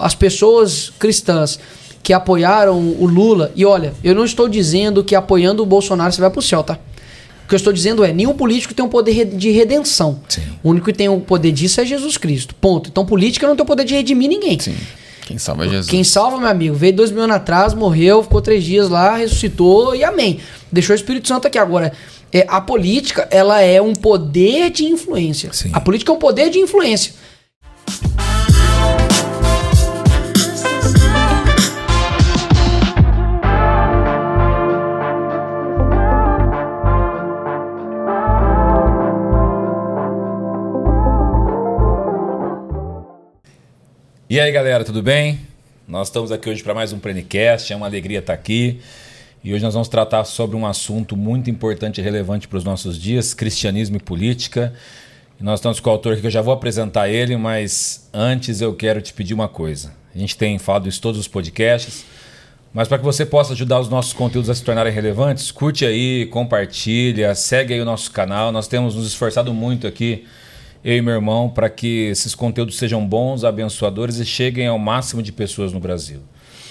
as pessoas cristãs que apoiaram o Lula, e olha, eu não estou dizendo que apoiando o Bolsonaro você vai pro céu, tá? O que eu estou dizendo é, nenhum político tem um poder de redenção. Sim. O único que tem o um poder disso é Jesus Cristo. Ponto. Então política não tem o poder de redimir ninguém. Sim. Quem salva é Jesus. Quem salva, meu amigo, veio dois mil anos atrás, morreu, ficou três dias lá, ressuscitou e amém. Deixou o Espírito Santo aqui. Agora, é, a política, ela é um poder de influência. Sim. A política é um poder de influência. E aí, galera, tudo bem? Nós estamos aqui hoje para mais um Plenicast, é uma alegria estar aqui. E hoje nós vamos tratar sobre um assunto muito importante e relevante para os nossos dias, cristianismo e política. E nós estamos com o autor que eu já vou apresentar ele, mas antes eu quero te pedir uma coisa. A gente tem falado isso todos os podcasts, mas para que você possa ajudar os nossos conteúdos a se tornarem relevantes, curte aí, compartilha, segue aí o nosso canal. Nós temos nos esforçado muito aqui eu e meu irmão, para que esses conteúdos sejam bons, abençoadores e cheguem ao máximo de pessoas no Brasil.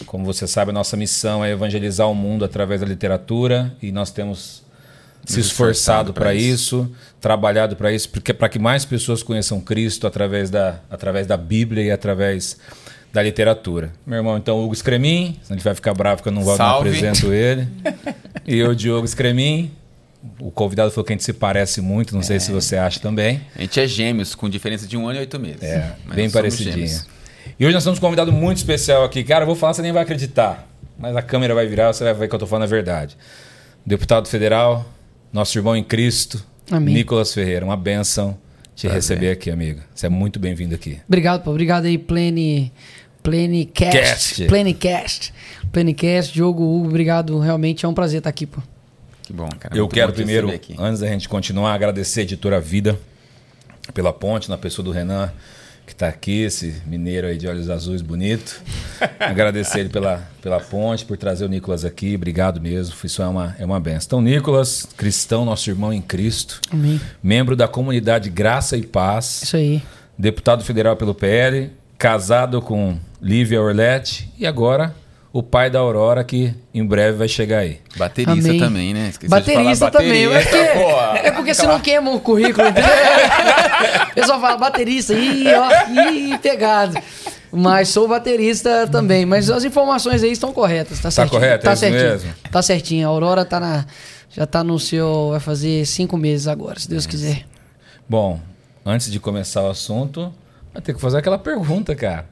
Como você sabe, a nossa missão é evangelizar o mundo através da literatura e nós temos se esforçado para isso, isso, trabalhado para isso, porque para que mais pessoas conheçam Cristo através da, através da Bíblia e através da literatura. Meu irmão, então, Hugo Scremin, ele vai ficar bravo que eu não, vou, não apresento ele. E eu, Diogo Scremin, o convidado falou que a gente se parece muito, não é. sei se você acha também. A gente é gêmeos, com diferença de um ano e oito meses. É, bem parecidinho. E hoje nós temos um convidado muito especial aqui. Cara, eu vou falar, você nem vai acreditar. Mas a câmera vai virar, você vai ver que eu estou falando a verdade. Deputado federal, nosso irmão em Cristo, Amém. Nicolas Ferreira. Uma benção te Prazer. receber aqui, amigo. Você é muito bem-vindo aqui. Obrigado, pô. Obrigado aí, Plene... Plenecast. Cast. Plenecast. Plenecast. Diogo, Hugo, obrigado. Realmente é um prazer estar aqui, pô. Que bom, cara. Eu quero primeiro, antes da gente continuar, agradecer a editora Vida pela ponte, na pessoa do Renan, que está aqui, esse mineiro aí de olhos azuis bonito. agradecer ele pela, pela ponte, por trazer o Nicolas aqui. Obrigado mesmo. Isso é uma, é uma benção. Então, Nicolas, cristão, nosso irmão em Cristo. Amém. Membro da comunidade Graça e Paz. Isso aí. Deputado federal pelo PL. Casado com Lívia Orletti. E agora o pai da Aurora, que em breve vai chegar aí. Baterista Amém. também, né? Esqueci baterista também. É porque, é porque você não queima o currículo, entendeu? o pessoal fala baterista, ih, ó, ih, pegado. Mas sou baterista também. Mas as informações aí estão corretas, tá, tá certinho. Tá correto, tá é certinho. mesmo? Tá certinho. A Aurora tá na, já tá no seu... Vai fazer cinco meses agora, se Deus é. quiser. Bom, antes de começar o assunto, vai ter que fazer aquela pergunta, cara.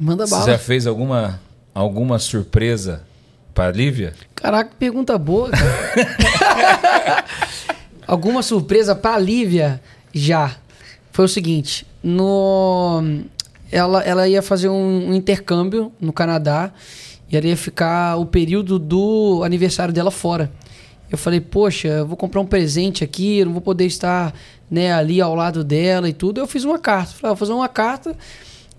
Manda bala. Você já fez alguma alguma surpresa para Lívia? Caraca, pergunta boa, cara. alguma surpresa para Lívia? Já. Foi o seguinte, no ela, ela ia fazer um, um intercâmbio no Canadá e ela ia ficar o período do aniversário dela fora. Eu falei, poxa, eu vou comprar um presente aqui, eu não vou poder estar né, ali ao lado dela e tudo. Eu fiz uma carta. Falei, vou fazer uma carta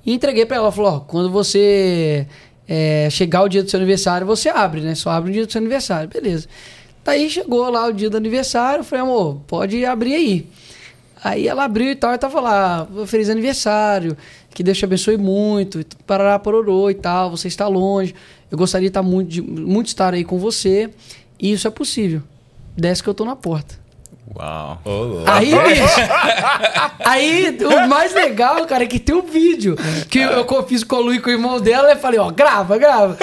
e entreguei para ela. Ela falou, ó, quando você é, chegar o dia do seu aniversário, você abre, né? Só abre no dia do seu aniversário, beleza. Daí chegou lá o dia do aniversário, eu falei, amor, pode abrir aí. Aí ela abriu e tal, e tava lá, feliz aniversário, que Deus te abençoe muito, parará pororô e tal, você está longe, eu gostaria de estar muito, de, muito estar aí com você, e isso é possível. Desce que eu tô na porta. Uau. Oh, aí, bicho, aí o mais legal, cara, é que tem um vídeo que eu fiz com o Luiz com o irmão dela e falei, ó, grava, grava.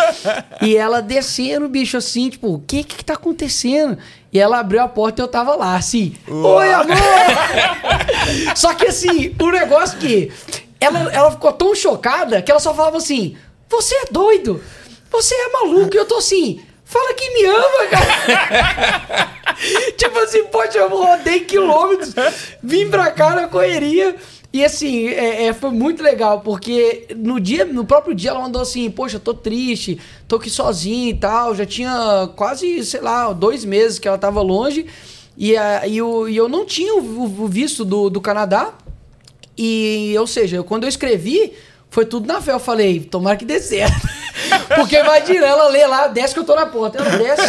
E ela descendo, bicho, assim, tipo, o que que tá acontecendo? E ela abriu a porta e eu tava lá, assim, Uau. oi, amor! Só que assim, o negócio que ela, ela ficou tão chocada que ela só falava assim, você é doido, você é maluco, e eu tô assim... Fala que me ama, cara. tipo assim, poxa, eu rodei quilômetros, vim pra cá na correria. E assim, é, é, foi muito legal, porque no dia, no próprio dia ela mandou assim, poxa, tô triste, tô aqui sozinha e tal. Já tinha quase, sei lá, dois meses que ela tava longe. E, a, e, eu, e eu não tinha o, o visto do, do Canadá. E, ou seja, quando eu escrevi, foi tudo na fé. Eu falei, tomara que dê certo. Porque imagina, ela lê lá, desce que eu tô na porta. Ela desce.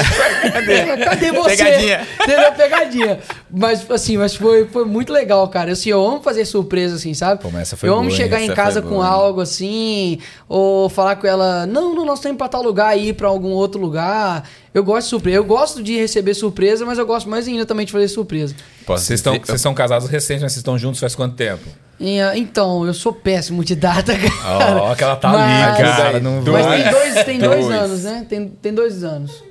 Cadê, Cadê você? Pegadinha. Entendeu? Pegadinha. Mas, assim, mas foi, foi muito legal, cara. Assim, eu amo fazer surpresa, assim, sabe? Pô, essa foi eu boa, amo hein? chegar em casa com boa, algo assim, ou falar com ela, não, não, nós temos pra tal lugar, ir pra algum outro lugar. Eu gosto de surpresa. Eu gosto de receber surpresa, mas eu gosto mais ainda também de fazer surpresa. Vocês estão, dizer- vocês são casados recentes, mas vocês estão juntos faz quanto tempo? Ah, então, eu sou péssimo de data, cara. Ó, que ela tá Mas- ali, cara. Não Mas vai. Tem dois, tem dois, Dois. anos, né? Tem, tem dois anos.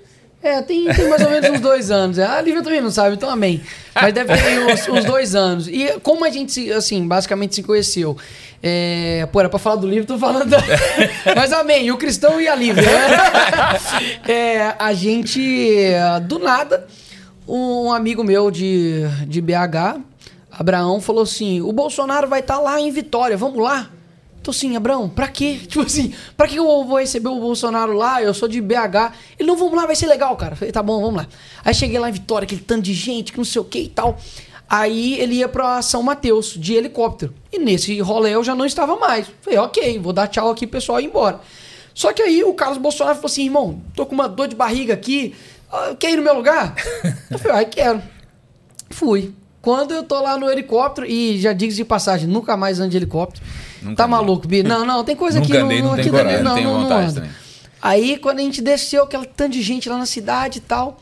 É, tem, tem mais ou menos uns dois anos. A Lívia também não sabe, então amém. Mas deve ter uns, uns dois anos. E como a gente, assim, basicamente se conheceu? É, pô, era pra falar do livro, tô falando. Mas amém, o cristão e a Lívia. né? É, a gente, do nada, um amigo meu de, de BH, Abraão, falou assim: o Bolsonaro vai estar lá em Vitória, vamos lá? Tô assim, Abraão, pra quê? Tipo assim, pra que eu vou receber o Bolsonaro lá? Eu sou de BH. Ele, não, vamos lá, vai ser legal, cara. Falei, tá bom, vamos lá. Aí cheguei lá em Vitória, aquele tanto de gente, que não sei o que e tal. Aí ele ia pra São Mateus, de helicóptero. E nesse rolê eu já não estava mais. Falei, ok, vou dar tchau aqui, pessoal, e ir embora. Só que aí o Carlos Bolsonaro falou assim, irmão, tô com uma dor de barriga aqui, ah, quer ir no meu lugar? eu falei, ai, quero. Fui. Quando eu tô lá no helicóptero, e já digo de passagem, nunca mais ando de helicóptero. Nunca tá andei. maluco, Bi? Não, não, tem coisa Nunca aqui andei, no, não tem aqui coragem, não, não, não vontade. Aí quando a gente desceu, aquela tanto de gente lá na cidade e tal.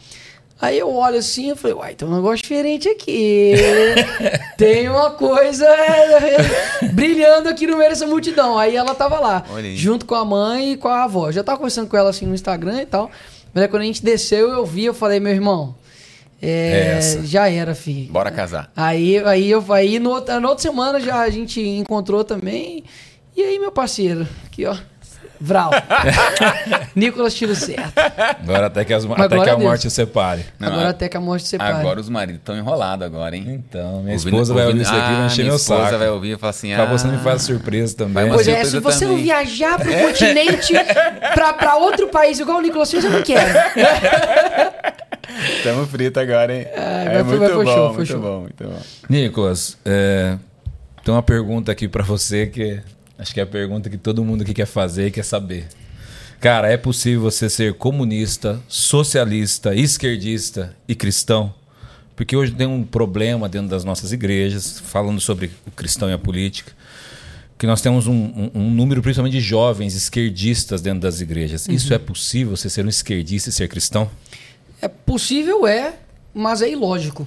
Aí eu olho assim, eu falei, uai, tem um negócio diferente aqui. tem uma coisa é, brilhando aqui no meio dessa multidão. Aí ela tava lá, junto com a mãe e com a avó. Eu já tava conversando com ela assim no Instagram e tal. Mas aí quando a gente desceu, eu vi, eu falei, meu irmão, é, É essa. já era, filho. Bora casar. Aí, aí, eu, aí no, outra- na outra semana já a gente encontrou também. E aí, meu parceiro, aqui ó, Vral. Nicolas tiro certo. Agora até que, as- Mas até que a Deus. morte separe. Não, Agora a- até que a morte separe. Agora os maridos estão enrolados agora, hein? Então, minha Ouvindo- esposa vai ouvir isso aqui e vai Ah, encher minha meu esposa saco. vai ouvir e falar assim, Pra ah, você não me faz surpresa também. Pois é, se você não também. viajar pro continente pra, pra outro país igual o Nicolas fez, eu não quero. Tamo frito agora, hein? Ah, é foi- muito bom, show, foi muito show. bom, muito bom. Nicolas, é, tem uma pergunta aqui pra você que acho que é a pergunta que todo mundo aqui quer fazer e quer saber. Cara, é possível você ser comunista, socialista, esquerdista e cristão? Porque hoje tem um problema dentro das nossas igrejas, falando sobre o cristão e a política, que nós temos um, um- um número principalmente de jovens esquerdistas dentro das igrejas. Isso é possível, você ser um esquerdista e ser cristão? É possível, é, mas é ilógico.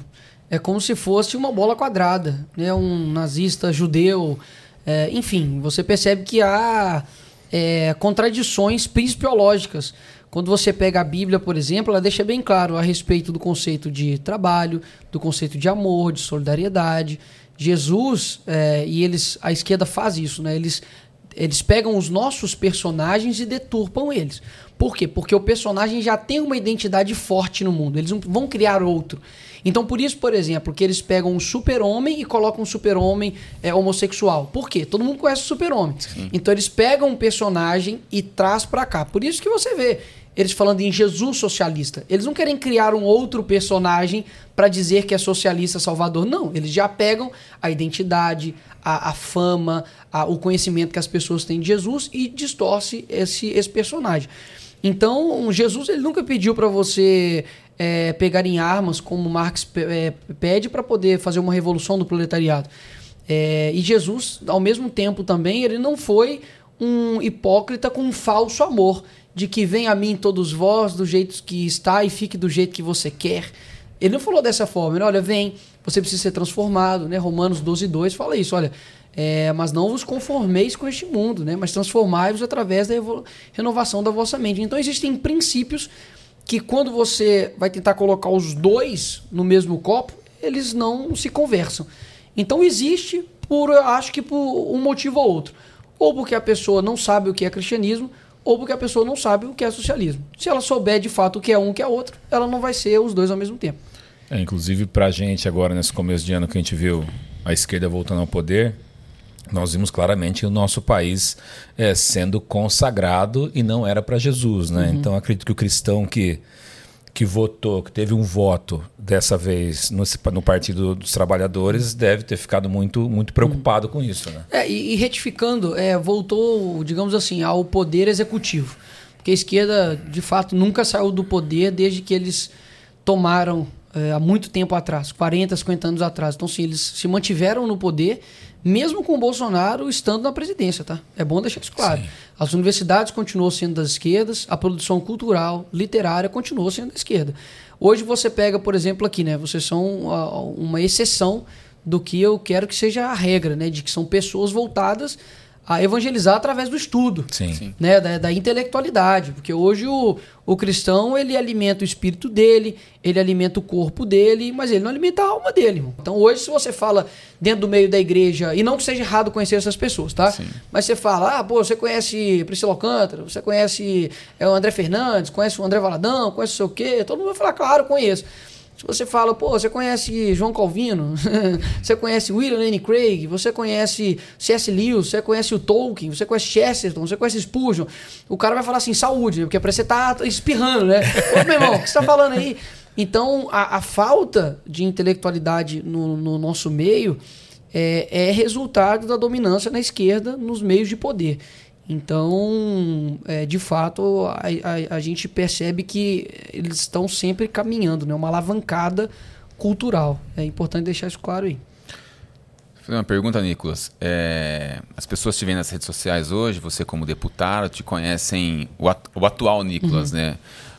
É como se fosse uma bola quadrada, né? Um nazista judeu, é, enfim, você percebe que há é, contradições principiológicas. Quando você pega a Bíblia, por exemplo, ela deixa bem claro a respeito do conceito de trabalho, do conceito de amor, de solidariedade. Jesus é, e eles, a esquerda faz isso, né? Eles eles pegam os nossos personagens e deturpam eles. Por quê? Porque o personagem já tem uma identidade forte no mundo. Eles não vão criar outro. Então, por isso, por exemplo, que eles pegam um super-homem e colocam um super-homem é, homossexual. Por quê? Todo mundo conhece o super-homem. Então, eles pegam um personagem e traz pra cá. Por isso que você vê eles falando em Jesus socialista. Eles não querem criar um outro personagem para dizer que é socialista salvador. Não, eles já pegam a identidade, a, a fama, a- o conhecimento que as pessoas têm de Jesus e distorce esse, esse personagem. Então, Jesus ele nunca pediu para você é, pegar em armas, como Marx é, pede, para poder fazer uma revolução do proletariado. É, e Jesus, ao mesmo tempo também, ele não foi um hipócrita com um falso amor, de que vem a mim todos vós do jeito que está e fique do jeito que você quer. Ele não falou dessa forma, ele, olha, vem, você precisa ser transformado, né? Romanos 12, 2 fala isso, olha, é, mas não vos conformeis com este mundo, né? Mas transformai-vos através da renovação da vossa mente. Então existem princípios que quando você vai tentar colocar os dois no mesmo copo, eles não se conversam. Então existe por, acho que por um motivo ou outro. Ou porque a pessoa não sabe o que é cristianismo, ou porque a pessoa não sabe o que é socialismo. Se ela souber de fato o que é um, o que é outro, ela não vai ser os dois ao mesmo tempo. É, inclusive, pra gente, agora, nesse começo de ano que a gente viu a esquerda voltando ao poder, nós vimos claramente o nosso país é, sendo consagrado e não era para Jesus. Né? Então, acredito que o cristão que, que votou, que teve um voto dessa vez no, no Partido dos Trabalhadores, deve ter ficado muito, muito preocupado com isso. Né? É, e, e retificando, é, voltou, digamos assim, ao poder executivo. Porque a esquerda, de fato, nunca saiu do poder desde que eles tomaram é, há muito tempo atrás, 40, 50 anos atrás. Então, sim, eles se mantiveram no poder, mesmo com o Bolsonaro estando na presidência, tá? É bom deixar isso claro. Sim. As universidades continuam sendo das esquerdas, a produção cultural, literária continuou sendo da esquerda. Hoje você pega, por exemplo, aqui, né? Vocês são uma exceção do que eu quero que seja a regra, né? De que são pessoas voltadas a evangelizar através do estudo, Sim. né, da, da, intelectualidade, porque hoje o, o cristão ele alimenta o espírito dele, ele alimenta o corpo dele, mas ele não alimenta a alma dele. Irmão. Então hoje se você fala dentro do meio da igreja e não que seja errado conhecer essas pessoas, tá? Sim. Mas você fala, ah, pô, você conhece Priscila Alcântara, você conhece é, o André Fernandes, conhece o André Valadão, conhece o seu quê? Todo mundo vai falar, claro, conheço. Se você fala, pô, você conhece João Calvino, você conhece William Lane Craig, você conhece C.S. Lewis, você conhece o Tolkien, você conhece Chesterton, você conhece Spurgeon, o cara vai falar assim, saúde, porque parece que você tá espirrando, né? Ô, meu irmão, o que você tá falando aí? Então, a, a falta de intelectualidade no, no nosso meio é, é resultado da dominância na esquerda nos meios de poder. Então, é, de fato, a, a, a, gente percebe que eles estão sempre caminhando, né? Uma alavancada cultural. É importante deixar isso claro aí. Vou fazer uma pergunta, Nicolas. É, as pessoas te veem nas redes sociais hoje, você como deputado, te conhecem o, o atual Nicolas, uhum. né?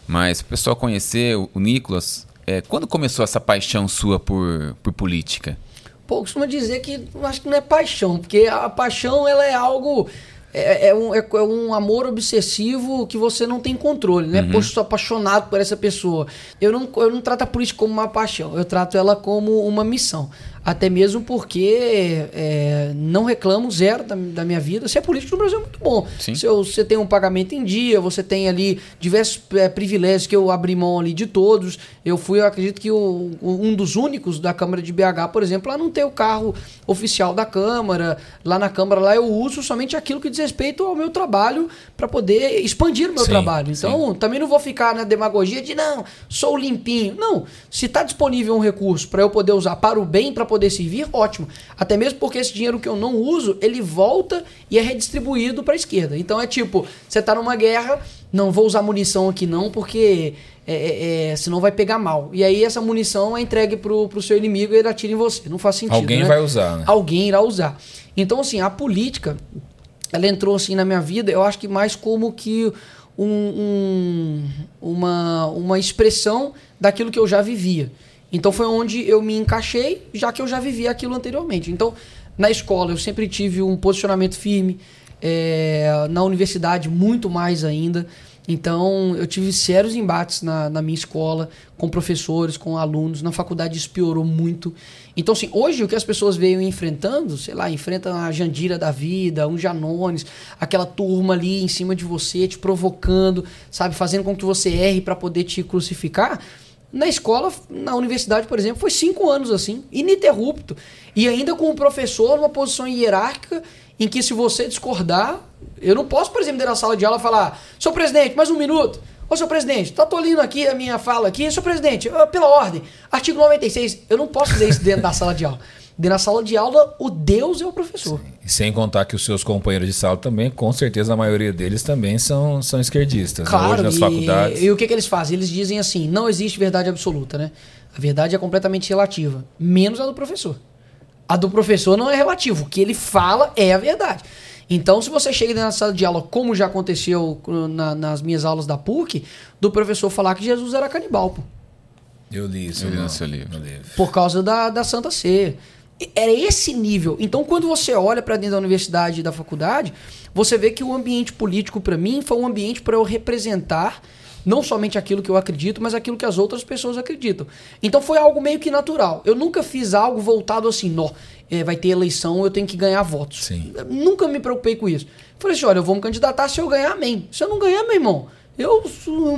Mas o pessoal conhecer o, o Nicolas, é, quando começou essa paixão sua por, por política? Pô, costuma dizer que acho que não é paixão, porque a paixão ela é algo é, é, um, é, é, um amor obsessivo que você não tem controle, né? Uhum. Poxa, eu sou apaixonado por essa pessoa. Eu não, eu não trato a política como uma paixão, eu trato ela como uma missão. Até mesmo porque é, não reclamo zero da, da, minha vida. Ser político no Brasil é muito bom. Se você tem um pagamento em dia, você tem ali diversos é, privilégios que eu abri mão ali de todos. Eu fui, eu acredito que o, um dos únicos da Câmara de BH, por exemplo, a não ter o carro oficial da Câmara. Lá na Câmara, lá eu uso somente aquilo que diz respeito ao meu trabalho para poder expandir o meu sim, trabalho. Então, sim. também não vou ficar na demagogia de não, sou limpinho. Não, se está disponível um recurso para eu poder usar para o bem, para poder servir, ótimo. Até mesmo porque esse dinheiro que eu não uso, ele volta e é redistribuído para a esquerda. Então é tipo, você está numa guerra, não vou usar munição aqui não, porque é, é, é, senão vai pegar mal. E aí essa munição é entregue pro, pro seu inimigo e ele atira em você. Não faz sentido. Alguém né? vai usar, né? Alguém irá usar. Então, assim, a política, ela entrou assim na minha vida, eu acho que mais como que um, um, uma, uma expressão daquilo que eu já vivia. Então foi onde eu me encaixei, já que eu já vivia aquilo anteriormente. Então, na escola eu sempre tive um posicionamento firme, é, na universidade muito mais ainda. Então eu tive sérios embates na, na, minha escola, com professores, com alunos. Na faculdade isso piorou muito. Então, assim, hoje o que as pessoas veio enfrentando, sei lá, enfrentam a Jandira da vida, um Janones, aquela turma ali em cima de você, te provocando, sabe, fazendo com que você erre para poder te crucificar. Na escola, na universidade, por exemplo, foi cinco anos assim, ininterrupto. E ainda com o professor numa posição hierárquica em que se você discordar, eu não posso, por exemplo, dentro da sala de aula falar, seu presidente, mais um minuto. Ô, seu presidente, tá tolindo aqui a minha fala aqui. Seu presidente, pela ordem, artigo 96, eu não posso dizer isso dentro da sala de aula. Da sala de aula, o Deus é o professor. E sem contar que os seus companheiros de sala também, com certeza a maioria deles também são, são esquerdistas. Claro, né? Hoje nas e, faculdades. E o que, que eles fazem? Eles dizem assim: não existe verdade absoluta, né? A verdade é completamente relativa, menos a do professor. A do professor não é relativo. O que ele fala é a verdade. Então, se você chega na sala de aula, como já aconteceu na, nas minhas aulas da PUC, do professor falar que Jesus era canibal, pô. Eu li isso, eu li no seu livro. Por causa da, da Santa Ceia. Era esse nível. Então, quando você olha para dentro da universidade e da faculdade, você vê que o ambiente político, para mim, foi um ambiente para eu representar não somente aquilo que eu acredito, mas aquilo que as outras pessoas acreditam. Então foi algo meio que natural. Eu nunca fiz algo voltado assim, nó, é, vai ter eleição, eu tenho que ganhar votos. Sim. Nunca me preocupei com isso. Falei assim, olha, eu vou me candidatar se eu ganhar, amém. Se eu não ganhar, meu irmão, eu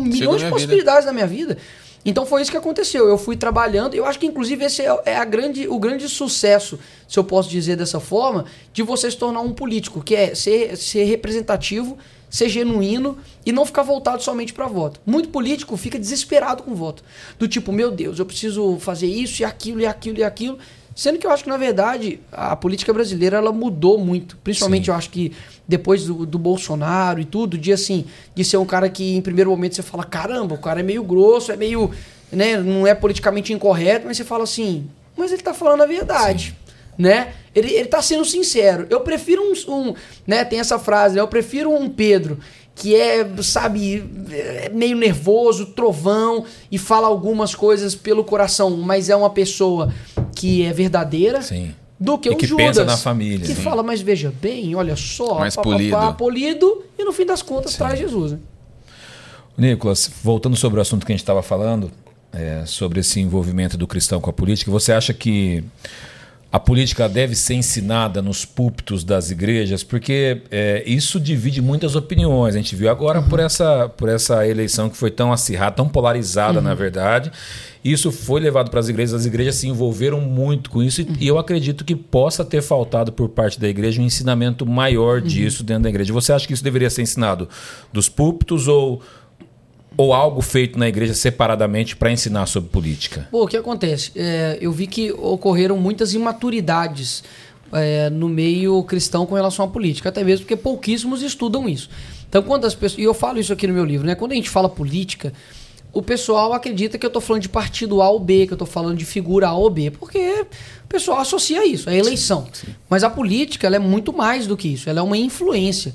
milhões de possibilidades vida. na minha vida. Então foi isso que aconteceu. Eu fui trabalhando. Eu acho que inclusive esse é, é a grande, o grande sucesso, se eu posso dizer dessa forma, de você se tornar um político, que é ser, ser representativo, ser genuíno e não ficar voltado somente para voto. Muito político fica desesperado com voto. Do tipo, meu Deus, eu preciso fazer isso e aquilo e aquilo e aquilo. Sendo que eu acho que, na verdade, a política brasileira ela mudou muito. Principalmente, Sim. eu acho que depois do, do Bolsonaro e tudo, de assim, de ser um cara que em primeiro momento você fala, caramba, o cara é meio grosso, é meio. Né, não é politicamente incorreto, mas você fala assim, mas ele tá falando a verdade. Né? Ele, ele tá sendo sincero. Eu prefiro um, um. né, tem essa frase, né? Eu prefiro um Pedro que é, sabe, é meio nervoso, trovão e fala algumas coisas pelo coração, mas é uma pessoa que é verdadeira. Sim. Do que E um que Judas. pensa na família, Que sim. fala, mas veja bem, olha só. Mais pá, polido. pá, polido, e no fim das contas traz Jesus. Né? Nicolas, voltando sobre o assunto que a gente estava falando, é, sobre esse envolvimento do cristão com a política, você acha que a política deve ser ensinada nos púlpitos das igrejas? Porque é, isso divide muitas opiniões. A gente viu agora por, essa, por essa eleição que foi tão acirrada, tão polarizada, na verdade. Isso foi levado para as igrejas, as igrejas se envolveram muito com isso, e- e eu acredito que possa ter faltado por parte da igreja um ensinamento maior disso dentro da igreja. Você acha que isso deveria ser ensinado dos púlpitos ou ou algo feito na igreja separadamente para ensinar sobre política? Pô, o que acontece? É, eu vi que ocorreram muitas imaturidades é, no meio cristão com relação à política, até mesmo porque pouquíssimos estudam isso. Então, quando as pessoas. E eu falo isso aqui no meu livro, né? Quando a gente fala política, o pessoal acredita que eu tô falando de partido A ou B, que eu tô falando de figura A ou B, porque o pessoal associa isso, é eleição. Mas a política ela é muito mais do que isso, ela é uma influência.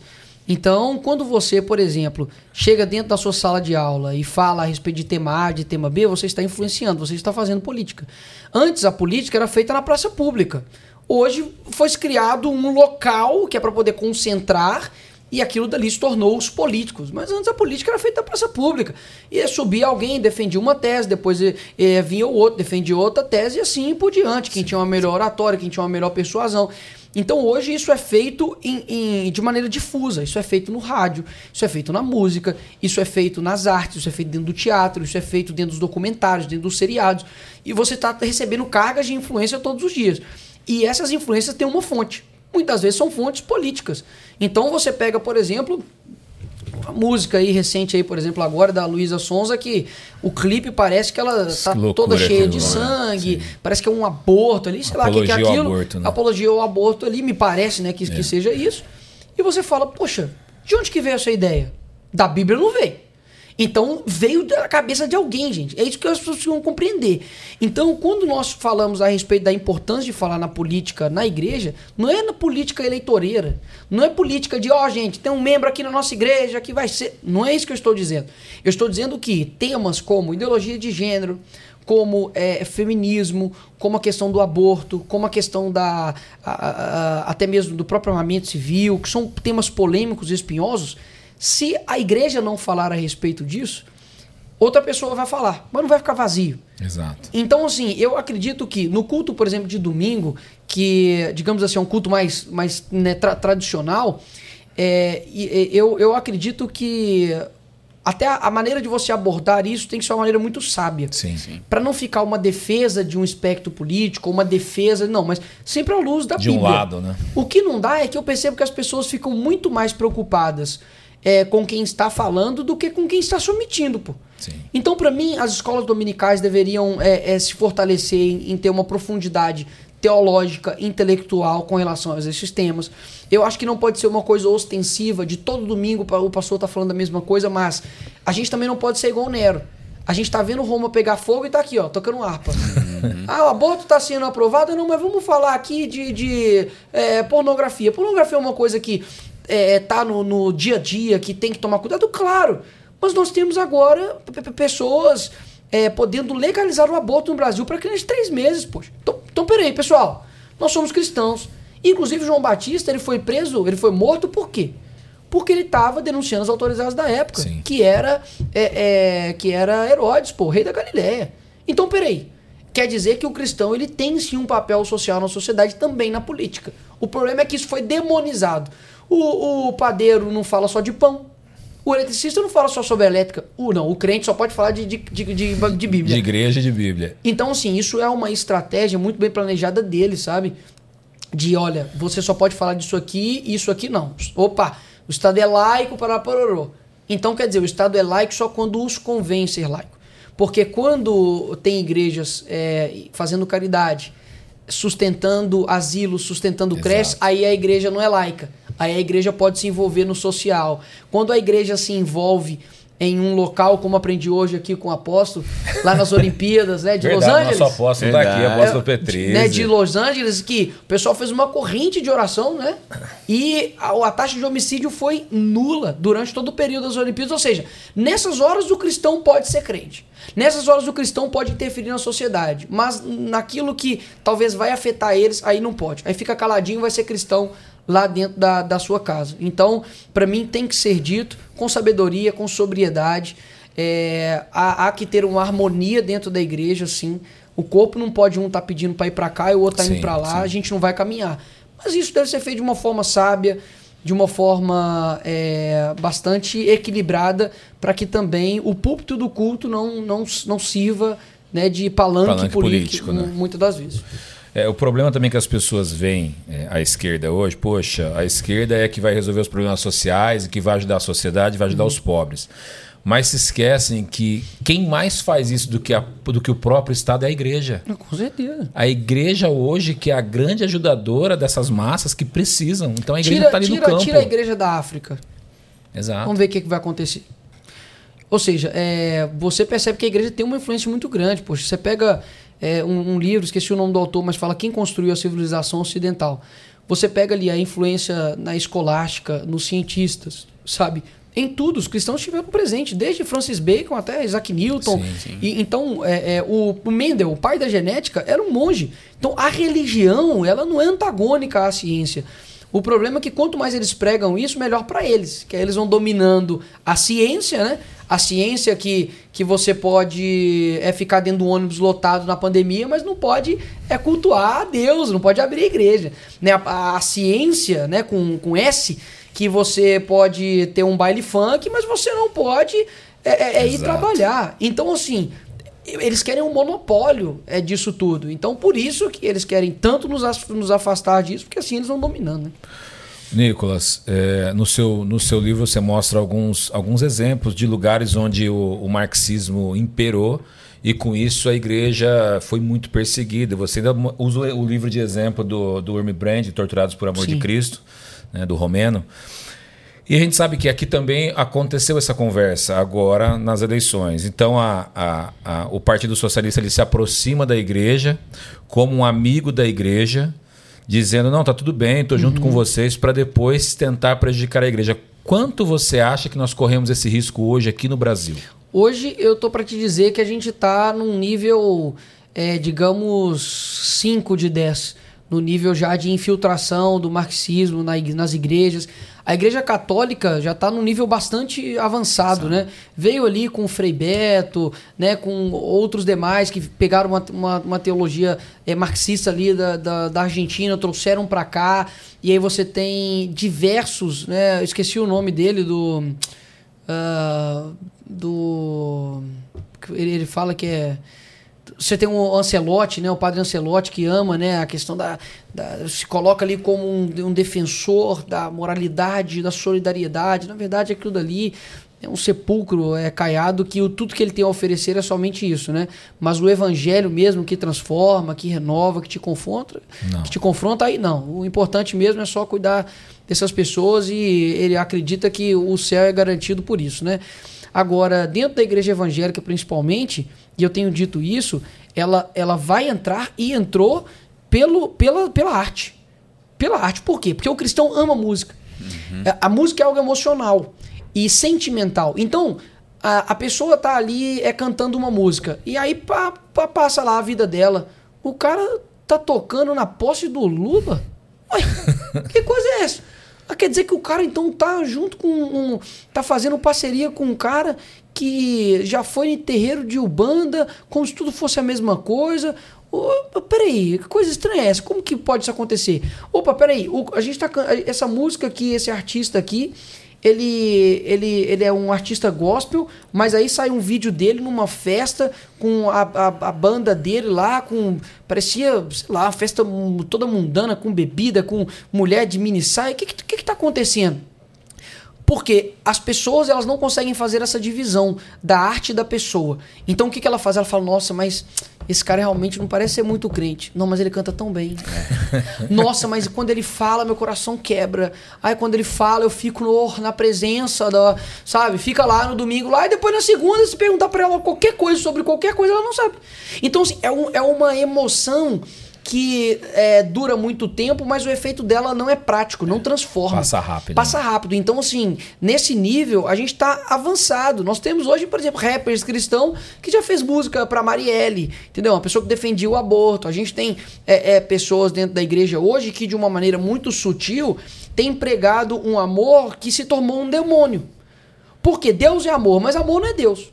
Então, quando você, por exemplo, chega dentro da sua sala de aula e fala a respeito de tema A, de tema B, você está influenciando, você está fazendo política. Antes, a política era feita na praça pública. Hoje foi criado um local que é para poder concentrar e aquilo dali se tornou os políticos. Mas antes a política era feita na praça pública. Ia subir alguém, defendia uma tese, depois eh, eh, vinha o outro, defendia outra tese e assim por diante. Quem tinha uma melhor oratória, quem tinha uma melhor persuasão. Então hoje isso é feito em- em- de maneira difusa. Isso é feito no rádio, isso é feito na música, isso é feito nas artes, isso é feito dentro do teatro, isso é feito dentro dos documentários, dentro dos seriados. E você está recebendo cargas de influência todos os dias. E essas influências têm uma fonte. Muitas vezes são fontes políticas. Então você pega, por exemplo, a música aí recente aí, por exemplo, agora da Luísa Sonza, que o clipe parece que ela tá loucura toda cheia de lá, sangue, parece que é um aborto ali, sei lá o que, que é Apologia aquilo. aborto, né? Apologia ao aborto ali, me parece, né, que, É. que seja isso. E você fala, poxa, de onde que veio essa ideia? Da Bíblia não veio. Então veio da cabeça de alguém, gente. É isso que as pessoas precisam compreender. Então, quando nós falamos a respeito da importância de falar na política na igreja, não é na política eleitoreira. Não é política de, ó, gente, tem um membro aqui na nossa igreja que vai ser. Não é isso que eu estou dizendo. Eu estou dizendo que temas como ideologia de gênero, como é, feminismo, como a questão do aborto, como a questão da. a- a- até mesmo do próprio armamento civil, que são temas polêmicos e espinhosos. Se a igreja não falar a respeito disso, outra pessoa vai falar, mas não vai ficar vazio. Exato. Então, assim, eu acredito que no culto, por exemplo, de domingo, que, digamos assim, é um culto mais, mais né, tra- tradicional, é, e- e- eu, eu acredito que até a, a maneira de você abordar isso tem que ser uma maneira muito sábia. Sim. Para não ficar uma defesa de um espectro político, uma defesa. Não, mas sempre à luz da De um Bíblia. lado, né? O que não dá é que eu percebo que as pessoas ficam muito mais preocupadas é, com quem está falando do que com quem está se omitindo, pô. Sim. Então, para mim, as escolas dominicais deveriam é, é, se fortalecer em, em ter uma profundidade teológica, intelectual com relação a esses temas. Eu acho que não pode ser uma coisa ostensiva de todo domingo o pastor tá falando a mesma coisa, mas a gente também não pode ser igual o Nero. A gente tá vendo Roma pegar fogo e tá aqui, ó, tocando harpa. ah, o aborto tá sendo aprovado? Não, mas vamos falar aqui de, de é, pornografia. Pornografia é uma coisa que é, tá no, no dia a dia, que tem que tomar cuidado, claro. Mas nós temos agora pessoas é, podendo legalizar o aborto no Brasil para crianças de três meses, poxa. Então, então, peraí, pessoal. Nós somos cristãos. Inclusive, João Batista, ele foi preso, ele foi morto por quê? Porque ele estava denunciando as autoridades da época, Sim. que era é, é, que era Herodes, pô, rei da Galileia. Então, peraí. Quer dizer que o cristão ele tem sim um papel social na sociedade também na política. O problema é que isso foi demonizado. O, o padeiro não fala só de pão. O eletricista não fala só sobre elétrica. O, não, o crente só pode falar de, de, de, de, de De Bíblia. igreja e de Bíblia. Então, assim, isso é uma estratégia muito bem planejada dele, sabe? De, olha, você só pode falar disso aqui e isso aqui não. Opa, o Estado é laico para pororô. Então, quer dizer, o Estado é laico só quando os convém ser laico. Porque quando tem igrejas é, fazendo caridade, sustentando asilo, sustentando creches, aí a igreja não é laica. Aí a igreja pode se envolver no social. Quando a igreja se envolve em um local, como aprendi hoje aqui com o apóstolo, lá nas Olimpíadas, né, de Verdade, Los Angeles. Nosso apóstolo tá aqui, Verdade. apóstolo Petri. né, de Los Angeles, que o pessoal fez uma corrente de oração, né? E a, a taxa de homicídio foi nula durante todo o período das Olimpíadas. Ou seja, nessas horas o cristão pode ser crente. Nessas horas o cristão pode interferir na sociedade. Mas naquilo que talvez vai afetar eles, aí não pode. Aí fica caladinho e vai ser cristão lá dentro da, da sua casa. Então, para mim, tem que ser dito com sabedoria, com sobriedade. É, há, há que ter uma harmonia dentro da igreja, sim. O corpo não pode um estar pedindo para ir para cá e o outro tá Sim, indo para lá. sim. A gente não vai caminhar. Mas isso deve ser feito de uma forma sábia, de uma forma é, bastante equilibrada, para que também o púlpito do culto não, não, não sirva né, de palanque, Palanque político, político, né? muitas das vezes. É, o problema também que as pessoas veem é, a esquerda hoje, poxa, a esquerda é que vai resolver os problemas sociais e que vai ajudar a sociedade, vai ajudar os pobres. Mas se esquecem que quem mais faz isso do que, a- do que o próprio Estado é a igreja. Com certeza. A igreja hoje que é a grande ajudadora dessas massas que precisam. Então a igreja está ali no tira, campo. tira a igreja da África. Exato. Vamos ver o que, que vai acontecer. Ou seja, é, você percebe que a igreja tem uma influência muito grande. Poxa, você pega é, um, um livro, esqueci o nome do autor, mas fala quem construiu a civilização ocidental. Você pega ali a influência na escolástica, nos cientistas, sabe? Em tudo, os cristãos estiveram presentes, desde Francis Bacon até Isaac Newton. Sim, sim. E, então, é, é, o, o Mendel, o pai da genética, era um monge. Então, a religião, ela não é antagônica à ciência. O problema é que quanto mais eles pregam isso, melhor para eles. Que aí eles vão dominando a ciência, né? A ciência que, que você pode é ficar dentro do ônibus lotado na pandemia, mas não pode é cultuar a Deus, não pode abrir a igreja. Né? A, a ciência, né, com, com S, que você pode ter um baile funk, mas você não pode é, é- é ir trabalhar. Então, assim, eles querem um monopólio é, disso tudo. Então, por isso que eles querem tanto nos, nos afastar disso, porque assim eles vão dominando. Né? Nicolas, é, no, seu, no seu livro você mostra alguns, alguns exemplos de lugares onde o, o marxismo imperou e com isso a igreja foi muito perseguida. Você ainda usa o livro de exemplo do, do Urmi Brand, Torturados por Amor de Sim. Cristo, né, do romeno. E a gente sabe que aqui também aconteceu essa conversa agora nas eleições. Então a, a- a- o Partido Socialista ele se aproxima da igreja como um amigo da igreja, dizendo não, tá tudo bem, estou junto com vocês para depois tentar prejudicar a igreja. Quanto você acha que nós corremos esse risco hoje aqui no Brasil? Hoje eu tô para te dizer que a gente tá num nível, é, digamos, 5 de 10. No nível já de infiltração do marxismo na nas igrejas. A igreja católica já está num nível bastante avançado, né? Veio ali com o Frei Beto, né? com outros demais que pegaram uma, uma, uma teologia é, marxista ali da, da, da Argentina, trouxeram para cá. E aí você tem diversos, né? Eu esqueci o nome dele, do... ah, do. Ele, ele fala que é. Você tem o Ancelotti, né? O padre Ancelotti que ama, né? A questão da, da- se coloca ali como um, um defensor da moralidade, da solidariedade. Na verdade, aquilo dali é um sepulcro é caiado que o, tudo que ele tem a oferecer é somente isso, né? Mas o evangelho mesmo que transforma, que renova, que te confronta, Não. que te confronta aí não. O importante mesmo é só cuidar dessas pessoas e ele acredita que o céu é garantido por isso, né? Agora, dentro da igreja evangélica principalmente, e eu tenho dito isso, ela, ela vai entrar e entrou pelo, pela, pela arte. Pela arte. Por quê? Porque o cristão ama música. É, A música é algo emocional e sentimental. Então, a, a pessoa tá ali é cantando uma música. E aí pá, pá, passa lá a vida dela. O cara tá tocando na posse do Lula? Ué, que coisa é essa? Ah, quer dizer que o cara então tá junto com um. tá fazendo parceria com um cara que já foi em terreiro de Ubanda, como se tudo fosse a mesma coisa. Peraí, que coisa estranha é essa? Como que pode isso acontecer? Opa, peraí, a gente tá. Essa música aqui, esse artista aqui, ele, ele, ele é um artista gospel, mas aí sai um vídeo dele numa festa com a, a, a banda dele lá, com. Parecia, sei lá, festa toda mundana, com bebida, com mulher de mini saia. O que, que que tá acontecendo? Porque as pessoas elas não conseguem fazer essa divisão da arte da pessoa. Então o que, que ela faz? Ela fala, nossa, mas esse cara realmente não parece ser muito crente. Não, mas ele canta tão bem. É. Nossa, mas quando ele fala, meu coração quebra. Aí quando ele fala, eu fico no, na presença da. Sabe? Fica lá no domingo lá, e depois na segunda, se perguntar pra ela qualquer coisa sobre qualquer coisa, ela não sabe. Então, assim, é, um, é uma emoção que é, dura muito tempo, mas o efeito dela não é prático, não transforma. Passa rápido. Passa rápido. Então, assim, nesse nível, a gente está avançado. Nós temos hoje, por exemplo, rappers cristão que já fez música para Marielle, entendeu? Uma pessoa que defendia o aborto. A gente tem é, é, pessoas dentro da igreja hoje que, de uma maneira muito sutil, tem pregado um amor que se tornou um demônio. Porque Deus é amor, mas amor não é Deus.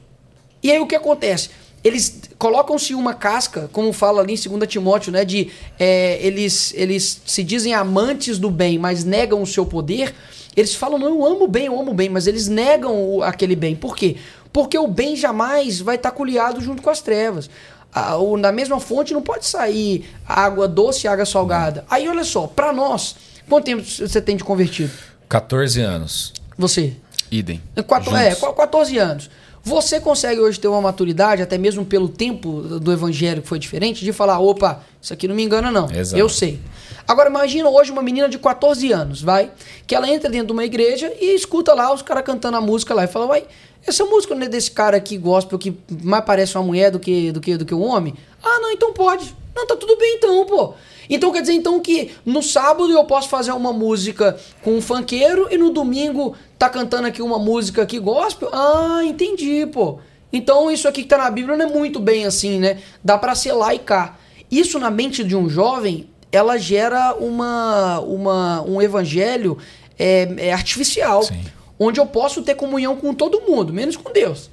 E aí o que acontece? Eles colocam-se uma casca, como fala ali em 2 Timóteo, né? De é, eles, eles se dizem amantes do bem, mas negam o seu poder. Eles falam, não, eu amo o bem, eu amo o bem, mas eles negam o, aquele bem. Por quê? Porque o bem jamais vai estar coliado junto com as trevas. A, o, na mesma fonte não pode sair água doce e água salgada. Aí olha só, para nós, quanto tempo você tem de convertido? 14 anos. Você? Idem. Quatro, é, 14 anos. Você consegue hoje ter uma maturidade, até mesmo pelo tempo do evangelho que foi diferente, de falar: opa, isso aqui não me engana, não. Exato. Eu sei. Agora imagina hoje uma menina de 14 anos, vai, que ela entra dentro de uma igreja e escuta lá os caras cantando a música lá e fala: uai, essa música não é desse cara aqui gospel que mais parece uma mulher do que, do que, do que um homem? Ah, não, então pode. Não, tá tudo bem então, pô. Então quer dizer então que no sábado eu posso fazer uma música com um funkeiro e no domingo tá cantando aqui uma música aqui gospel? Ah, entendi, pô. Então isso aqui que tá na Bíblia não é muito bem assim, né? Dá para ser lá e cá. Isso na mente de um jovem, ela gera uma, uma um evangelho é, é artificial. Sim. Onde eu posso ter comunhão com todo mundo, menos com Deus.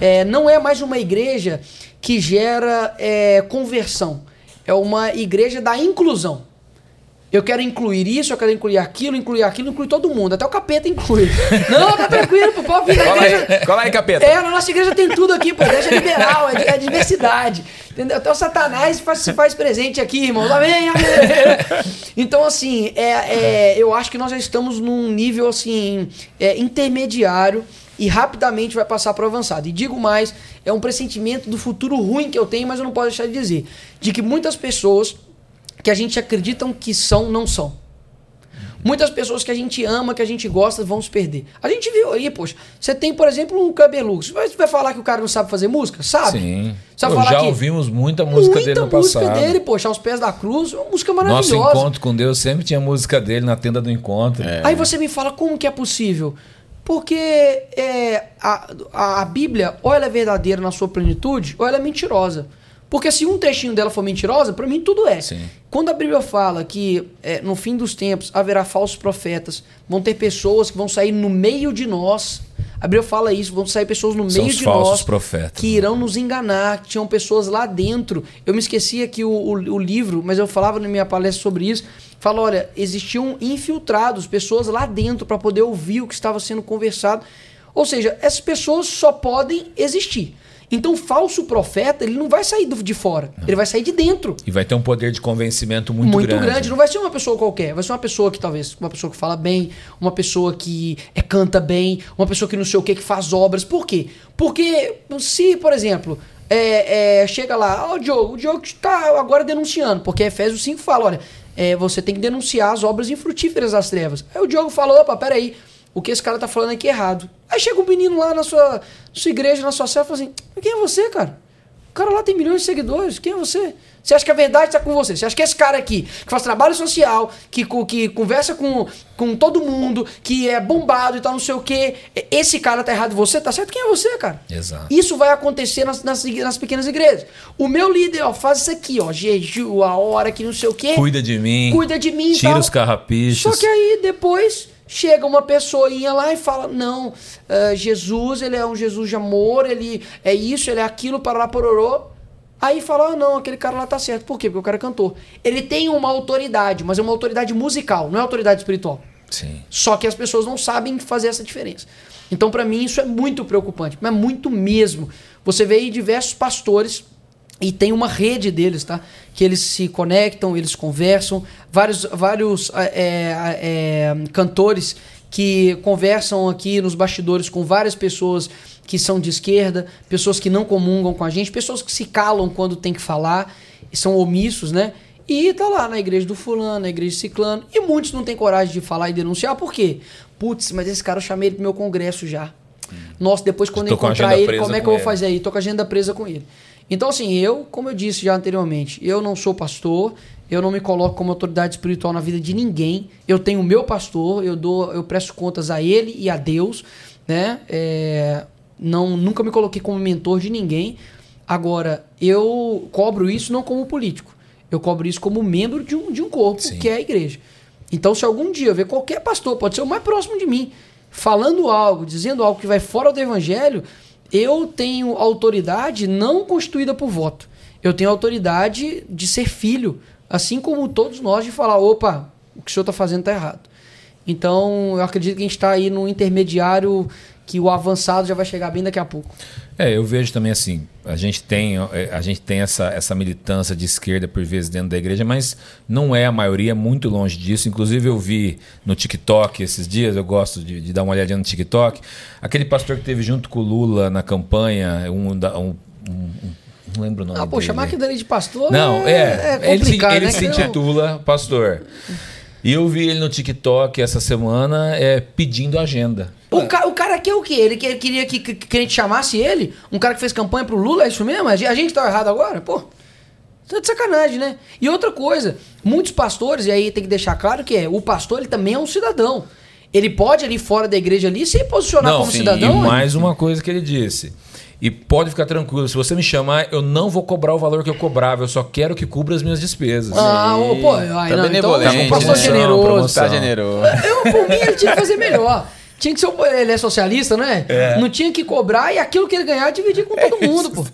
É, não é mais uma igreja que gera é, conversão é uma igreja da inclusão. Eu quero incluir isso, eu quero incluir aquilo, incluir aquilo, incluir todo mundo. Até o capeta inclui. Não, tá tranquilo, pô, pode vir na igreja. Cola aí, capeta. É, na nossa igreja tem tudo aqui, pô. Igreja liberal, é, é diversidade. Entendeu? Até o Satanás faz, se faz presente aqui, irmão. Amém, amém. Então, assim, é, é, eu acho que nós já estamos num nível, assim, é, intermediário e rapidamente vai passar para o avançado. E digo mais, é um pressentimento do futuro ruim que eu tenho, mas eu não posso deixar de dizer, de que muitas pessoas que a gente acreditam que são, não são. Muitas pessoas que a gente ama, que a gente gosta, vão se perder. A gente viu aí, poxa. Você tem, por exemplo, um cabeludo. Você vai falar que o cara não sabe fazer música? Sabe? Sim. Você Pô, já ouvimos muita música muita dele no música passado. dele, poxa, aos pés da cruz, uma música maravilhosa. Nosso encontro com Deus sempre tinha música dele na tenda do encontro. É. Aí você me fala como que é possível? Porque é, a, a, Bíblia, ou ela é verdadeira na sua plenitude, ou ela é mentirosa. Porque se um trechinho dela for mentirosa, para mim tudo é. Sim. Quando a Bíblia fala que é, no fim dos tempos haverá falsos profetas, vão ter pessoas que vão sair no meio de nós. A Bíblia fala isso, vão sair pessoas no São meio de nós profetas, que irão nos enganar, que tinham pessoas lá dentro. Eu me esqueci aqui o, o, o livro, mas eu falava na minha palestra sobre isso Fala, olha, existiam infiltrados, pessoas lá dentro para poder ouvir o que estava sendo conversado. Ou seja, essas pessoas só podem existir. Então, falso profeta, ele não vai sair de fora, não. ele vai sair de dentro. E vai ter um poder de convencimento muito, muito grande. Muito grande. Não vai ser uma pessoa qualquer, vai ser uma pessoa que talvez, uma pessoa que fala bem, uma pessoa que é, canta bem, uma pessoa que não sei o que, que faz obras. Por quê? Porque se, por exemplo, é, é, chega lá, ó, oh, o Diogo, o Diogo está agora denunciando, porque Efésios 5 fala, olha, é, você tem que denunciar as obras infrutíferas das trevas. Aí o Diogo falou, opa, peraí, o que esse cara tá falando aqui é errado. Aí chega um menino lá na sua, sua igreja, na sua cela, e fala assim, quem é você, cara? O cara lá tem milhões de seguidores, quem é você? Você acha que a verdade está com você? Você acha que esse cara aqui, que faz trabalho social, que, que conversa com, com todo mundo, que é bombado e tal, não sei o quê, esse cara tá errado você, tá certo? Quem é você, cara? Exato. Isso vai acontecer nas, nas, nas pequenas igrejas. O meu líder, ó, faz isso aqui, ó, jejum, a hora que não sei o quê. Cuida de mim. Cuida de mim Tira os carrapichos. Só que aí depois chega uma pessoinha lá e fala: Não, uh, Jesus, ele é um Jesus de amor, ele é isso, ele é aquilo, para lá, pororô. Aí fala, ah, não, aquele cara lá tá certo. Por quê? Porque o cara é cantor. Ele tem uma autoridade, mas é uma autoridade musical, não é autoridade espiritual. Sim. Só que as pessoas não sabem fazer essa diferença. Então, para mim, isso é muito preocupante, mas muito mesmo. Você vê aí diversos pastores e tem uma rede deles, tá? Que eles se conectam, eles conversam. Vários, vários é, é, cantores que conversam aqui nos bastidores com várias pessoas que são de esquerda, pessoas que não comungam com a gente, pessoas que se calam quando tem que falar, são omissos, né? E tá lá na igreja do fulano, na igreja do ciclano, e muitos não têm coragem de falar e denunciar, por quê? Putz, mas esse cara eu chamei ele pro meu congresso já. Nossa, depois quando eu encontrar ele, como é que eu vou fazer aí? Tô com a agenda presa com ele. Então, assim, eu, como eu disse já anteriormente, eu não sou pastor, eu não me coloco como autoridade espiritual na vida de ninguém. Eu tenho o meu pastor, eu dou, eu presto contas a ele e a Deus, né? É, não, nunca me coloquei como mentor de ninguém. Agora, eu cobro isso não como político. Eu cobro isso como membro de um, de um corpo, Sim. que é a igreja. Então, se algum dia eu ver qualquer pastor, pode ser o mais próximo de mim, falando algo, dizendo algo que vai fora do evangelho, eu tenho autoridade não constituída por voto. Eu tenho autoridade de ser filho, assim como todos nós, de falar: opa, o que o senhor está fazendo está errado. Então, eu acredito que a gente está aí no intermediário que o avançado já vai chegar bem daqui a pouco. É, eu vejo também assim, a gente tem, é, a gente tem essa, essa militância de esquerda por vezes dentro da igreja, mas não é a maioria, muito longe disso. Inclusive eu vi no TikTok esses dias, eu gosto de, de dar uma olhadinha no TikTok, aquele pastor que teve junto com o Lula na campanha, um, um, um- não lembro o nome Ah, pô, dele. chamar aquele dele de pastor Não, é. é ele se, ele né? se intitula pastor. E eu vi ele no TikTok essa semana é, pedindo agenda. O, ca- o cara quer o quê? Ele, que- ele queria que, que, que a gente chamasse ele? Um cara que fez campanha pro Lula, é isso mesmo? A gente, tá errado agora? Pô, tá de sacanagem, né? E outra coisa, muitos pastores, e aí tem que deixar claro que é, o pastor ele também é um cidadão. Ele pode ali fora da igreja ali se posicionar como sim, cidadão. E hein? mais uma coisa que ele disse. E pode ficar tranquilo, se você me chamar, eu não vou cobrar o valor que eu cobrava, eu só quero que cubra as minhas despesas. Ah, ô, pô, ai, tá não, então benevolente, é um pastor né? generoso. Promoção. Tá generoso. Eu, por mim, ele tinha que fazer melhor. Tinha que ser. Ele é socialista, né? Não tinha que cobrar e aquilo que ele ganhar dividir com todo mundo, pô.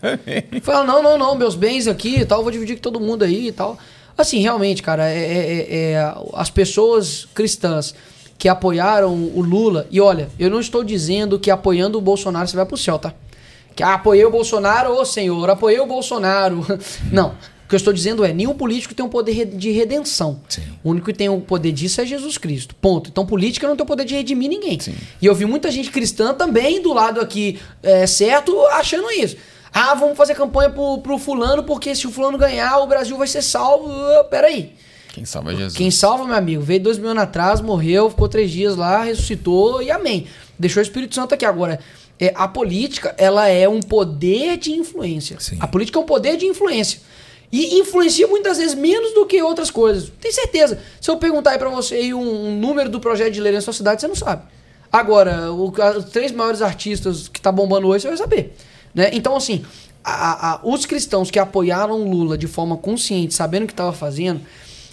Fala, não, não, não, meus bens aqui e tal, eu vou dividir com todo mundo aí e tal. Assim, realmente, cara, é, é- é- as pessoas cristãs que apoiaram o Lula, e olha, eu não estou dizendo que apoiando o Bolsonaro você vai pro céu, tá? Que ah, apoiei o Bolsonaro, ô senhor, apoiei o Bolsonaro. Não. O que eu estou dizendo é, nenhum político tem um poder de redenção. Sim. O único que tem o poder disso é Jesus Cristo. Ponto. Então, política não tem o poder de redimir ninguém. E eu vi muita gente cristã também do lado aqui é, certo achando isso. Ah, vamos fazer campanha pro, pro fulano, porque se o fulano ganhar, o Brasil vai ser salvo. Ah, Peraí. Quem salva é Jesus. Quem salva, meu amigo, veio dois mil anos atrás, morreu, ficou três dias lá, ressuscitou e amém. Deixou o Espírito Santo aqui. Agora, é, a política, ela é um poder de influência. Sim. A política é um poder de influência. E influencia muitas vezes menos do que outras coisas. Tem certeza. Se eu perguntar aí pra você aí um, um número do projeto de lei na sua cidade, você não sabe. Agora, o- os três maiores artistas que tá bombando hoje, você vai saber. Né? Então, assim, a- a- os cristãos que apoiaram Lula de forma consciente, sabendo o que estava fazendo,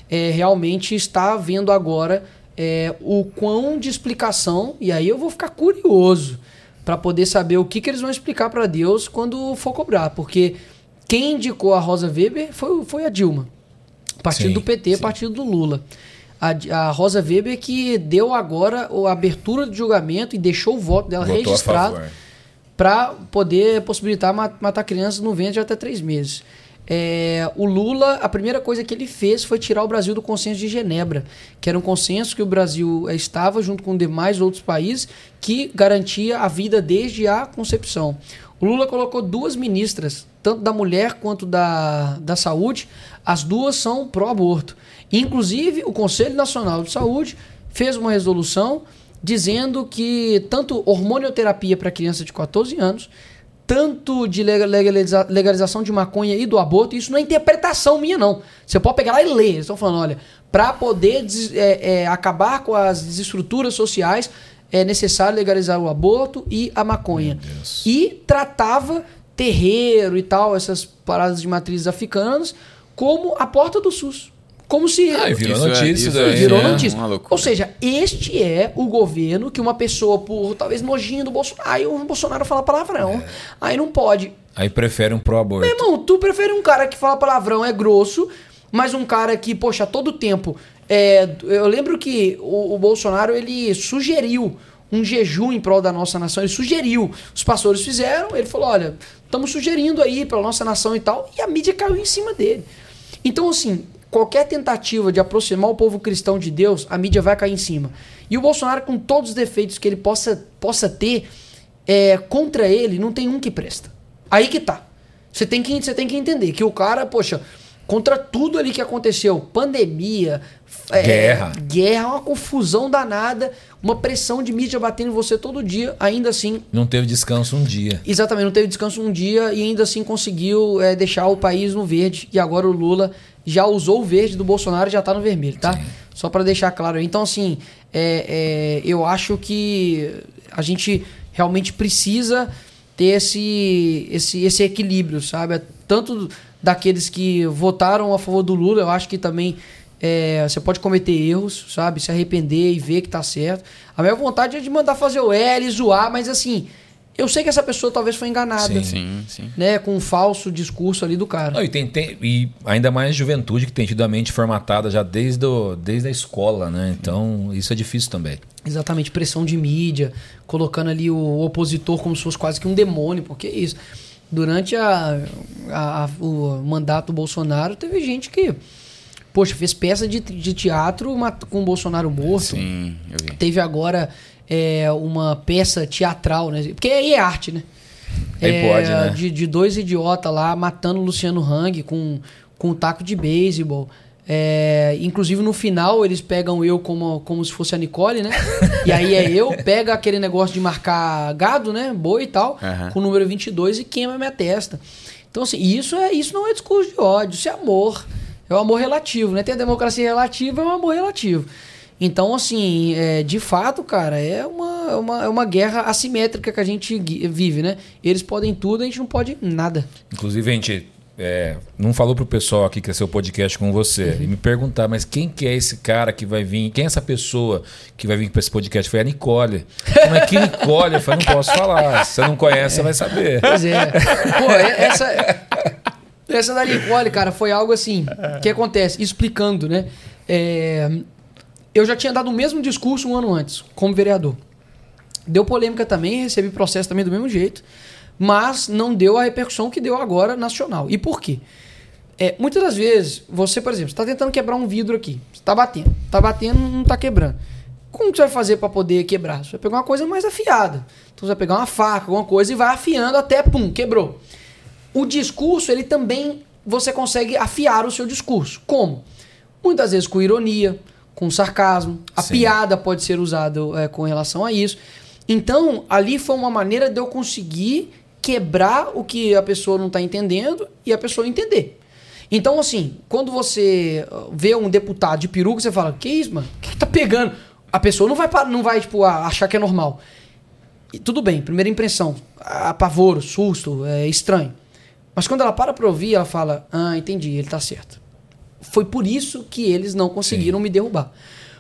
é, realmente está vendo agora é, o quão de explicação, e aí eu vou ficar curioso para poder saber o que, que eles vão explicar para Deus quando for cobrar, porque quem indicou a Rosa Weber foi, foi a Dilma, partido Sim, do PT, sim. partido do Lula. A, a Rosa Weber que deu agora a abertura de julgamento e deixou o voto dela Votou registrado favor. para poder possibilitar ma- matar crianças no ventre de até três meses. É, o Lula, a primeira coisa que ele fez foi tirar o Brasil do consenso de Genebra, que era um consenso que o Brasil eh, estava junto com demais outros países que garantia a vida desde a concepção. O Lula colocou duas ministras, tanto da mulher quanto da, da saúde, as duas são pró-aborto. Inclusive, o Conselho Nacional de Saúde fez uma resolução dizendo que tanto hormonioterapia para criança de 14 anos, tanto de lega- legaliza- legalização de maconha e do aborto, isso não é interpretação minha, não. Você pode pegar lá e ler. Eles estão falando, olha, para poder é, é, acabar com as desestruturas sociais, é necessário legalizar o aborto e a maconha. E tratava terreiro e tal, essas paradas de matrizes africanas, como a porta do SUS. Como se. Ah, virou Isso é- notícia isso daí, é- Virou né? notícia. Ou seja, este é o governo que uma pessoa, por talvez nojinho do Bolsonaro. Aí o Bolsonaro fala palavrão. É. Aí não pode. Aí prefere um pró-aborto. Meu irmão, tu prefere um cara que fala palavrão, é grosso, mas um cara que, poxa, todo tempo. é, eu lembro que o, o Bolsonaro ele sugeriu um jejum em prol da nossa nação. Ele sugeriu. Os pastores fizeram, ele falou: olha, estamos sugerindo aí para nossa nação e tal. E a mídia caiu em cima dele. Então, assim, qualquer tentativa de aproximar o povo cristão de Deus, a mídia vai cair em cima. E o Bolsonaro, com todos os defeitos que ele possa, possa ter, é, contra ele, não tem um que presta. Aí que tá. Você tem que, você tem que entender que o cara, poxa, contra tudo ali que aconteceu, pandemia, é, Guerra. guerra, uma confusão danada, uma pressão de mídia batendo em você todo dia, ainda assim Não teve descanso um dia. Exatamente, não teve descanso um dia e ainda assim conseguiu é, deixar o país no verde. E agora o Lula já usou o verde do Bolsonaro e já tá no vermelho, tá? Sim. Só para deixar claro. Então, assim, é, é, eu acho que a gente realmente precisa ter esse, esse, esse equilíbrio, sabe? Tanto daqueles que votaram a favor do Lula, eu acho que também é, você pode cometer erros, sabe? Se arrepender e ver que tá certo. A minha vontade é de mandar fazer o L, zoar, mas assim, eu sei que essa pessoa talvez foi enganada, Sim. Sim, sim. né? Com um falso discurso ali do cara. Não, e, tem, tem- e ainda mais juventude que tem tido a mente formatada já desde, o, desde a escola, né? Então isso é difícil também. Exatamente, pressão de mídia, colocando ali o opositor como se fosse quase que um demônio, porque é isso. Durante a, a- a- o mandato do Bolsonaro, teve gente que, poxa, fez peça de, de teatro com o Bolsonaro morto. Sim, eu vi. Teve agora é, uma peça teatral, né? Porque aí é arte, né? Aí pode, né? De, de dois idiotas lá matando o Luciano Hang com, com um taco de beisebol. É, inclusive no final eles pegam eu como, como se fosse a Nicole, né? e aí é eu, pega aquele negócio de marcar gado, né? Boi e tal, Aham. com o número 22 e queima a minha testa. Então, assim, isso, é, isso não é discurso de ódio, isso é amor. É o amor relativo, né? Tem a democracia relativa, é um amor relativo. Então, assim, é, de fato, cara, é uma, é uma, é uma guerra assimétrica que a gente vive, né? Eles podem tudo, a gente não pode nada. Inclusive, a gente é, não falou pro pessoal aqui que é seu podcast com você e me perguntar, mas quem que é esse cara que vai vir? Quem é essa pessoa que vai vir para esse podcast? Foi a Nicole. Como é que Nicole? Eu falei, não posso falar. Se você não conhece, você vai saber. Pois é. Pô, é- essa, essa da Nicole, cara, foi algo assim. O que acontece? Explicando, né? É, eu já tinha dado o mesmo discurso um ano antes, como vereador. Deu polêmica também, recebi processo também do mesmo jeito, mas não deu a repercussão que deu agora nacional. E por quê? É, muitas das vezes, você, por exemplo, está tentando quebrar um vidro aqui. Você está batendo. Está batendo, não está quebrando. Como que você vai fazer para poder quebrar? Você vai pegar uma coisa mais afiada. Então você vai pegar uma faca, alguma coisa e vai afiando até, pum, quebrou. O discurso, ele também, você consegue afiar o seu discurso. Como? Muitas vezes com ironia, com sarcasmo. A Sim. piada pode ser usada é, com relação a isso. Então, ali foi uma maneira de eu conseguir quebrar o que a pessoa não está entendendo e a pessoa entender. Então, assim, quando você uh, vê um deputado de peruca, você fala, que isso, mano? O que, que tá pegando? A pessoa não vai, não vai tipo, achar que é normal. E tudo bem, primeira impressão, apavoro, susto, é estranho. Mas quando ela para pra ouvir, ela fala, ah, entendi, ele tá certo. Foi por isso que eles não conseguiram me derrubar.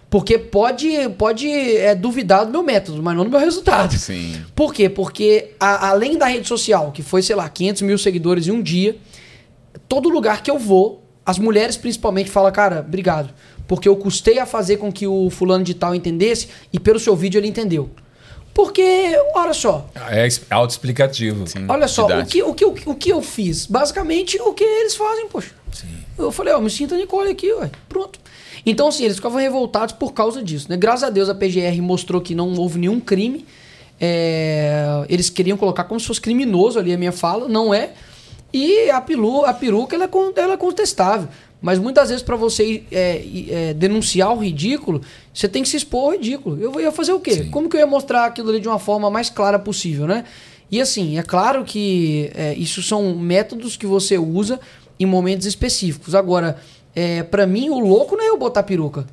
Porque pode, pode é, duvidar do meu método, mas não do meu resultado. Sim. Por quê? Porque a- além da rede social, que foi, sei lá, 500 mil seguidores em um dia, todo lugar que eu vou, as mulheres principalmente falam, cara, obrigado. Porque eu custei a fazer com que o fulano de tal entendesse e pelo seu vídeo ele entendeu. Porque, olha só, É es- autoexplicativo. Sim. olha só, o que, o, que, o, que- o que eu fiz? Basicamente o que eles fazem, poxa. Eu falei, ó, me sinta Nicole aqui, ué. Pronto. Então, assim, eles ficavam revoltados por causa disso, né? Graças a Deus a PGR mostrou que não houve nenhum crime. É, eles queriam colocar como se fosse criminoso ali a minha fala, não é. E a, pilu, a peruca ela é, con- ela é contestável. Mas muitas vezes, para você é, é, denunciar o ridículo, você tem que se expor ao ridículo. Eu ia fazer o quê? Sim. Como que eu ia mostrar aquilo ali de uma forma mais clara possível, né? E assim, é claro que é, isso são métodos que você usa em momentos específicos. Agora, é, para mim, o louco não é eu botar peruca.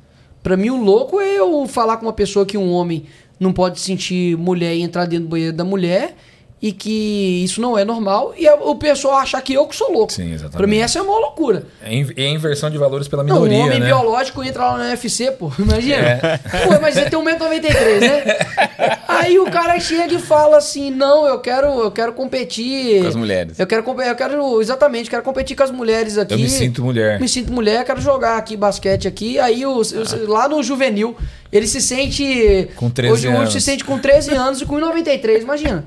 Pra mim, o louco é eu falar com uma pessoa que um homem não pode sentir mulher e entrar dentro do banheiro da mulher e que isso não é normal e a- o pessoal achar que eu que sou louco. Sim, exatamente. Pra mim, essa é uma loucura. É in- é inversão de valores pela Não, minoria, um homem né? biológico entra lá no UFC, pô. Imagina. É. Pô, mas você tem 1,93m, né? Aí o cara chega e fala assim: não, eu quero, eu quero competir. Com as mulheres. Eu quero, eu quero, exatamente, quero competir com as mulheres aqui. Eu me sinto mulher. Me sinto mulher, quero jogar aqui basquete aqui. Aí o, o- lá no juvenil, ele se sente. Com 13 hoje, anos. Hoje se sente com 13 anos e com 1,93, imagina.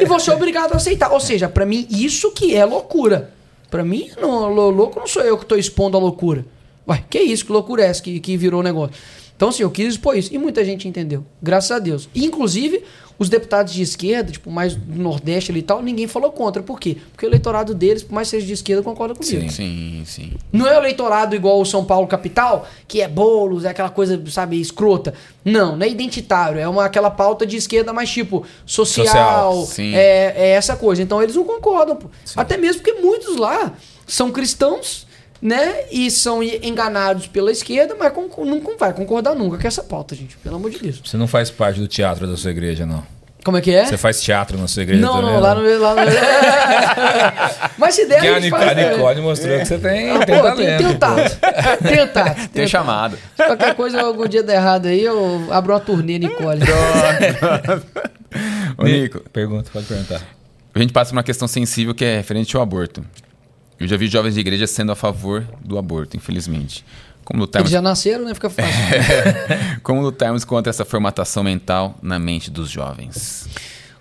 e você é obrigado a aceitar. Ou seja, pra mim, isso que é loucura. Pra mim, não, lou- louco não sou eu que tô expondo a loucura. Ué, que isso, que loucura é essa que, que virou o negócio? Então, assim, eu quis expor isso. E muita gente entendeu. Graças a Deus. E, inclusive, os deputados de esquerda, tipo, mais do Nordeste ali e tal, ninguém falou contra. Por quê? Porque o eleitorado deles, por mais que seja de esquerda, concorda comigo. Sim, sim, sim. Não é o eleitorado igual o São Paulo capital, que é bolos, é aquela coisa, sabe, escrota. Não, não é identitário. É uma, aquela pauta de esquerda mais tipo social. Social, sim. É, é essa coisa. Então eles não concordam. pô. Até mesmo porque muitos lá são cristãos, né? E são enganados pela esquerda, mas não con- vai concordar nunca com essa pauta, gente. Pelo amor de Deus. Você não faz parte do teatro da sua igreja, não. Como é que é? Você faz teatro na sua igreja Não, também? não, lá no. Lá no... Mas se der, Porque a gente faz a. Nicole mostrou que você tem, Ah, tem pô, talento. tem, tem tato. Tato. Chamado. Se qualquer coisa, algum dia der errado aí, eu abro uma turnê, Nicole. Ô, Nico, Pergunta, pode perguntar. a gente passa uma questão sensível que é referente ao aborto. Eu já vi jovens de igreja sendo a favor do aborto, infelizmente. Como Eles lutarmos, já nasceram, né? Fica fácil. como lutarmos contra essa formatação mental na mente dos jovens?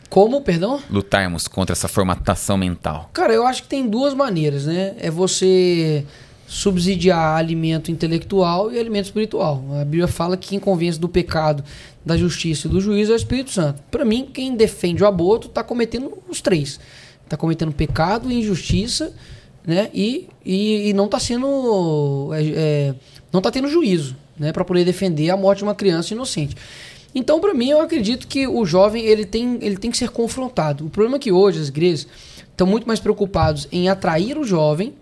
Como, perdão? Lutarmos contra essa formatação mental. Cara, eu acho que tem duas maneiras, né? É você subsidiar alimento intelectual e alimento espiritual. A Bíblia fala que quem convence do pecado, da justiça e do juízo é o Espírito Santo. Para mim, quem defende o aborto está cometendo os três. Está cometendo pecado, injustiça, né? E, e, e não está sendo, é, é, não está tendo juízo, né? Para poder defender a morte de uma criança inocente. Então, para mim, eu acredito que o jovem ele tem, ele tem que ser confrontado. O problema é que hoje as igrejas estão muito mais preocupados em atrair o jovem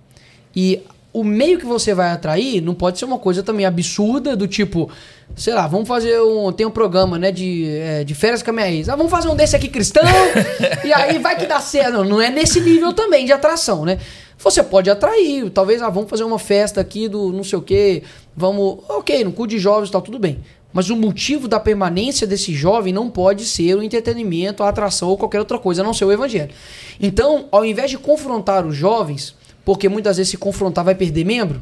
e o meio que você vai atrair não pode ser uma coisa também absurda do tipo, sei lá, vamos fazer um. Tem um programa, né, de, é, de férias com a minha ex. Ah, vamos fazer um desse aqui cristão e aí vai que dá certo. Não, não é nesse nível também de atração, né? Você pode atrair, talvez, ah, vamos fazer uma festa aqui do não sei o quê, vamos. Ok, no cu de jovens e tal, tudo bem. Mas o motivo da permanência desse jovem não pode ser o entretenimento, a atração ou qualquer outra coisa, a não ser o evangelho. Então, ao invés de confrontar os jovens, porque muitas vezes se confrontar vai perder membro,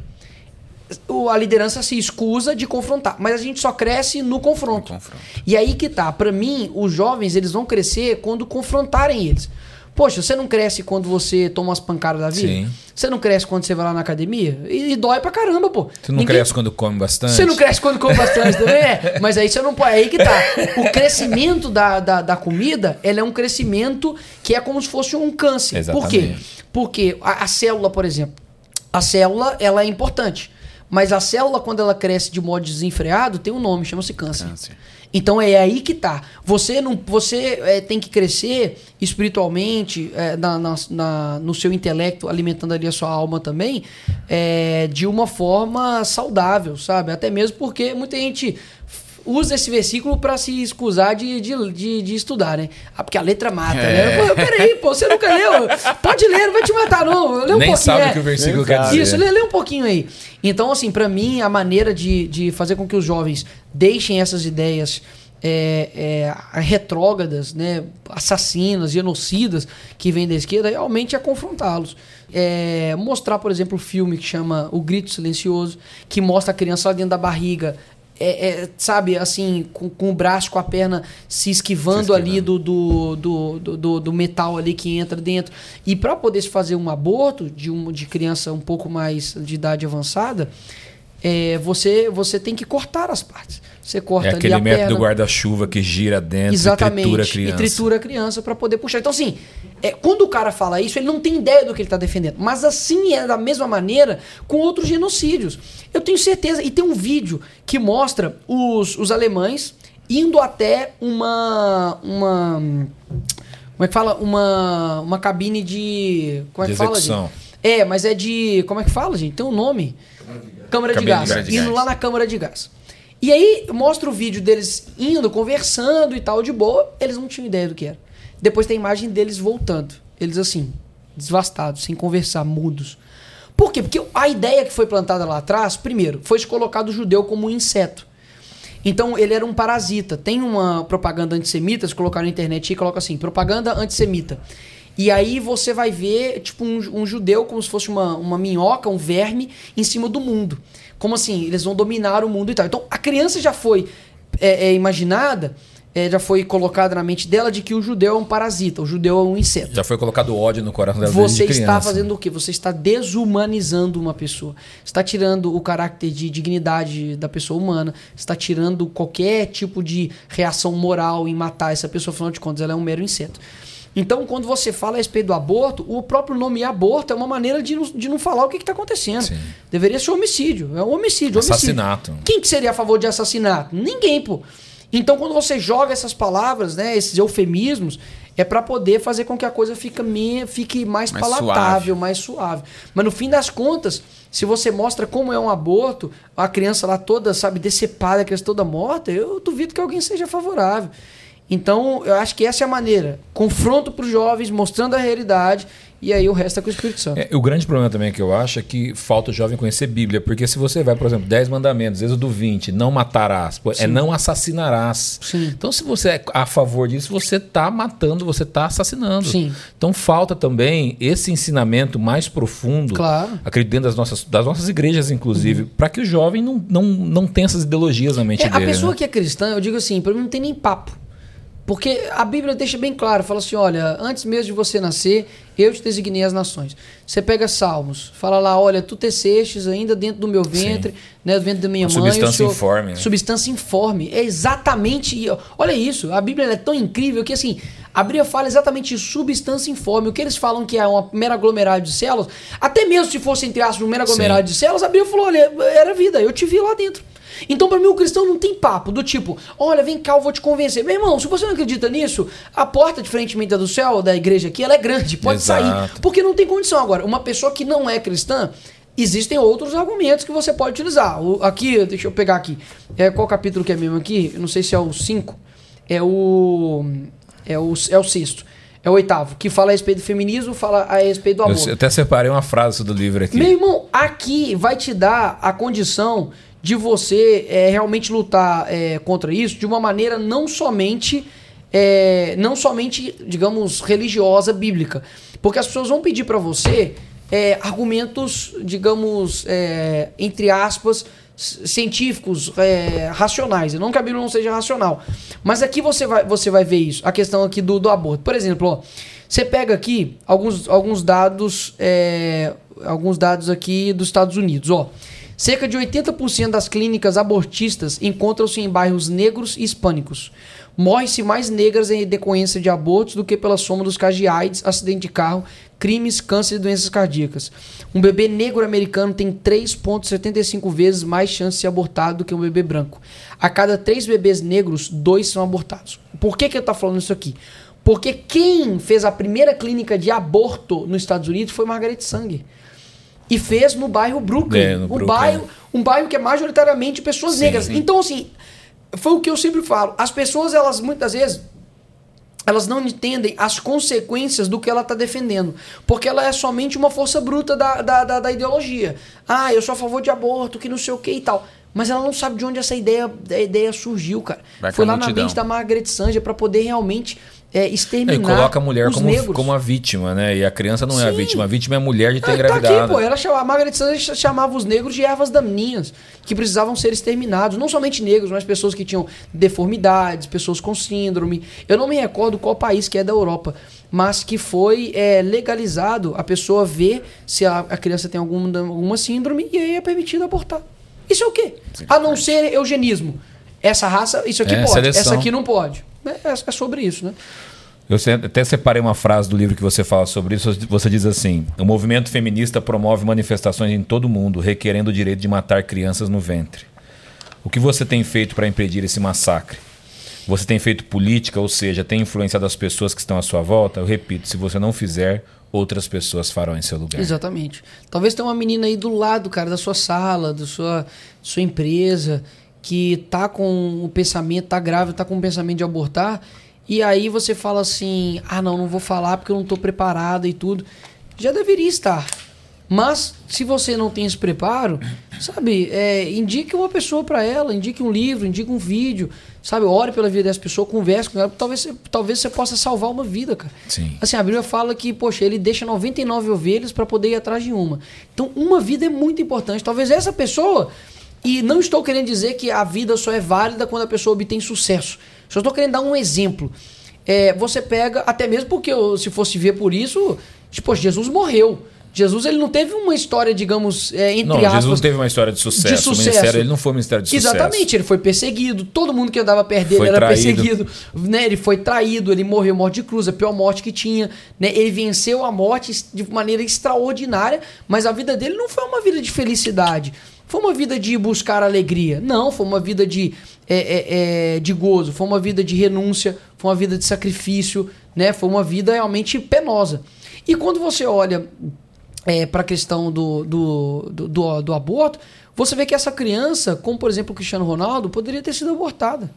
a liderança se escusa de confrontar. Mas a gente só cresce no confronto. No confronto. E aí que tá. Pra mim, os jovens eles vão crescer quando confrontarem eles. Poxa, você não cresce quando você toma umas pancadas da vida? Sim. Você não cresce quando você vai lá na academia? E, e dói pra caramba, pô. Você não Ninguém- cresce quando come bastante? você não cresce quando come bastante também, é. Mas aí você não pode. É aí que tá. O crescimento da, da, da comida, ela é um crescimento que é como se fosse um câncer. Por quê? Exatamente. Porque a, a célula, por exemplo, a célula, ela é importante. Mas a célula, quando ela cresce de modo desenfreado, tem um nome, chama-se câncer. Câncer. Então é aí que tá. Você não, você é, tem que crescer espiritualmente, é, na, na- na- no seu intelecto, alimentando ali a sua alma também, é, de uma forma saudável, sabe? Até mesmo porque muita gente usa esse versículo para se excusar de, de, de, de estudar, né? Ah, porque a letra mata, É. né? Pô, peraí, pô, você nunca leu? Pode ler, não vai te matar, não. Lê um Nem pouquinho, sabe é. o que o versículo quer dizer. Isso, lê, lê um pouquinho aí. Então, assim, pra mim, a maneira de, de fazer com que os jovens deixem essas ideias é, é, retrógradas, né, assassinas, genocidas que vêm da esquerda, realmente é confrontá-los. É, mostrar, por exemplo, o filme que chama O Grito Silencioso, que mostra a criança lá dentro da barriga. É, é, sabe, assim, com, com o braço, com a perna se esquivando, Se esquivando. ali do, do, do, do, do- do metal ali que entra dentro. E para poder se fazer um aborto de, um, de criança um pouco mais de idade avançada, é, você, você tem que cortar as partes. Você corta É ali aquele a método perna. do guarda-chuva que gira dentro Exatamente. e tritura a criança. E tritura a criança para poder puxar. Então, assim, é, quando o cara fala isso, ele não tem ideia do que ele está defendendo. Mas assim é da mesma maneira com outros genocídios. Eu tenho certeza. E tem um vídeo que mostra os, os alemães indo até uma. uma como é que fala? Uma, uma cabine de. Como é que De fala? gente? É, mas é de. Como é que fala, gente? Tem um nome. Câmara de gás. de gás. Indo lá na câmara de gás. E aí mostra o vídeo deles indo, conversando e tal, de boa. Eles não tinham ideia do que era. Depois tem a imagem deles voltando. Eles assim, desvastados, sem conversar, mudos. Por quê? Porque a ideia que foi plantada lá atrás, primeiro, foi de colocar o judeu como um inseto. Então ele era um parasita. Tem uma propaganda antissemita, se colocar na internet e coloca assim, propaganda antissemita. E aí você vai ver, tipo, um, um judeu como se fosse uma, uma minhoca, um verme, em cima do mundo. Como assim? Eles vão dominar o mundo e tal. Então a criança já foi é, é, imaginada é, já foi colocado na mente dela de que o judeu é um parasita, o judeu é um inseto. Já foi colocado ódio no coração dela Você está fazendo o quê? Você está desumanizando uma pessoa. Está tirando o caráter de dignidade da pessoa humana. Está tirando qualquer tipo de reação moral em matar essa pessoa. Afinal de contas, ela é um mero inseto. Então, quando você fala a respeito do aborto, o próprio nome aborto é uma maneira de não, de não falar o que está acontecendo. Sim. Deveria ser homicídio. É um homicídio. homicídio. Assassinato. Quem que seria a favor de assassinato? Ninguém, pô. Então, quando você joga essas palavras, né, esses eufemismos, é para poder fazer com que a coisa fique, me- fique mais, Mais palatável, mais suave. Mas no fim das contas, se você mostra como é um aborto, a criança lá toda, sabe, decepada, a criança toda morta, eu duvido que alguém seja favorável. Então, eu acho que essa é a maneira. Confronto para os jovens, mostrando a realidade, e aí o resto é com o Espírito Santo. É, o grande problema também que eu acho é que falta o jovem conhecer Bíblia. Porque se você vai, por exemplo, 10 mandamentos, Êxodo 20, não matarás, é não assassinarás. Sim. Então, se você é a favor disso, você está matando, você está assassinando. Sim. Então, falta também esse ensinamento mais profundo, Claro. acredito dentro das nossas, das nossas igrejas, inclusive, para que o jovem não, não, não tenha essas ideologias na mente É, a dele. pessoa né? que é cristã, eu digo assim, pra mim não tem nem papo. Porque a Bíblia deixa bem claro, fala assim, olha, antes mesmo de você nascer, eu te designei as nações. Você pega Salmos, fala lá, olha, tu tecestes ainda dentro do meu ventre, né, do ventre da minha Uma mãe. substância Senhor- informe, né? Substância informe. É exatamente, olha isso, a Bíblia é tão incrível que assim, a Bíblia fala exatamente isso, substância informe. O que eles falam que é uma mera aglomerado de células, até mesmo se fosse, entre aspas, um mero aglomerado de células, a Bíblia falou, olha, era vida, eu te vi lá dentro. Então, pra mim, o cristão não tem papo do tipo, olha, vem cá, eu vou te convencer. Meu irmão, se você não acredita nisso, a porta de frente do céu da igreja aqui, ela é grande, pode Exato. sair. Porque não tem condição. Agora, uma pessoa que não é cristã, existem outros argumentos que você pode utilizar. O- aqui, deixa eu pegar aqui. É, qual capítulo que é mesmo aqui? Eu não sei se é o 5. É o. É o, é o sexto. É o oitavo. Que fala a respeito do feminismo, fala a respeito do amor. Eu até separei uma frase do livro aqui. Meu irmão, aqui vai te dar a condição de você é, realmente lutar é, contra isso de uma maneira não somente, é, não somente, digamos, religiosa, bíblica. Porque as pessoas vão pedir para você é, argumentos, digamos, é, entre aspas, científicos, é, racionais. Não que a Bíblia não seja racional. Mas aqui você vai, você vai ver isso. A questão aqui do, do aborto. Por exemplo, ó, você pega aqui alguns, alguns dados, alguns dados aqui dos Estados Unidos, ó. Cerca de 80% das clínicas abortistas encontram-se em bairros negros e hispânicos. Morre-se mais negras em decorrência de abortos do que pela soma dos casos de AIDS, acidente de carro, crimes, câncer e doenças cardíacas. Um bebê negro americano tem 3,75 vezes mais chance de ser abortado do que um bebê branco. A cada três bebês negros, dois são abortados. Por que, que eu estou falando isso aqui? Porque quem fez a primeira clínica de aborto nos Estados Unidos foi Margaret Sanger. E fez no bairro Brooklyn. É, no um, Brooklyn. bairro, um bairro que é majoritariamente pessoas Sim, negras. sim. Então, assim, foi o que eu sempre falo. As pessoas, elas muitas vezes elas não entendem as consequências do que ela está defendendo. Porque ela é somente uma força bruta da, da, da, da ideologia. Ah, eu sou a favor de aborto, que não sei o que e tal. Mas ela não sabe de onde essa ideia, ideia surgiu, cara. Vai Foi lá na multidão. mente da Margaret Sanger para poder realmente é, E exterminar coloca a mulher como, negros. como a vítima, né? E a criança não é a Sim. vítima. A vítima é a mulher de ter Ah, tá engravidado. aqui, pô. Ela chamava, a Margaret Sanger chamava os negros de ervas daninhas, que precisavam ser exterminados. Não somente negros, mas pessoas que tinham deformidades, pessoas com síndrome. Eu não me recordo qual país que é da Europa, mas que foi é, legalizado a pessoa ver se a, a criança tem alguma, alguma síndrome e aí é permitido abortar. Isso é o quê? A não ser eugenismo. Essa raça, isso aqui É, pode, seleção. essa aqui não pode. É, é sobre isso, né? Eu até separei uma frase do livro que você fala sobre isso. Você diz assim: o movimento feminista promove manifestações em todo o mundo, requerendo o direito de matar crianças no ventre. O que você tem feito para impedir esse massacre? Você tem feito política, ou seja, tem influenciado as pessoas que estão à sua volta? Eu repito, se você não fizer, outras pessoas farão em seu lugar. Exatamente. Talvez tenha uma menina aí do lado, cara, da sua sala, da sua, sua empresa, que tá com o pensamento, tá grávida, tá com o pensamento de abortar, e aí você fala assim: ah, não, não vou falar porque eu não tô preparada e tudo. Já deveria estar. Mas, se você não tem esse preparo, sabe, é, indique uma pessoa para ela, indique um livro, indique um vídeo, sabe, ore pela vida dessa pessoa, converse com ela, talvez, talvez você possa salvar uma vida, cara. Sim. Assim, a Bíblia fala que, poxa, ele deixa 99 ovelhas para poder ir atrás de uma. Então, uma vida é muito importante. Talvez essa pessoa, e não estou querendo dizer que a vida só é válida quando a pessoa obtém sucesso. Só estou querendo dar um exemplo. É, você pega, até mesmo porque eu, se fosse ver por isso, tipo, Jesus morreu. Jesus ele não teve uma história, digamos, é, entre não, aspas. Jesus teve uma história de sucesso. de sucesso. O ministério, ele não foi um ministério de sucesso. Exatamente, ele foi perseguido, todo mundo que andava perto dele Foi era traído. perseguido, né? Ele foi traído, ele morreu morte de cruz, a pior morte que tinha, né? Ele venceu a morte de maneira extraordinária, mas a vida dele não foi uma vida de felicidade. Foi uma vida de buscar alegria. Não, foi uma vida de, é, é, é, de gozo, foi uma vida de renúncia, foi uma vida de sacrifício, né? Foi uma vida realmente penosa. E quando você olha é, para a questão do, do, do, do, do aborto, você vê que essa criança, como por exemplo o Cristiano Ronaldo, poderia ter sido abortada.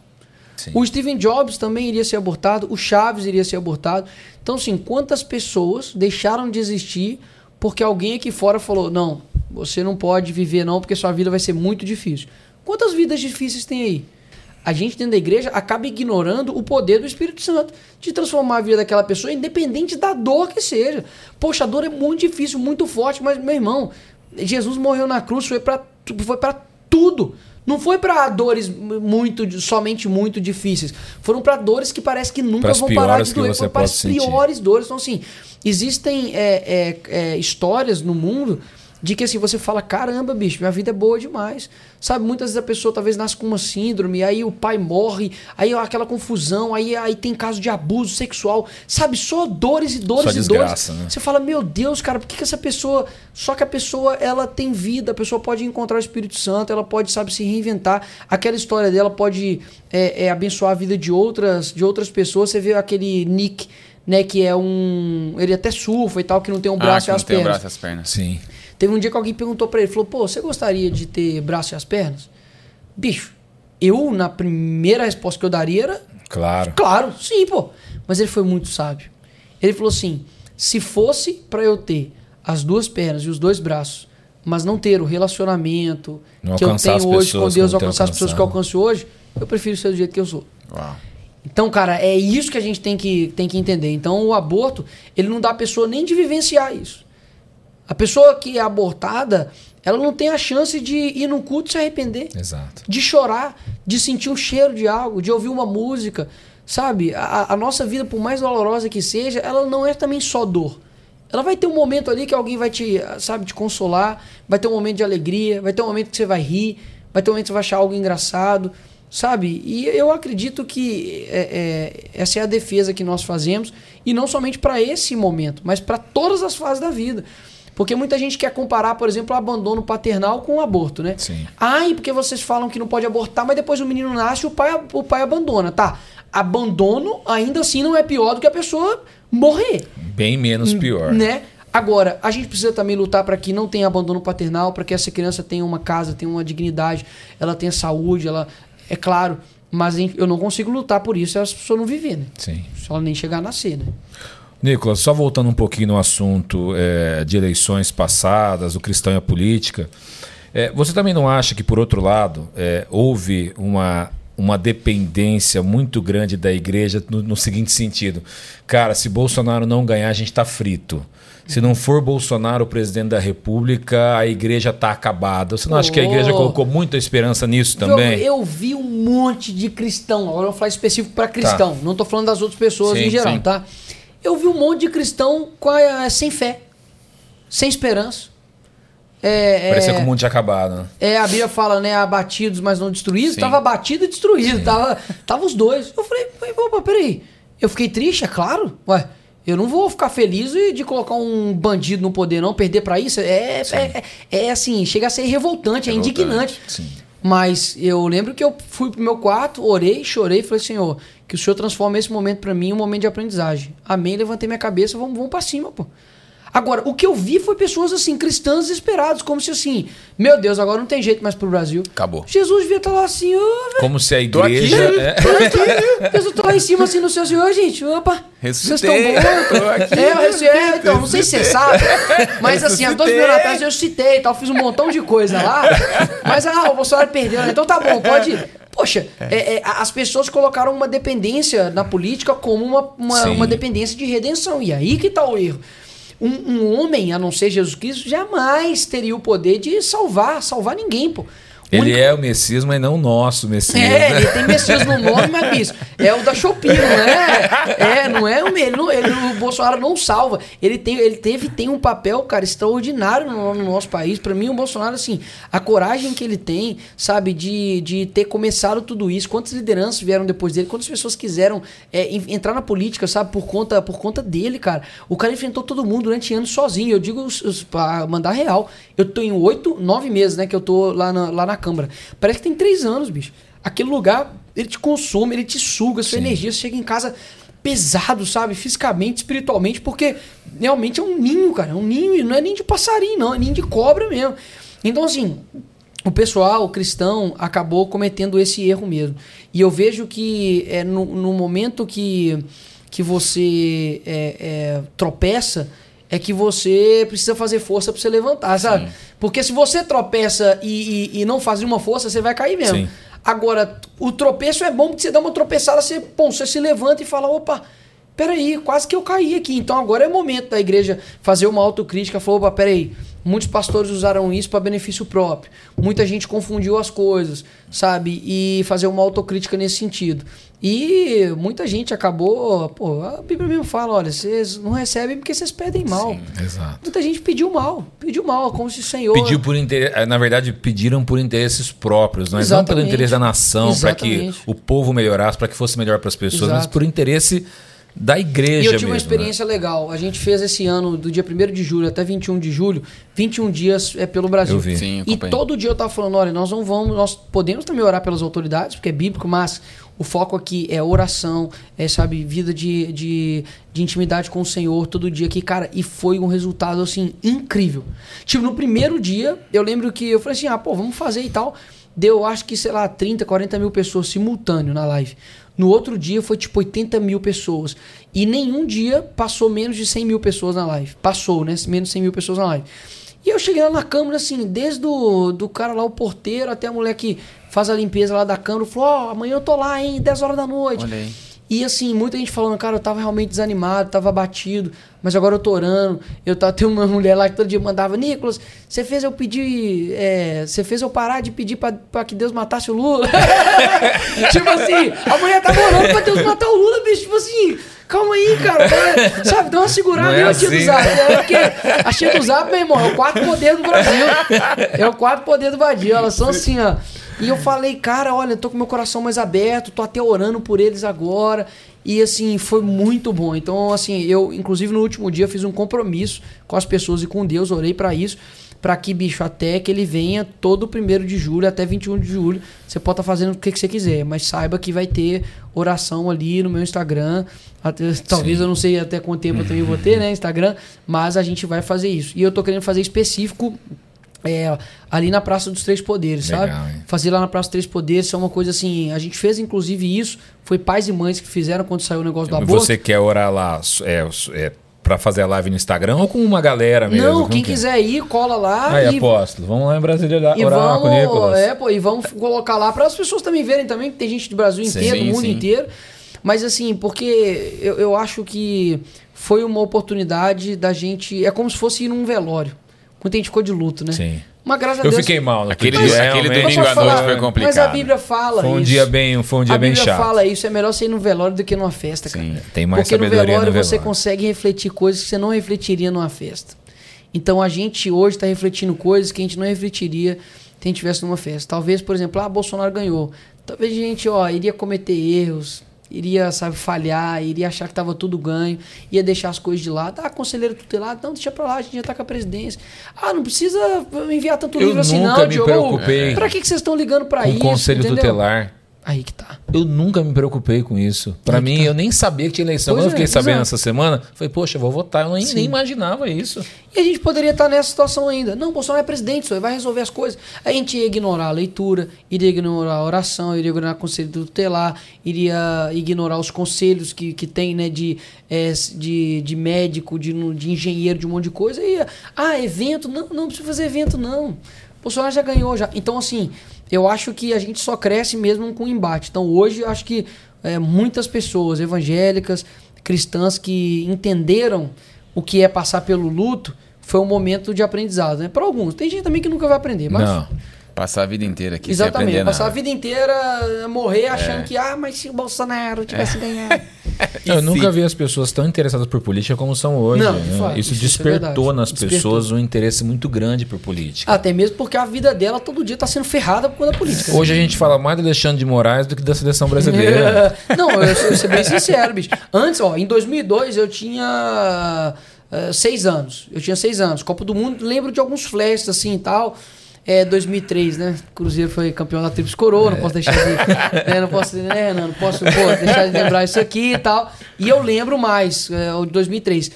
Sim. O Steven Jobs também iria ser abortado, o Chaves iria ser abortado. Então, assim, quantas pessoas deixaram de existir porque alguém aqui fora falou: não, você não pode viver, não, porque sua vida vai ser muito difícil. Quantas vidas difíceis tem aí? A gente dentro da igreja acaba ignorando o poder do Espírito Santo de transformar a vida daquela pessoa, independente da dor que seja. Poxa, a dor é muito difícil, muito forte, mas, meu irmão, Jesus morreu na cruz, foi para foi pra tudo. Não foi para dores muito, somente muito difíceis. Foram para dores que parece que nunca Pras vão parar de doer. Foram para as sentir. piores dores. Então, assim, existem é, é, é, histórias no mundo de que assim, você fala, caramba, bicho, minha vida é boa demais. Sabe, muitas vezes a pessoa talvez nasce com uma síndrome, aí o pai morre, aí aquela confusão, aí, aí tem caso de abuso sexual, sabe, só dores e dores Só e desgraça, dores. né? Você fala, meu Deus, cara, por que, que essa pessoa. Só que a pessoa, ela tem vida, a pessoa pode encontrar o Espírito Santo, ela pode, sabe, se reinventar. Aquela história dela pode é, é, abençoar a vida de outras, de outras pessoas. Você vê aquele Nick, né, que é um. Ele até surfa e tal, que não tem um Ah, braço que e não as tem o pernas. braço e as pernas. Sim. Teve um dia que alguém perguntou pra ele, falou, pô, você gostaria de ter braço e as pernas? Bicho, eu, na primeira resposta que eu daria era, Claro. claro, sim, pô. Mas ele foi muito sábio. Ele falou assim, se fosse pra eu ter as duas pernas e os dois braços, mas não ter o relacionamento Não que eu tenho hoje com Deus, alcançar as pessoas que eu alcanço hoje, eu prefiro ser do jeito que eu sou. Uau. Então, cara, é isso que a gente tem que, tem que entender. Então, o aborto, ele não dá a pessoa nem de vivenciar isso. A pessoa que é abortada, ela não tem a chance de ir num culto e se arrepender, Exato. de chorar, de sentir o cheiro de algo, de ouvir uma música, sabe? A, a nossa vida, por mais dolorosa que seja, ela não é também só dor. Ela vai ter um momento ali que alguém vai te, sabe, te consolar, vai ter um momento de alegria, vai ter um momento que você vai rir, vai ter um momento que você vai achar algo engraçado, sabe? E eu acredito que é, é, essa é a defesa que nós fazemos, e não somente para esse momento, mas para todas as fases da vida. Porque muita gente quer comparar, por exemplo, o abandono paternal com o aborto, né? Sim. Ai, porque vocês falam que não pode abortar, mas depois o menino nasce e o pai, o pai abandona. Tá, abandono ainda assim não é pior do que a pessoa morrer, Bem menos pior. né? Agora, a gente precisa também lutar para que não tenha abandono paternal, para que essa criança tenha uma casa, tenha uma dignidade, ela tenha saúde, ela é claro, mas eu não consigo lutar por isso se essa pessoa não viver, né? Sim. Se ela nem chegar a nascer, né? Nicolas, só voltando um pouquinho no assunto é, de eleições passadas, o cristão e a política, é, você também não acha que, por outro lado, é, houve uma, uma dependência muito grande da igreja no, no seguinte sentido? Cara, se Bolsonaro não ganhar, a gente está frito. Se não for Bolsonaro o presidente da República, a igreja está acabada. Você não acha que a igreja Oh. colocou muita esperança nisso também? Eu, eu vi um monte de cristão, agora eu vou falar específico para cristão, não tô falando das outras pessoas Tá. Sim, em geral, sim. tá? Eu vi um monte de cristão a- sem fé, sem esperança. É, Parecia é, que o mundo tinha acabado. né? é, a Bíblia fala, né, abatidos, mas não destruídos. Sim. Tava abatido e destruído, tava, tava os dois. Eu falei, opa, peraí, eu fiquei triste, é claro, ué. Eu não vou ficar feliz de colocar um bandido no poder, não, perder pra isso. É, é, é, é assim, chega a ser revoltante, é Revoltante, indignante. Sim. Mas eu lembro que eu fui pro meu quarto, orei, chorei falei, Senhor, que o Senhor transforme esse momento pra mim em um momento de aprendizagem. Amém, levantei minha cabeça, vamos, vamos pra cima, pô. Agora, o que eu vi foi pessoas assim, cristãs desesperadas, como se assim, meu Deus, agora não tem jeito mais pro Brasil. Acabou. Jesus devia estar lá assim, ô, velho. Como se a Tô aqui. igreja. é, tô aqui. Jesus tô lá em cima assim no seu Senhor, gente. Opa, vocês estão Ressuscitei, bons. aqui. É, eu ressuscitei, então, não sei se você sabe. Mas assim, há dois mil anos atrás eu citei e tal, fiz um montão de coisa lá. Mas ah, o Bolsonaro perdeu, né? Então tá bom, pode. Poxa, é, é, as pessoas colocaram uma dependência na política como uma, uma, uma dependência de redenção. E aí que tá o erro. Um, um homem, a não ser Jesus Cristo, jamais teria o poder de salvar, salvar ninguém, pô. Ele é o Messias, mas não o nosso Messias. É, né? ele tem Messias no nome, mas bicho, é o da Shopee, não é? É, não é o ele, não, ele O Bolsonaro não salva. Ele, tem, ele teve tem um papel, cara, extraordinário no, no nosso país. Pra mim, o Bolsonaro, assim, a coragem que ele tem, sabe, de, de ter começado tudo isso, quantas lideranças vieram depois dele, quantas pessoas quiseram é, en- entrar na política, sabe, por conta, por conta dele, cara. O cara enfrentou todo mundo durante anos sozinho. Eu digo pra mandar real. Eu tô em oito, nove meses, né, que eu tô lá na, lá na Câmara. Parece que tem três anos, bicho. Aquele lugar, ele te consome, ele te suga, sua energia, você chega em casa pesado, sabe? Fisicamente, espiritualmente, porque realmente é um ninho, cara. É um ninho, e não é nem de passarinho, não, é ninho de cobra mesmo. Então, assim, o pessoal, o cristão, acabou cometendo esse erro mesmo. E eu vejo que é, no, no momento que, que você é, é, tropeça, é que você precisa fazer força para você levantar, sabe? Porque se você tropeça e, e, e não faz nenhuma força, você vai cair mesmo. Sim. Agora, o tropeço é bom porque você dá uma tropeçada, você, bom, você se levanta e fala, opa, peraí, quase que eu caí aqui. Então agora é o momento da igreja fazer uma autocrítica, falou, opa, peraí, muitos pastores usaram isso para benefício próprio. Muita gente confundiu as coisas, sabe? E fazer uma autocrítica nesse sentido. E muita gente acabou, pô, a Bíblia mesmo fala, olha, vocês não recebem porque vocês pedem mal. Exato. Muita gente pediu mal, pediu mal, como se o Senhor... Pediu por interesse, na verdade, pediram por interesses próprios, mas não pelo interesse da nação, para que o povo melhorasse, para que fosse melhor para as pessoas, mas Exato. por interesse da igreja E eu tive mesmo. uma né? experiência legal. A gente fez esse ano, do dia 1 de julho até 21 de julho, 21 dias é pelo Brasil. Eu vi. Sim, E acompanhei. todo dia eu tava falando, olha, nós não vamos, nós podemos também orar pelas autoridades, porque é bíblico, mas o foco aqui é oração, é, sabe, vida de, de, de intimidade com o Senhor todo dia aqui, cara, e foi um resultado, assim, incrível. Tipo, no primeiro dia, eu lembro que eu falei assim, ah, pô, vamos fazer e tal. Deu, acho que, sei lá, 30, 40 mil pessoas simultâneo na live. No outro dia foi tipo 80 mil pessoas. E nenhum dia passou menos de 100 mil pessoas na live. Passou, né? Menos de 100 mil pessoas na live. E eu cheguei lá na câmara, assim, desde do, do cara lá, o porteiro, até a mulher que faz a limpeza lá da câmara, falou: Ó, amanhã eu tô lá, hein, 10 horas da noite. E assim, muita gente falando, cara, eu tava realmente desanimado, tava abatido, mas agora eu tô orando. Eu tava, tem uma mulher lá que todo dia mandava, Nicolas, você fez eu pedir. é, Você fez eu parar de pedir pra, pra que Deus matasse o Lula. tipo assim, a mulher tava orando pra Deus matar o Lula, bicho. Tipo assim, calma aí, cara. cara, Sabe, dá uma segurada aí, é a tia do assim, Zap. né? Porque a tia do Zap, meu irmão, é o quarto poder do Brasil. É o quarto poder do Brasil. Elas são assim, ó. E eu falei, cara, olha, eu tô com meu coração mais aberto, tô até orando por eles agora. E assim, foi muito bom. Então, assim, eu, inclusive no último dia, fiz um compromisso com as pessoas e com Deus, orei pra isso. Pra que, bicho, até que ele venha todo primeiro de julho, até 21 de julho. Você pode estar fazendo o que, que você quiser, mas saiba que vai ter oração ali no meu Instagram. Até- talvez Sim. eu não sei até quanto tempo eu também vou ter, né? Instagram, mas a gente vai fazer isso. E eu tô querendo fazer específico é, ali na Praça dos Três Poderes, Legal, sabe? hein? Fazer lá na Praça dos Três Poderes é uma coisa assim. A gente fez inclusive isso, foi pais e mães que fizeram quando saiu o negócio do aborto. Você quer orar lá é, é, para fazer a live no Instagram ou com uma galera mesmo? Não, quem quem? quiser ir, cola lá Aí, e, apóstolo, vamos lá em Brasília orar e orar com o vamos, Nicolas. é, pô, e vamos colocar lá para as pessoas também verem também, que tem gente do Brasil Sim, inteiro, do mundo sim. inteiro. Mas assim, porque eu, eu acho que foi uma oportunidade da gente. É como se fosse ir num velório. Muita gente ficou de luto, né? Sim. Mas graças a Eu Deus. fiquei mal no Aquele, dia, aquele domingo Mas à noite foi complicado. Mas a Bíblia fala Foi um isso. dia bem, foi um dia a bem Bíblia chato. fala isso, é melhor você ir no velório do que numa festa, cara. Sim. Tem mais Porque no sabedoria velório no você velório. consegue refletir coisas que você não refletiria numa festa. Então a gente hoje está refletindo coisas que a gente não refletiria se a gente estivesse numa festa. Talvez, por exemplo, ah, Bolsonaro ganhou. Talvez a gente, ó, iria cometer erros, iria, sabe, falhar, iria achar que estava tudo ganho, ia deixar as coisas de lado. Ah, conselheiro tutelado, não, deixa pra lá, a gente já tá com a presidência. Ah, não precisa enviar tanto Eu livro assim, nunca não, me Diogo. preocupei Pra que, que vocês estão ligando pra com isso? o conselho entendeu? tutelar. Aí que tá. Eu nunca me preocupei com isso. Que mim, tá. eu nem sabia que tinha eleição. Pois Quando eu fiquei é, sabendo essa semana, falei, poxa, eu vou votar. Eu nem, nem imaginava isso. E a gente poderia estar nessa situação ainda. Não, Bolsonaro é presidente, só ele vai resolver as coisas. A gente ia ignorar a leitura, iria ignorar a oração, iria ignorar o conselho tutelar, iria ignorar os conselhos que, que tem, né, de, é, de, de médico, de, de engenheiro, de um monte de coisa. E ia, ah, evento, não, não precisa fazer evento, não. Bolsonaro já ganhou já. Então, assim, eu acho que a gente só cresce mesmo com embate. Então, hoje, eu acho que é, muitas pessoas evangélicas, cristãs que entenderam o que é passar pelo luto, foi um momento de aprendizado, né? Para alguns. Tem gente também que nunca vai aprender, mas Não. Passar a vida inteira aqui sem Exatamente. aprender Passar a nada. vida inteira morrer achando que, ah, mas se o Bolsonaro tivesse ganhado. Eu nunca vi as pessoas tão interessadas por política como são hoje. Não, né? fato, isso isso é despertou verdade. nas Despertou. pessoas um interesse muito grande por política. Até mesmo porque a vida dela todo dia tá sendo ferrada por conta da política. Hoje a gente fala mais do Alexandre de Moraes do que da seleção brasileira. Não, eu, eu vou ser bem sincero, bicho. Antes, ó, em 2002 eu tinha eh, seis anos. Eu tinha seis anos. Copa do Mundo, lembro de alguns flashes assim e tal. É 2003, né? Cruzeiro foi campeão da Tríplice Coroa, não posso deixar de. né, não posso, né, não, não posso pô, deixar de lembrar isso aqui e tal. E eu lembro mais, é, o de 2003.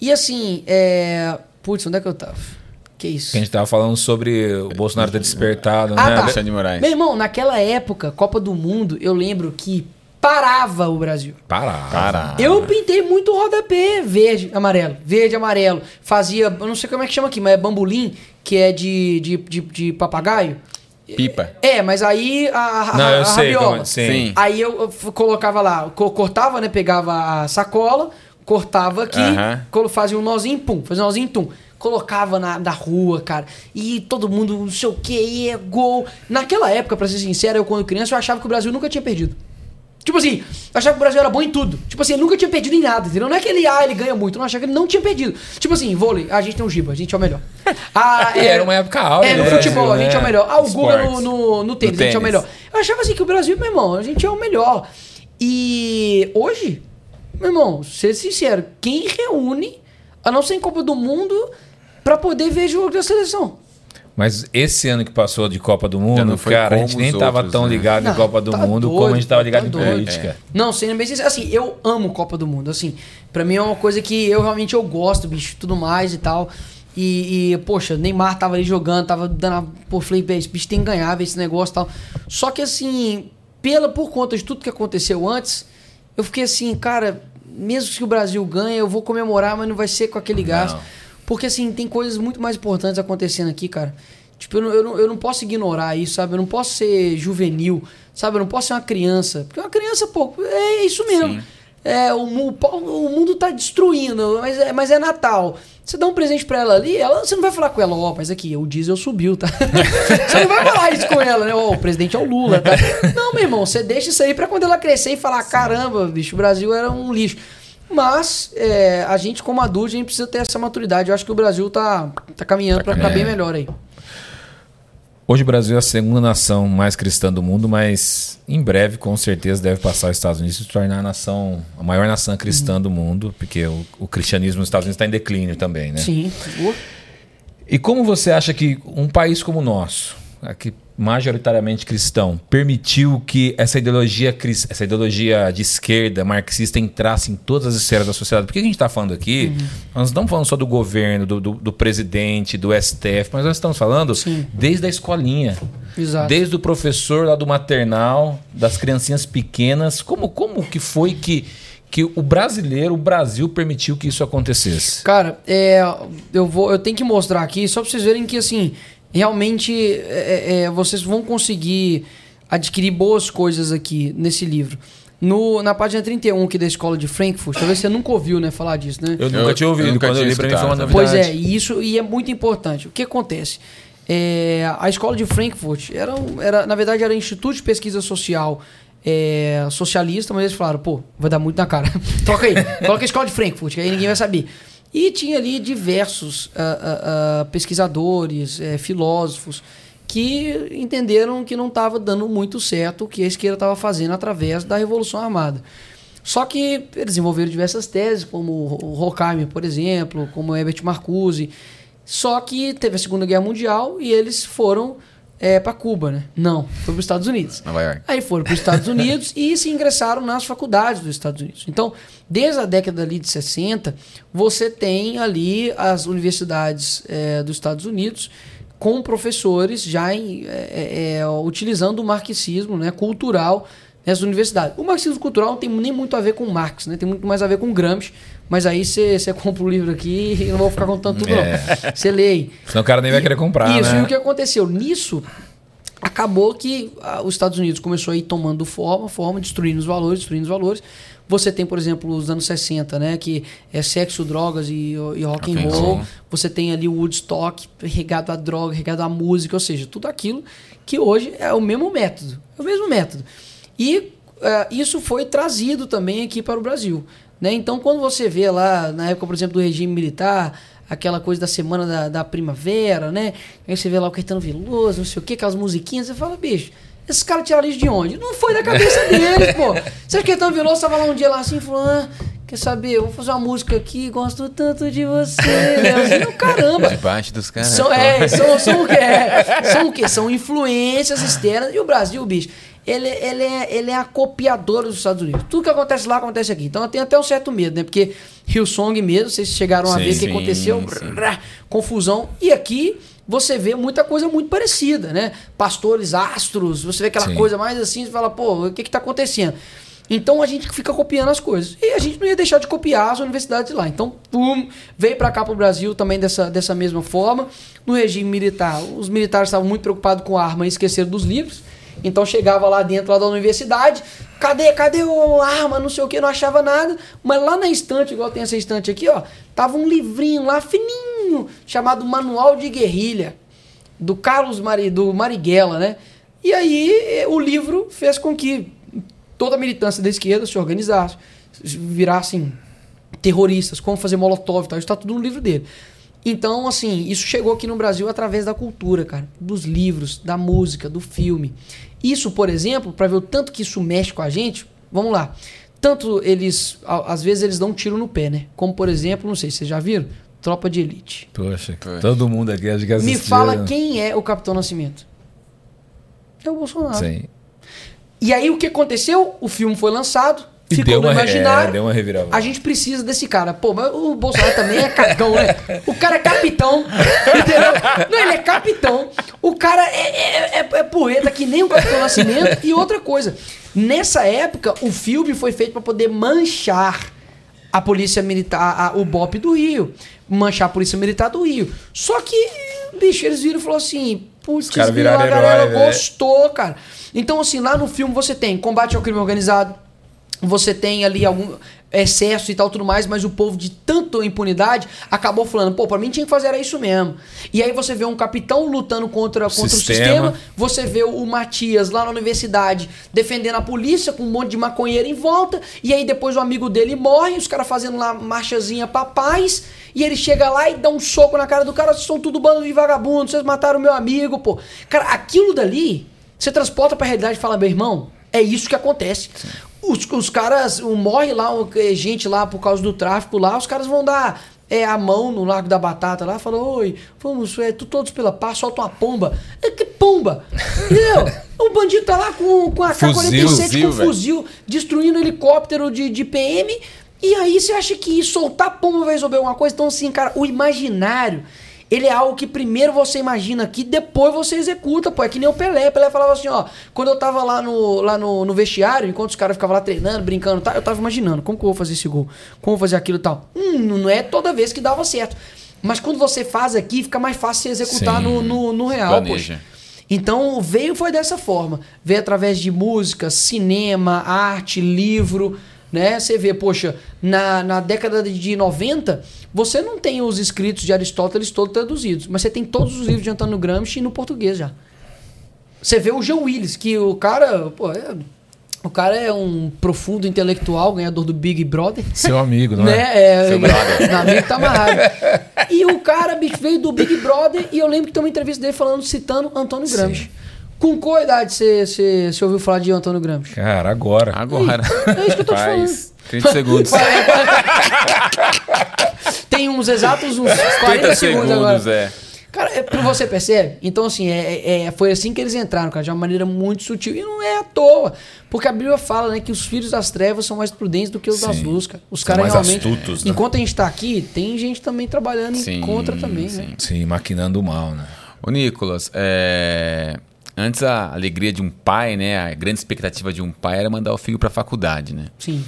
E assim, é. Putz, onde é que eu tava? Que isso? Que a gente tava falando sobre o Bolsonaro ter despertado, Ah, né? tá. Alexandre de Moraes. Meu irmão, naquela época, Copa do Mundo, eu lembro que parava o Brasil. Para. Para. Eu pintei muito o rodapé verde, amarelo. Verde, amarelo. Fazia, eu não sei como é que chama aqui, mas é bambolim, que é de, de, de, de papagaio. Pipa. É, mas aí a, a, Não, eu a sei. rabiola. Como, sim. Sim. Aí eu, colocava lá, co- cortava, né? Pegava a sacola, cortava aqui, Aham. colo- fazia um nozinho, pum, fazia um nozinho, tum. Colocava na, na rua, cara. E todo mundo, não sei o que, e é gol. Naquela época, pra ser sincero, eu quando criança, eu achava que o Brasil nunca tinha perdido. Tipo assim, eu achava que o Brasil era bom em tudo. Tipo assim, ele nunca tinha perdido em nada, entendeu? Não é que ele, ah, ele ganha muito. Não achava que ele não tinha perdido. Tipo assim, vôlei, a gente tem um Giba, a gente é o melhor. Ah, E era uma época áurea É, no do futebol, a gente é o né? melhor. Ah, o Guga no, no, no tênis, a gente é o melhor. Eu achava assim que o Brasil, meu irmão, a gente é o melhor. E hoje, meu irmão, ser sincero, quem reúne, a não ser em Copa do Mundo, pra poder ver jogo da seleção? Mas esse ano que passou de Copa do Mundo, não cara, a gente nem os tava outros, tão né? ligado em Não, Copa do tá Mundo doido, como a gente tava pô, ligado tá em doido. política. Não, sendo bem sincero, assim, eu amo Copa do Mundo, assim, pra mim é uma coisa que eu realmente eu gosto, bicho, tudo mais e tal. E, e, poxa, Neymar tava ali jogando, tava dando a... Pô, falei, "Bem, esse bicho tem que ganhar, ver esse negócio e tal. Só que, assim, pela, por conta de tudo que aconteceu antes, eu fiquei assim, cara, mesmo que o Brasil ganhe, eu vou comemorar, mas não vai ser com aquele gás. Porque, assim, tem coisas muito mais importantes acontecendo aqui, cara. Tipo, eu não, eu, não, eu não posso ignorar isso, sabe? Eu não posso ser juvenil, sabe? Eu não posso ser uma criança. Porque uma criança, pô, é isso mesmo. Sim. É, o, mu- o mundo tá destruindo, mas é, mas é Natal. Você dá um presente pra ela ali, ela, você não vai falar com ela, ó, mas aqui, o diesel subiu, tá? você não vai falar isso com ela, né? Ó, o presidente é o Lula, tá? Não, meu irmão, você deixa isso aí pra quando ela crescer e falar, caramba, bicho, o Brasil era um lixo. Mas é, a gente, como adulto, a gente precisa ter essa maturidade. Eu acho que o Brasil tá, tá caminhando pra ficar bem melhor aí. Hoje o Brasil é a segunda nação mais cristã do mundo, mas em breve, com certeza, deve passar os Estados Unidos e se tornar a nação, a maior nação cristã do mundo, porque o, o cristianismo nos Estados Unidos está em declínio também, né? Sim. E como você acha que um país como o nosso, aqui majoritariamente cristão, permitiu que essa ideologia, essa ideologia de esquerda marxista entrasse em todas as esferas da sociedade? Porque a gente está falando aqui, Uhum. nós não estamos falando só do governo, do, do- do presidente, do STF, mas nós estamos falando Sim. desde a escolinha. Exato. Desde o professor lá do maternal, das criancinhas pequenas, como, como que foi que, que o brasileiro, o Brasil permitiu que isso acontecesse? Cara, é, eu vou, eu tenho que mostrar aqui só pra vocês verem que assim, realmente é, é, vocês vão conseguir adquirir boas coisas aqui nesse livro. No, na página 31 aqui da escola de Frankfurt, talvez você nunca ouviu, né, falar disso, né? Eu, Eu- nunca tinha ouvido, eu nunca quando eu tinha li pra mim foi uma novidade. Pois é, e isso e é muito importante. O que acontece? É, a escola de Frankfurt era, era, na verdade, era um instituto de pesquisa social é, socialista, mas eles falaram, pô, vai dar muito na cara. Troca aí, coloca a escola de Frankfurt, que aí ninguém vai saber. E tinha ali diversos ah, ah, pesquisadores, eh, filósofos, que entenderam que não estava dando muito certo o que a esquerda estava fazendo através da Revolução Armada. Só que eles desenvolveram diversas teses, como o Horkheimer, por exemplo, como o Herbert Marcuse. Só que teve a Segunda Guerra Mundial e eles foram para Cuba, né? Não, foi para os Estados Unidos. Nova York. Aí foram para os Estados Unidos e se ingressaram nas faculdades dos Estados Unidos. Então, desde a década ali de 60, você tem ali as universidades eh, dos Estados Unidos com professores já em, eh, eh, utilizando o marxismo né, cultural nessas universidades. O marxismo cultural não tem nem muito a ver com Marx, né? tem muito mais a ver com Gramsci, mas aí você compra o livro aqui e não vou ficar contando tudo É. não. Você lê aí. Senão o cara nem vai querer comprar, Isso, né? e o que aconteceu? Nisso, acabou que ah, os Estados Unidos começou a ir tomando forma, forma, destruindo os valores, destruindo os valores. Você tem, por exemplo, os anos 60, né? Que é sexo, drogas e, e rock and roll. Você tem ali o Woodstock, regado à droga, regado à música, ou seja, tudo aquilo que hoje é o mesmo método. É o mesmo método. E eh, isso foi trazido também aqui para o Brasil. Né? Então, quando você vê lá, na época, por exemplo, do regime militar, aquela coisa da semana da, da primavera, né? Aí você vê lá o Caetano Veloso, não sei o que, aquelas musiquinhas, você fala, bicho, esses caras tiraram isso de onde? Não foi da cabeça deles, pô. Você acha que Caetano Veloso tava lá um dia lá assim, falando, ah, quer saber, eu vou fazer uma música aqui, gosto tanto de você, Leozinho, caramba. Debaixo dos caras. São, é, são, são o quê? É, são o quê? São influências externas. E o Brasil, bicho, ele, ele, é, ele é a copiadora dos Estados Unidos. Tudo que acontece lá acontece aqui. Então eu tenho até um certo medo, né? Porque Hillsong mesmo, vocês chegaram a Sim, ver o que aconteceu, sim. brrr, confusão. E aqui você vê muita coisa muito parecida, né? Pastores astros, você vê aquela Sim. coisa mais assim, você fala, pô, o que que tá acontecendo? Então a gente fica copiando as coisas. E a gente não ia deixar de copiar as universidades de lá. Então, pum, veio para cá pro Brasil também dessa, dessa mesma forma. No regime militar, os militares estavam muito preocupados com a arma e esqueceram dos livros. Então chegava lá dentro lá da universidade, cadê, cadê o arma, não sei o que, não achava nada. Mas lá na estante, igual tem essa estante aqui, ó, tava um livrinho lá fininho, chamado Manual de Guerrilha, do Carlos Mari, do Marighella, né? E aí eh, o livro fez com que toda a militância da esquerda se organizasse, virassem terroristas, como fazer molotov e tal, isso tá tudo no livro dele. Então, assim, isso chegou aqui no Brasil através da cultura, cara, dos livros, da música, do filme. Isso, por exemplo, para ver o tanto que isso mexe com a gente, vamos lá. Tanto eles, às vezes eles dão um tiro no pé, né? Como, por exemplo, não sei se vocês já viram, Tropa de Elite. Poxa, Poxa. todo mundo aqui acho que Me assistiu, fala né? quem é o Capitão Nascimento. É o Bolsonaro. Sim. E aí o que aconteceu? O filme foi lançado, E ficou no uma, imaginário. é, deu uma reviravolta. A gente precisa desse cara. Pô, mas o Bolsonaro também é cagão, né? O cara é capitão. Entendeu? Não, ele é capitão. O cara é, é, é, é poeta que nem o Capitão Nascimento. E outra coisa, nessa época, o filme foi feito para poder manchar a polícia militar, a- o BOP do Rio. Manchar a polícia militar do Rio. Só que, bicho, eles viram e falaram assim: putz, grila, a galera herói, velho. gostou, cara. Então, assim, lá no filme você tem combate ao crime organizado, você tem ali algum excesso e tal, tudo mais, mas o povo de tanta impunidade acabou falando, pô, pra mim tinha que fazer era isso mesmo. E aí você vê um capitão lutando contra, contra Sistema. o sistema, você vê o Matias lá na universidade defendendo a polícia com um monte de maconheiro em volta, e aí depois o amigo dele morre, os caras fazendo lá marchazinha pra paz, e ele chega lá e dá um soco na cara do cara, vocês são tudo bando de vagabundo, vocês mataram meu amigo, pô. Cara, aquilo dali, você transporta pra realidade e fala, meu irmão, é isso que acontece. Os, os caras, o- morre lá, o- eh, gente lá por causa do tráfico lá, os caras vão dar é, a mão no Largo da Batata lá, falam, oi, vamos, é, tu- todos pela paz, solta uma pomba. É, que pomba? Entendeu? O bandido tá lá com, com a Fuzil, K-47, fuzil, com fuzil, destruindo helicóptero de, de PM, e aí você acha que soltar pomba vai resolver alguma coisa? Então, assim, cara, o imaginário, ele é algo que primeiro você imagina aqui, depois você executa, pô. É que nem o Pelé. Pelé falava assim, ó. Quando eu tava lá no, lá no, no vestiário, enquanto os caras ficavam lá treinando, brincando tal, eu tava imaginando, como que eu vou fazer esse gol? Como eu vou fazer aquilo e tal? Hum, não é toda vez que dava certo. Mas quando você faz aqui, fica mais fácil você executar Sim. no, no, no real, Planeja. poxa. Então veio foi dessa forma. Veio através de música, cinema, arte, livro, né? Você vê, poxa, na, na década de 90, você não tem os escritos de Aristóteles todos traduzidos, mas você tem todos os livros de Antônio Gramsci no português já. Você vê o Jean Willis, que o cara, pô, é- o cara é um profundo intelectual, ganhador do Big Brother. Seu amigo, não né? é? É, Seu brother. Meu amigo tá amarrado. E o cara, bicho, veio do Big Brother e eu lembro que tem uma entrevista dele falando, citando Antônio Gramsci. Com qual idade você, ouviu falar de Antônio Gramsci? Cara, agora. Agora. É isso que eu tô te falando. Faz 30 segundos. Tem uns exatos uns 40 30 segundos, agora. segundos, é. Cara, é, pra você percebe? Então, assim, é, é- foi assim que eles entraram, cara, de uma maneira muito sutil. E não é à toa. Porque a Bíblia fala, né, que os filhos das trevas são mais prudentes do que os das Sim. luzes, cara. Os caras realmente. astutos, né? Enquanto a gente tá aqui, tem gente também trabalhando Sim, em contra também, sim. né? Sim, maquinando o mal, né? Ô, Nicolas, é, antes a alegria de um pai, né? A grande expectativa de um pai era mandar o filho pra faculdade, né? Sim.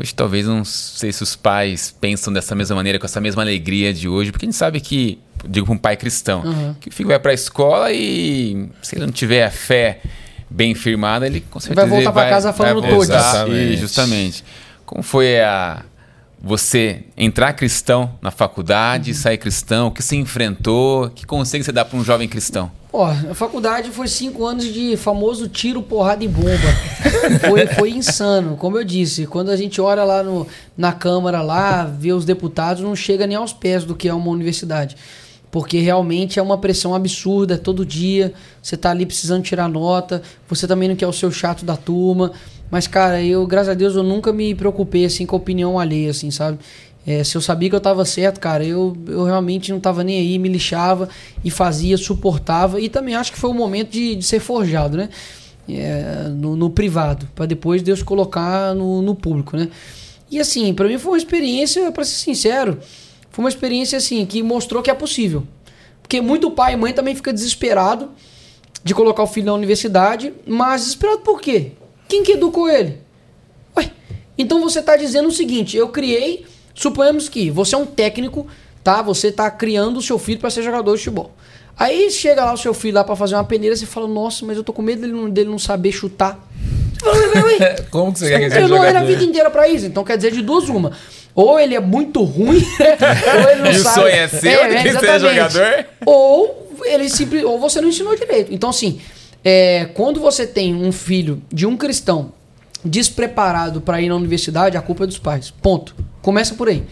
Hoje talvez não sei se os pais pensam dessa mesma maneira, com essa mesma alegria de hoje, porque a gente sabe que, digo para um pai cristão, Uhum. que o filho vai para a escola e se ele não tiver a fé bem firmada, ele com certeza voltar ele pra casa falando vai todos. voltar, Exatamente. e, justamente. Como foi a você entrar cristão na faculdade, Uhum. sair cristão? O que você enfrentou? Que conselho você dá para um jovem cristão? Ó, a faculdade foi cinco anos de famoso tiro, porrada e bomba. foi, foi insano, como eu disse. Quando a gente olha lá no, na Câmara, lá, vê os deputados, não chega nem aos pés do que é uma universidade. Porque realmente é uma pressão absurda todo dia. Você tá ali precisando tirar nota. Você também não quer o seu chato da turma. Mas, cara, eu, graças a Deus, eu nunca me preocupei assim com a opinião alheia, assim, sabe? É, se eu sabia que eu tava certo, cara, eu, eu realmente não tava nem aí, me lixava e fazia, suportava. E também acho que foi o momento de, de ser forjado, né? É, no, no privado, para depois Deus colocar no, no público, né? E assim, para mim foi uma experiência, para ser sincero, foi uma experiência assim que mostrou que é possível. Porque muito pai e mãe também fica desesperado de colocar o filho na universidade, mas desesperado por quê? Quem que educou ele? Ué, então você está dizendo o seguinte: eu criei, suponhamos que você é um técnico, tá? Você está criando o seu filho para ser jogador de futebol. Aí chega lá o seu filho lá para fazer uma peneira, você fala: Nossa, mas eu tô com medo dele não, dele não saber chutar. Você fala, "Ué, ué, Como que você você quer que ele a jogador? vida inteira pra isso. Então quer dizer de duas uma. Ou ele é muito ruim, ou ele não E o sabe. sonho é seu de ser exatamente. jogador? Ou ele simples, ou você não ensinou direito. Então assim, é, quando você tem um filho de um cristão despreparado para ir na universidade, a culpa é dos pais. Ponto. Começa por aí.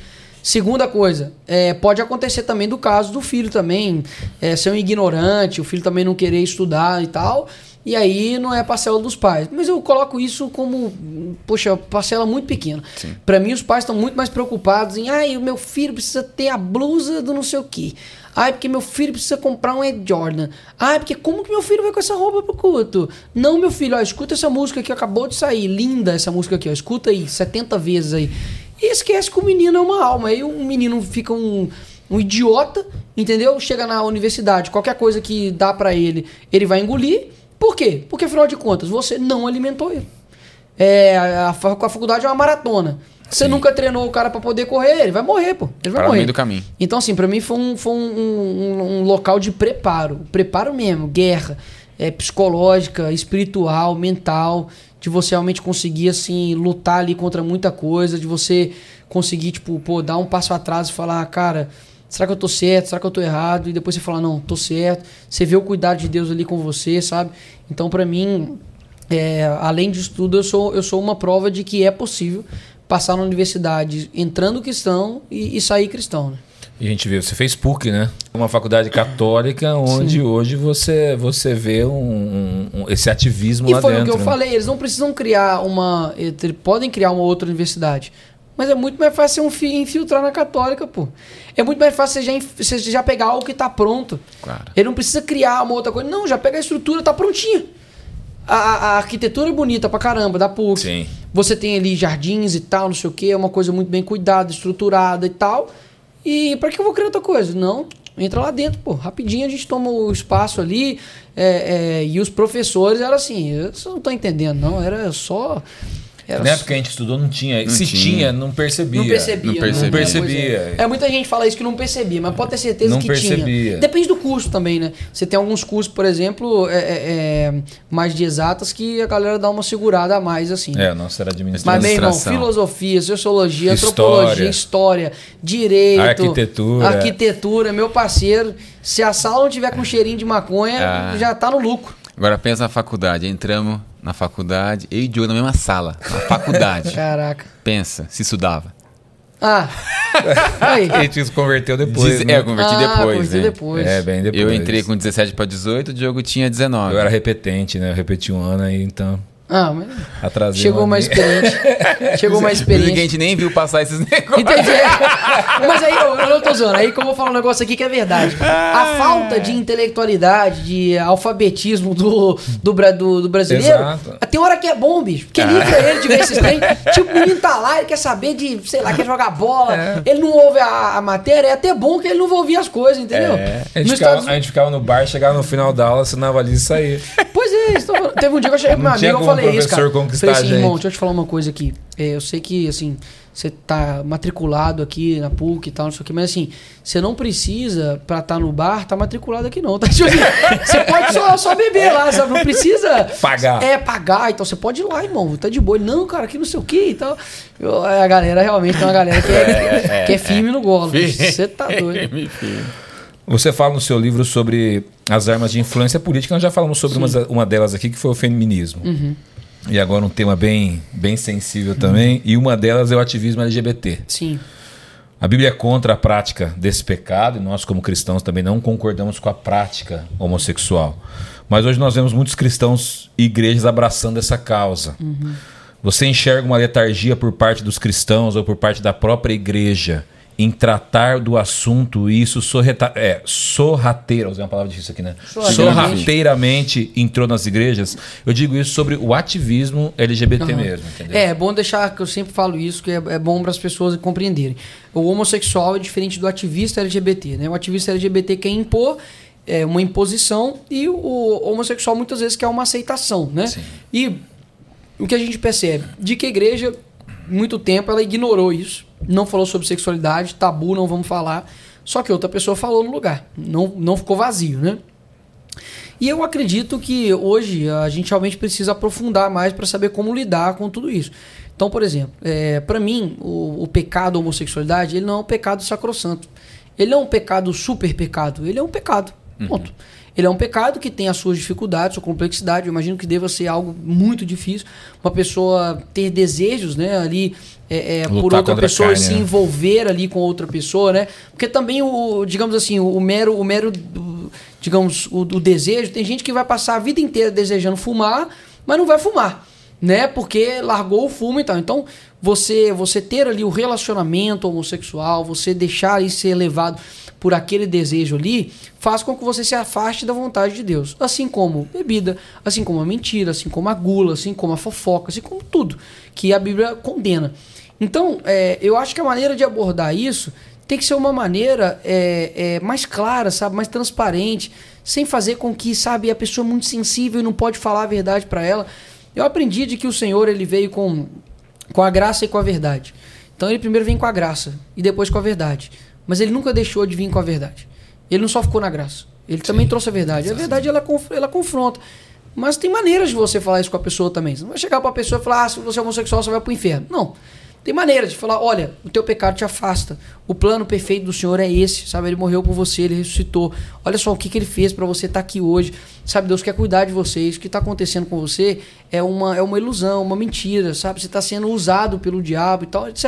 Segunda coisa, é, pode acontecer também do caso do filho também é, ser um ignorante, o filho também não querer estudar e tal, e aí não é parcela dos pais. Mas eu coloco isso como, poxa, parcela muito pequena. Para mim, os pais estão muito mais preocupados em, ai, o meu filho precisa ter a blusa do não sei o quê. Ai, porque meu filho precisa comprar um Ed Jordan. Ai, porque como que meu filho vai com essa roupa pro culto? Não, meu filho, ó, escuta essa música que acabou de sair. Linda essa música aqui, ó. Escuta aí, 70 vezes aí. E esquece que o menino é uma alma. Aí um menino fica um, um idiota, entendeu? Chega na universidade, qualquer coisa que dá pra ele, ele vai engolir. Por quê? Porque afinal de contas, você não alimentou ele. É, a, a fa- a faculdade é uma maratona. Você nunca treinou o cara pra poder correr, ele vai morrer, pô. Ele vai Para morrer. meio do caminho. Então, assim, pra mim foi um, foi um, um- um local de preparo. Preparo mesmo, guerra. É, psicológica, espiritual, mental. De você realmente conseguir, assim, lutar ali contra muita coisa. De você conseguir, tipo, pô, dar um passo atrás e falar, cara, será que eu tô certo? Será que eu tô errado? E depois você fala, não, tô certo. Você vê o cuidado de Deus ali com você, sabe? Então, pra mim, é, além disso tudo, eu sou, eu sou uma prova de que é possível passar na universidade entrando cristão e, e sair cristão, né? E a gente vê, você fez PUC, né? Uma faculdade católica onde hoje você, você vê um, um- esse ativismo E lá foi dentro. o que eu né? falei, eles não precisam criar uma. Eles podem criar uma outra universidade. Mas é muito mais fácil você um fi- infiltrar na católica, pô. É muito mais fácil você já, você já pegar algo que tá pronto. Claro. Ele não precisa criar uma outra coisa. Não, já pega a estrutura, tá prontinha. A, a- a arquitetura é bonita pra caramba, da PUC. Sim. Você tem ali jardins e tal, não sei o que, é uma coisa muito bem cuidada, estruturada e tal. E pra que eu vou criar outra coisa? Não, entra lá dentro, pô. Rapidinho a gente toma o espaço ali. é, é, e os professores eram assim, vocês não estão entendendo, não. Era só. Era Na época que a gente estudou não tinha. Não Se tinha. tinha, não percebia. não percebia. Não percebia. Pois percebia. É. É, muita gente fala isso que não percebia, mas pode ter certeza Não que percebia. tinha. Depende do curso também, né? Você tem alguns cursos, por exemplo, é, é, é, mais de exatas, que a galera dá uma segurada a mais, assim. É, nossa, era administração. Mas, meu irmão, filosofia, sociologia, História. antropologia, história, direito, Arquitetura. arquitetura, meu parceiro. Se a sala não tiver com cheirinho de maconha, Ah. já tá no lucro. Agora pensa na faculdade. Entramos na faculdade, eu e o Diogo na mesma sala. Na faculdade. Caraca. pensa, se estudava. Ah. Aí. A gente se converteu depois. Diz- né? É, eu converti Ah, depois, converti né? depois. É, bem depois. Eu entrei com 17 para 18, o Diogo tinha 19. Eu era repetente, né? Eu repeti um ano aí, então. Ah, mas Atrasei. chegou mais experiente. Chegou mais a experiente. gente nem viu passar esses negócios. Entendi. Mas aí eu, eu não tô zoando. Aí que eu vou falar um negócio aqui que é verdade. A falta de intelectualidade, de alfabetismo do, do, do, do brasileiro. Exato. Tem hora que é bom, bicho. Porque livra ele de ver esses trem. Tipo, o menino tá lá, ele quer saber de, sei lá, quer jogar bola. É. Ele não ouve a, a matéria. É até bom que ele não vai ouvir as coisas, entendeu? É. A gente, ficava, Estados a gente ficava no bar, chegava no final da aula, assinava ali e saía. Pois é, falando. teve um dia que eu cheguei pro Não meu amigo e como falei isso, cara. conquistar falei assim, a gente. irmão, deixa eu te falar uma coisa aqui. É, eu sei que, assim, você tá matriculado aqui na PUC e tal, não sei o que, mas assim, você não precisa, pra estar no bar, tá matriculado aqui não, tá? Tipo assim, Você pode só, só beber lá, sabe? Não precisa... Pagar. É, pagar, então você pode ir lá, irmão, tá de boa. Não, cara, aqui não sei o que e tal. Eu- a galera, realmente, tem uma galera que é, que é firme no golo. Você tá doido. Você fala no seu livro sobre as armas de influência política. Nós já falamos sobre umas- uma delas aqui, que foi o feminismo. Uhum. E agora um tema bem, bem sensível também. E uma delas é o ativismo LGBT. Sim, A Bíblia é contra a prática desse pecado e nós, como cristãos, também não concordamos com a prática homossexual. Mas hoje nós vemos muitos cristãos e igrejas abraçando essa causa. Você enxerga uma letargia por parte dos cristãos ou por parte da própria igreja em tratar do assunto isso sorreta, é, sorrateira, usei uma palavra difícil aqui, né? Sorrateiramente. Entrou nas igrejas. Eu digo isso sobre o ativismo LGBT Aham. mesmo, entendeu? É, é bom deixar que eu sempre falo isso, que é, é bom para as pessoas compreenderem. O homossexual é diferente do ativista LGBT, né? O ativista LGBT quer impor é, uma imposição e o, homossexual muitas vezes quer uma aceitação, né? Sim. E o que a gente percebe? De que a igreja, muito tempo, ela ignorou isso, não falou sobre sexualidade, tabu, não vamos falar. Só que outra pessoa falou no lugar. Não, não ficou vazio, né? E eu acredito que hoje a gente realmente precisa aprofundar mais para saber como lidar com tudo isso. Então, por exemplo, é, para mim, o, o pecado da homossexualidade, ele não é um pecado sacrossanto. Ele não é um pecado super pecado, ele é um pecado. Ponto. Ele é um pecado que tem as suas dificuldades, sua complexidade. Eu imagino que deva ser algo muito difícil. Uma pessoa ter desejos, né, ali é, é, por outra pessoa e carne, se né? envolver ali com outra pessoa, né? Porque também o, digamos assim, o mero, o mero, digamos, o, o desejo, tem gente que vai passar a vida inteira desejando fumar, mas não vai fumar, né? Porque largou o fumo e tal. Então, você você ter ali o relacionamento homossexual, você deixar aí ser levado por aquele desejo ali, faz com que você se afaste da vontade de Deus. Assim como bebida, assim como a mentira, assim como a gula, assim como a fofoca, assim como tudo que a Bíblia condena. Então, é, eu acho que a maneira de abordar isso tem que ser uma maneira é, é, mais clara, sabe, mais transparente, sem fazer com que, sabe, a pessoa é muito sensível e não pode falar a verdade para ela. Eu aprendi de que o Senhor ele veio com, com a graça e com a verdade. Então ele primeiro vem com a graça e depois com a verdade. Mas ele nunca deixou de vir com a verdade. Ele não só ficou na graça. Ele também trouxe a verdade. A verdade ela, conf- ela confronta. Mas tem maneiras de você falar isso com a pessoa também. Você não vai chegar pra pessoa e falar, ah, se você é homossexual, você vai pro inferno. Não. Tem maneiras de falar, olha, o teu pecado te afasta. O plano perfeito do Senhor é esse, sabe? Ele morreu por você, ele ressuscitou. Olha só o que, que ele fez pra você estar aqui hoje. Sabe, Deus quer cuidar de vocês. O que tá acontecendo com você é uma, é uma ilusão, uma mentira, sabe? Você tá sendo usado pelo diabo e tal, etc.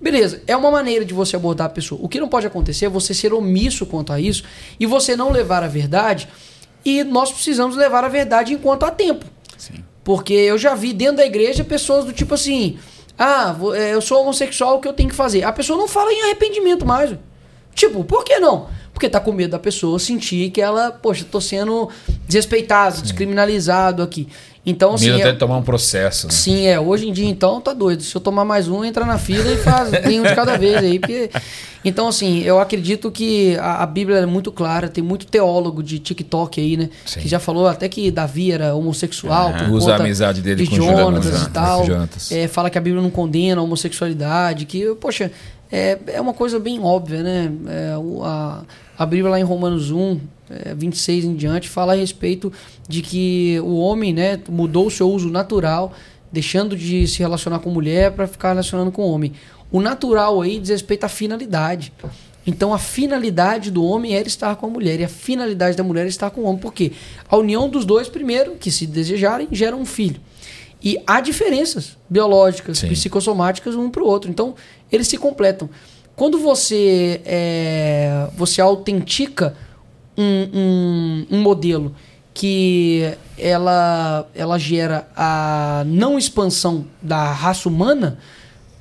Beleza, é uma maneira de você abordar a pessoa. O que não pode acontecer é você ser omisso quanto a isso e você não levar a verdade. E nós precisamos levar a verdade enquanto há tempo. Sim. Porque eu já vi dentro da igreja pessoas do tipo assim: ah, é, eu sou homossexual, o que eu tenho que fazer? A pessoa não fala em arrependimento mais. Tipo, por que não? Porque tá com medo da pessoa sentir que ela, poxa, tô sendo desrespeitado, descriminalizado aqui. Então, assim. Medo é- até tomar um processo, né? Sim, é. Hoje em dia, então, tá doido. Se eu tomar mais um, entra na fila e faz um de cada vez aí. Porque... Então, assim, eu acredito que a, a Bíblia é muito clara. Tem muito teólogo de TikTok aí, né? Sim. Que já falou até que Davi era homossexual. Por Usa a amizade dele de com Jonatas Jonatas, e tal. É, fala que a Bíblia não condena a homossexualidade. Que, poxa, é, é uma coisa bem óbvia, né? É, a, a Bíblia lá em Romanos 1, é, 26 em diante, fala a respeito de que o homem né, mudou o seu uso natural, deixando de se relacionar com mulher para ficar relacionando com homem. O natural aí diz respeito à finalidade. Então a finalidade do homem era estar com a mulher e a finalidade da mulher é estar com o homem. Por quê? A união dos dois, primeiro, que se desejarem, gera um filho. E há diferenças biológicas, Sim. psicossomáticas um para o outro. Então, eles se completam. Quando você, é, você autentica um, um, um modelo que ela, ela gera a não expansão da raça humana,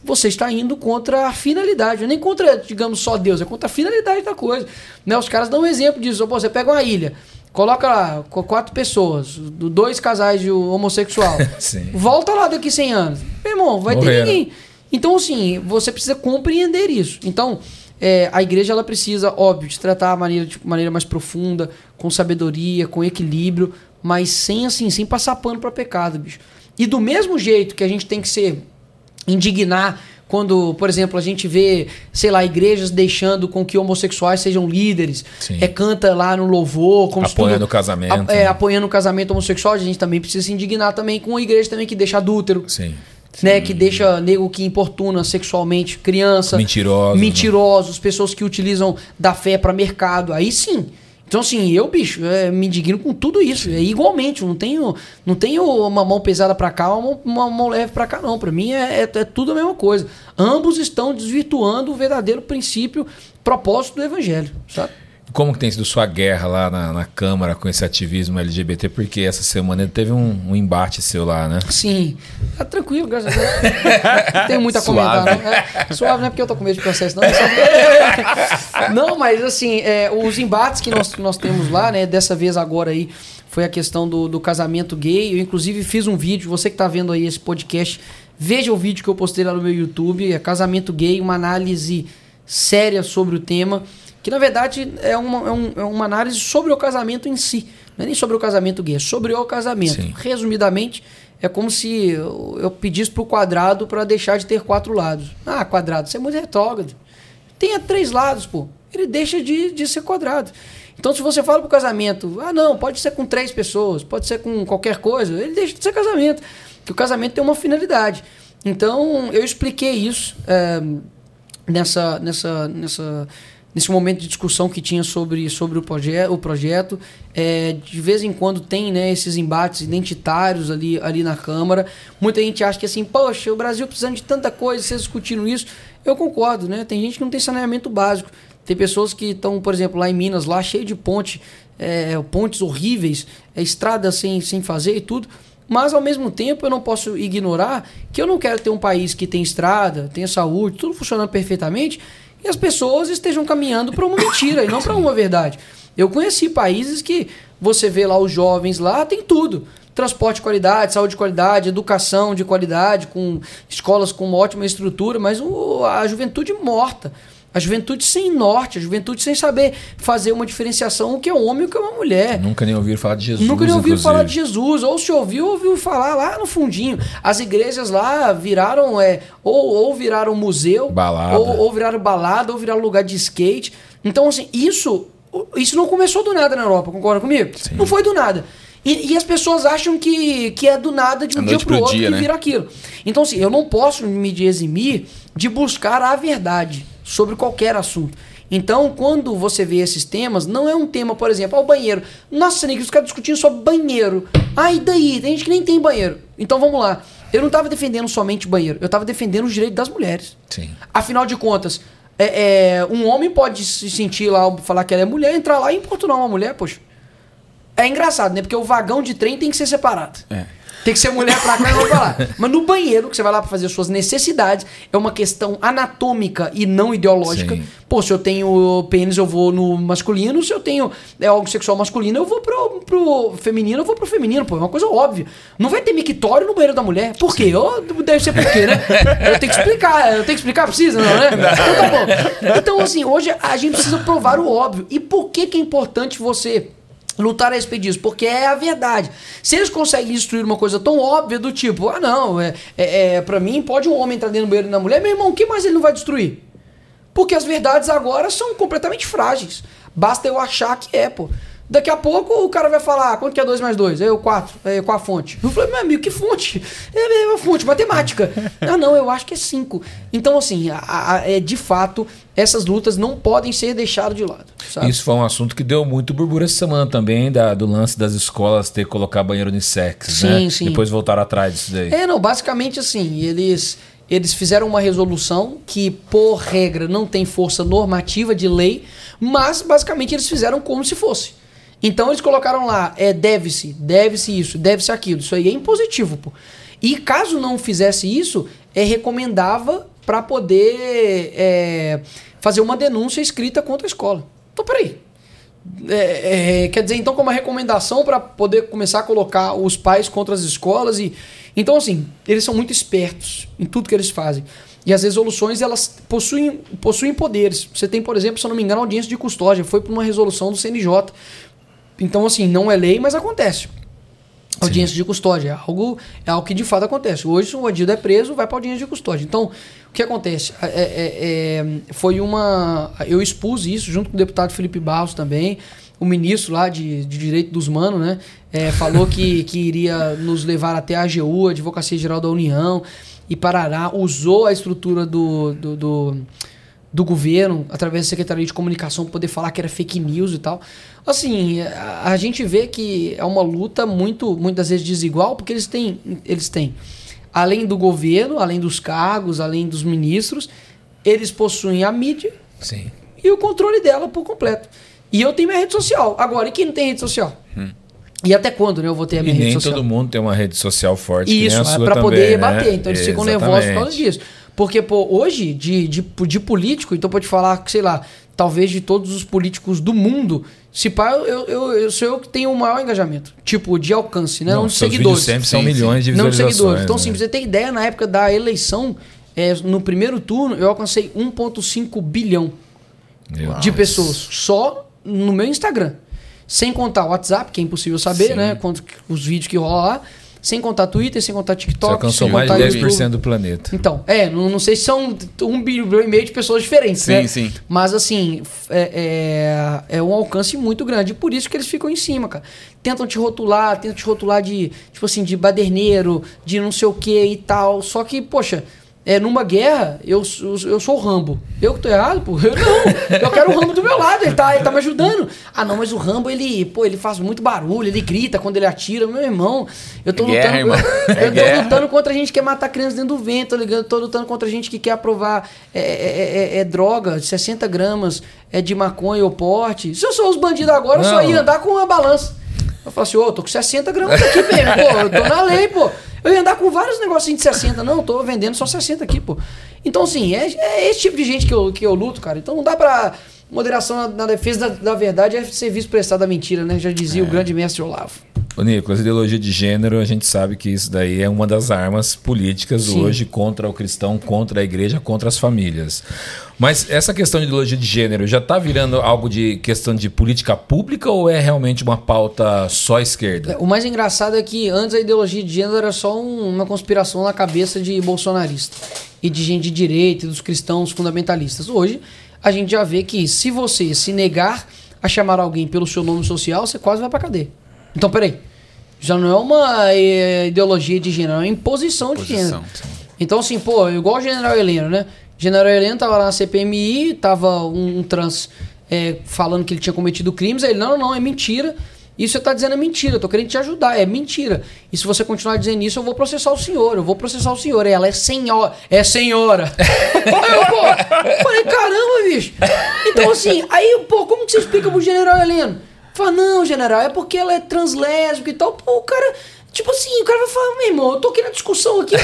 você está indo contra a finalidade, é nem contra, digamos, só Deus, é contra a finalidade da coisa. Né? Os caras dão um exemplo disso. Pô, você pega uma ilha, coloca lá quatro pessoas, do- dois casais de homossexual, volta lá daqui 100 anos. Meu irmão, vai ter Morreram. ninguém. Então, assim, você precisa compreender isso. Então, é, a igreja ela precisa, óbvio, de tratar a maneira de maneira mais profunda, com sabedoria, com equilíbrio, mas sem assim, sem passar pano para pecado, bicho. E do mesmo jeito que a gente tem que ser indignar quando, por exemplo, a gente vê, sei lá, igrejas deixando com que homossexuais sejam líderes, Sim. é canta lá no louvor, como se Apoiando tudo- o casamento, a- é, né? apoiando o casamento homossexual, a gente também precisa se indignar também com a igreja também que deixa adúltero, Sim. né, que deixa nego que importuna sexualmente criança, Mentirosos, né? mentirosos, pessoas que utilizam da fé para mercado. Aí sim. Então, assim, eu, bicho, é, me indigno com tudo isso. É igualmente, não tenho, não tenho uma mão pesada pra cá, uma mão, uma mão leve pra cá, não. Pra mim é, é- é tudo a mesma coisa. Ambos estão desvirtuando o verdadeiro princípio, propósito do evangelho, sabe? Como que tem sido sua guerra lá na, na Câmara com esse ativismo LGBT? Porque essa semana teve um, um embate seu lá, né? Sim. Tá tranquilo, graças a Deus. Não tenho muito a Suave. comentar, não. É, suave não é porque eu tô com medo de processo, não. é Não, mas assim, é, os embates que nós, nós temos lá, né? Dessa vez agora aí, foi a questão do, do casamento gay. Eu, inclusive, fiz um vídeo, você que tá vendo aí esse podcast, veja o vídeo que eu postei lá no meu YouTube, é Casamento Gay, uma análise séria sobre o tema, que na verdade é uma, é um- é uma análise sobre o casamento em si. Não é nem sobre o casamento gay, é sobre o casamento. Sim. Resumidamente, é como se eu, eu pedisse pro quadrado para deixar de ter quatro lados. Ah, quadrado, você é muito retrógrado. Tenha três lados, pô. Ele deixa de, de ser quadrado. Então, se você fala pro casamento, ah, não, pode ser com três pessoas, pode ser com qualquer coisa, ele deixa de ser casamento. Porque o casamento tem uma finalidade. Então, eu expliquei isso eh, nessa, nessa, nessa, nesse momento de discussão que tinha sobre, sobre o, proje o projeto. É, de vez em quando tem né, esses embates identitários ali, ali na Câmara. Muita gente acha que assim, poxa, o Brasil precisando de tanta coisa, vocês discutindo isso. Eu concordo, né? Tem gente que não tem saneamento básico. Tem pessoas que estão, por exemplo, lá em Minas, lá cheio de ponte, é, pontes horríveis, é, sem, sem fazer e tudo. Mas ao mesmo tempo eu não posso ignorar que eu não quero ter um país que tem estrada, tenha saúde, tudo funcionando perfeitamente e as pessoas estejam caminhando para uma mentira e não para uma verdade. Eu conheci países que você vê lá os jovens lá, tem tudo. Transporte de qualidade, saúde de qualidade, educação de qualidade, com escolas com uma ótima estrutura, mas a juventude morta. A juventude sem norte, a juventude sem saber fazer uma diferenciação o que é um homem e o que é uma mulher. Nunca nem ouviram falar de Jesus. Nunca nem ouviu inclusive. falar de Jesus. Ou se ouviu, ouviu falar lá no fundinho. As igrejas lá viraram, é, ou, ou viraram museu, Balada. Ou, ou viraram balada, ou viraram lugar de skate. Então, assim, isso, isso não começou do nada na Europa, concorda comigo? Não foi do nada. E, e as pessoas acham que, que é do nada de um dia pro pro outro dia, que né? vira aquilo. Então, assim, eu não posso me eximir de buscar a verdade sobre qualquer assunto. Então, quando você vê esses temas, não é um tema, por exemplo, ao banheiro. Nossa, Nick, os caras discutindo sobre banheiro. Ah, e daí? Tem gente que nem tem banheiro. Então vamos lá. Eu não estava defendendo somente banheiro, eu estava defendendo os direitos das mulheres. Sim. Afinal de contas, é, é, um homem pode se sentir lá, falar que ela é mulher, entrar lá e importunar uma mulher, poxa. É engraçado, né? Porque o vagão de trem tem que ser separado. É. Tem que ser mulher pra cá e pra lá. Mas no banheiro, que você vai lá pra fazer suas necessidades, é uma questão anatômica e não ideológica. Sim. Pô, se eu tenho pênis, eu vou no masculino. Se eu tenho é, algo sexual masculino, eu vou pro, pro feminino, eu vou pro feminino. Pô, é uma coisa óbvia. Não vai ter mictório no banheiro da mulher. Por quê? Eu, deve ser por quê, né? Eu tenho que explicar. Eu tenho que explicar? Precisa, não, né? Então tá bom. Então, assim, hoje a gente precisa provar o óbvio. E por que que é importante você lutar a respeito disso, porque é a verdade. Se eles conseguem destruir uma coisa tão óbvia do tipo, ah não, é, é, é para mim pode um homem entrar dentro do banheiro da mulher, meu irmão, o que mais ele não vai destruir? Porque as verdades agora são completamente frágeis. Basta eu achar que é, pô. Daqui a pouco o cara vai falar, ah, quanto que é 2 mais 2? Eu, 4. É, qual a fonte? Eu falei, meu amigo, que fonte? É, é uma fonte, matemática. ah, não, eu acho que é 5. Então, assim, a- a- é, de fato, essas lutas não podem ser deixadas de lado. Sabe? Isso foi um assunto que deu muito burburinho essa semana também, da, do lance das escolas ter que colocar banheiro unissex, Sim, né? sim. Depois voltaram atrás disso daí. É, não, basicamente assim, eles eles fizeram uma resolução que, por regra, não tem força normativa de lei, mas basicamente eles fizeram como se fosse. Então eles colocaram lá, é deve-se, deve-se isso, deve-se aquilo. Isso aí é impositivo, pô. E caso não fizesse isso, é recomendava para poder é, fazer uma denúncia escrita contra a escola. Então, peraí. É, é, quer dizer, então, como uma recomendação para poder começar a colocar os pais contra as escolas e então assim eles são muito espertos em tudo que eles fazem e as resoluções elas possuem possuem poderes. Você tem, por exemplo, se eu não me engano, audiência de custódia foi por uma resolução do CNJ. Então assim não é lei, mas acontece. Audiência de custódia. É algo, é algo que de fato acontece. Hoje, se o bandido é preso, vai para audiência de custódia. Então, o que acontece? É, é, é, foi uma. Eu expus isso junto com o deputado Felipe Barros também. O ministro lá de, de Direito dos Manos, né? É, falou que, que iria nos levar até a AGU, a Advocacia Geral da União, e Parará. Usou a estrutura do, do, do do governo, através da Secretaria de Comunicação, poder falar que era fake news e tal. Assim, a, a, gente vê que é uma luta muito, muitas vezes desigual, porque eles têm, eles têm, além do governo, além dos cargos, além dos ministros, eles possuem a mídia Sim. e o controle dela por completo. E eu tenho minha rede social. Agora, e quem não tem rede social? Hum. E até quando né, eu vou ter a minha e rede social? nem todo mundo tem uma rede social forte. Isso, é para poder né? bater. Então eles ficam nervosos por causa disso. Porque, pô, hoje, de, de, de político, então pode falar sei lá, talvez de todos os políticos do mundo, se pá, eu, eu, eu sou eu que tenho o maior engajamento. Tipo, de alcance, né? Não, não de seguidores. sempre são sim, milhões de visualizações. Não de seguidores. Então, né? sim, pra você ter ideia, na época da eleição, é, no primeiro turno, eu alcancei 1,5 bilhão Meu de Deus. pessoas. Só no meu Instagram. Sem contar o WhatsApp, que é impossível saber, Sim. né? Quanto, os vídeos que rolam lá. Sem contar Twitter, sem contar Você TikTok, alcançou sem mais de YouTube. 10% do planeta. Então, é, não, não sei se são um bilhão e meio de pessoas diferentes, Sim, né? sim. Mas assim, é, é, é um alcance muito grande. Por isso que eles ficam em cima, cara. Tentam te rotular, tentam te rotular de, tipo assim, de baderneiro, de não sei o que e tal. Só que, poxa, é, numa guerra, eu, eu, eu sou o Rambo. Eu que tô errado, pô? Eu não. Eu quero o Rambo do meu lado, ele tá, ele tá me ajudando. Ah, não, mas o Rambo, ele, pô, ele faz muito barulho, ele grita quando ele atira. Meu irmão, eu tô É guerra, lutando. irmão. É eu tô guerra. lutando contra gente que quer matar crianças dentro do vento, tá ligado? Eu tô lutando contra gente que quer aprovar é, é, é- é droga, 60 gramas é de maconha ou porte. Se eu sou os bandidos agora, eu só Não. ia andar com uma balança. Eu falo assim, ô, tô com 60 gramas aqui mesmo, pô, eu tô na lei, pô. Eu ia andar com vários negocinhos de 60. Não, tô vendendo só 60 aqui, pô. Então, assim, é, é esse tipo de gente que eu, que eu luto, cara. Então não dá pra. Moderação na, na defesa da, da verdade é serviço prestado à mentira, né? Já dizia o grande mestre Olavo. Ô, Nicolas, ideologia de gênero, a gente sabe que isso daí é uma das armas políticas Sim. hoje contra o cristão, contra a igreja, contra as famílias. Mas essa questão de ideologia de gênero já está virando algo de questão de política pública ou é realmente uma pauta só esquerda? O mais engraçado é que antes a ideologia de gênero era só um- uma conspiração na cabeça de bolsonarista e de gente de direita e dos cristãos fundamentalistas. Hoje, a gente já vê que se você se negar a chamar alguém pelo seu nome social, você quase vai pra cadeia. Então, peraí. Já não é uma eh, ideologia de gênero, é uma imposição de Posição, gênero. Então, assim, pô, igual o General Heleno, né? General Heleno tava lá na CPMI, tava um, um trans é, falando que ele tinha cometido crimes, aí ele, não, não, não, é mentira. Isso você tá dizendo é mentira, eu tô querendo te ajudar, é mentira. E se você continuar dizendo isso, eu vou processar o senhor, eu vou processar o senhor. E ela é senhora, é senhora. Eu, pô, falei, caramba, bicho. Então, assim, aí, pô, como que você explica pro General Heleno? Fala, não, general, é porque ela é translésbica e tal. Pô, o cara, tipo assim, o cara vai falar, meu irmão, eu tô aqui na discussão aqui.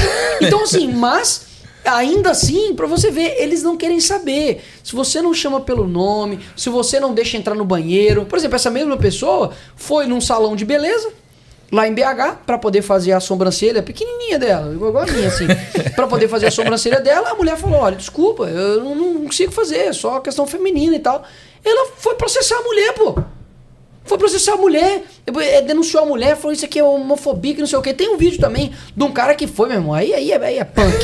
Então, assim, mas, ainda assim, pra você ver, eles não querem saber. Se você não chama pelo nome, se você não deixa entrar no banheiro. Por exemplo, essa mesma pessoa foi num salão de beleza, lá em BH, pra poder fazer a sobrancelha pequenininha dela, igual a minha, assim. pra poder fazer a sobrancelha dela, a mulher falou: olha, desculpa, eu não, não consigo fazer, é só questão feminina e tal. Ela foi processar a mulher, pô. Foi processar a mulher, eh, denunciou a mulher, falou isso aqui é homofobia, que não sei o quê. Tem um vídeo também de um cara que foi, meu irmão. Aí, aí, é- aí é punk.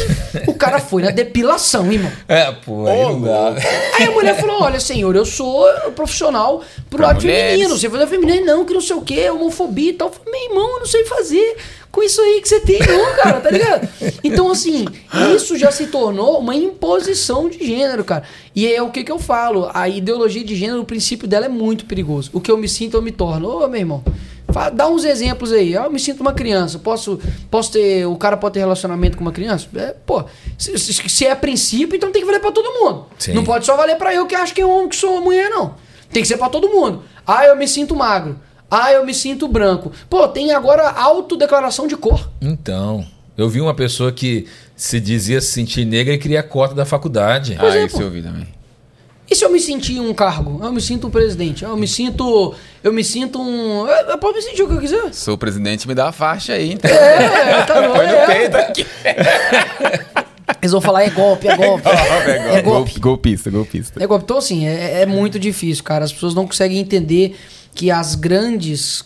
O cara foi na depilação, irmão. É, pô, aí não dá. Aí a mulher falou: Olha, senhor, eu sou profissional pro Pra lado mulheres. feminino. Você fazer feminino, não, que não sei o quê, homofobia e tal. Eu falei, meu irmão, eu não sei fazer com isso aí que você tem, não, cara, tá ligado? Então, assim, isso já se tornou uma imposição de gênero, cara. E é o que que eu falo: a ideologia de gênero, o princípio dela é muito perigoso. O que eu me sinto, eu me torno. Ô, meu irmão. Dá uns exemplos aí. Eu me sinto uma criança. Posso, posso ter. O cara pode ter relacionamento com uma criança? É, pô, se, se- é princípio, então tem que valer pra todo mundo. Sim. Não pode só valer pra eu que acho que é homem que sou mulher, não. Tem que ser pra todo mundo. Ah, eu me sinto magro. Ah, eu me sinto branco. Pô, tem agora autodeclaração de cor. Então, eu vi uma pessoa que se dizia se sentir negra e queria a cota da faculdade. Ah, é, isso eu vi também. E se eu me sentir um cargo? Eu me sinto um presidente. Eu me sinto. Eu me sinto um. Eu, eu posso me sentir o que eu quiser. Sou o presidente, me dá a faixa aí, então. É, tá bom. Põe no é. peito aqui. Eles vão falar é golpe, é golpe. É golpe. Gol- Golpista, golpista. É golpe. Então, assim, é, é muito difícil, cara. As pessoas não conseguem entender que as grandes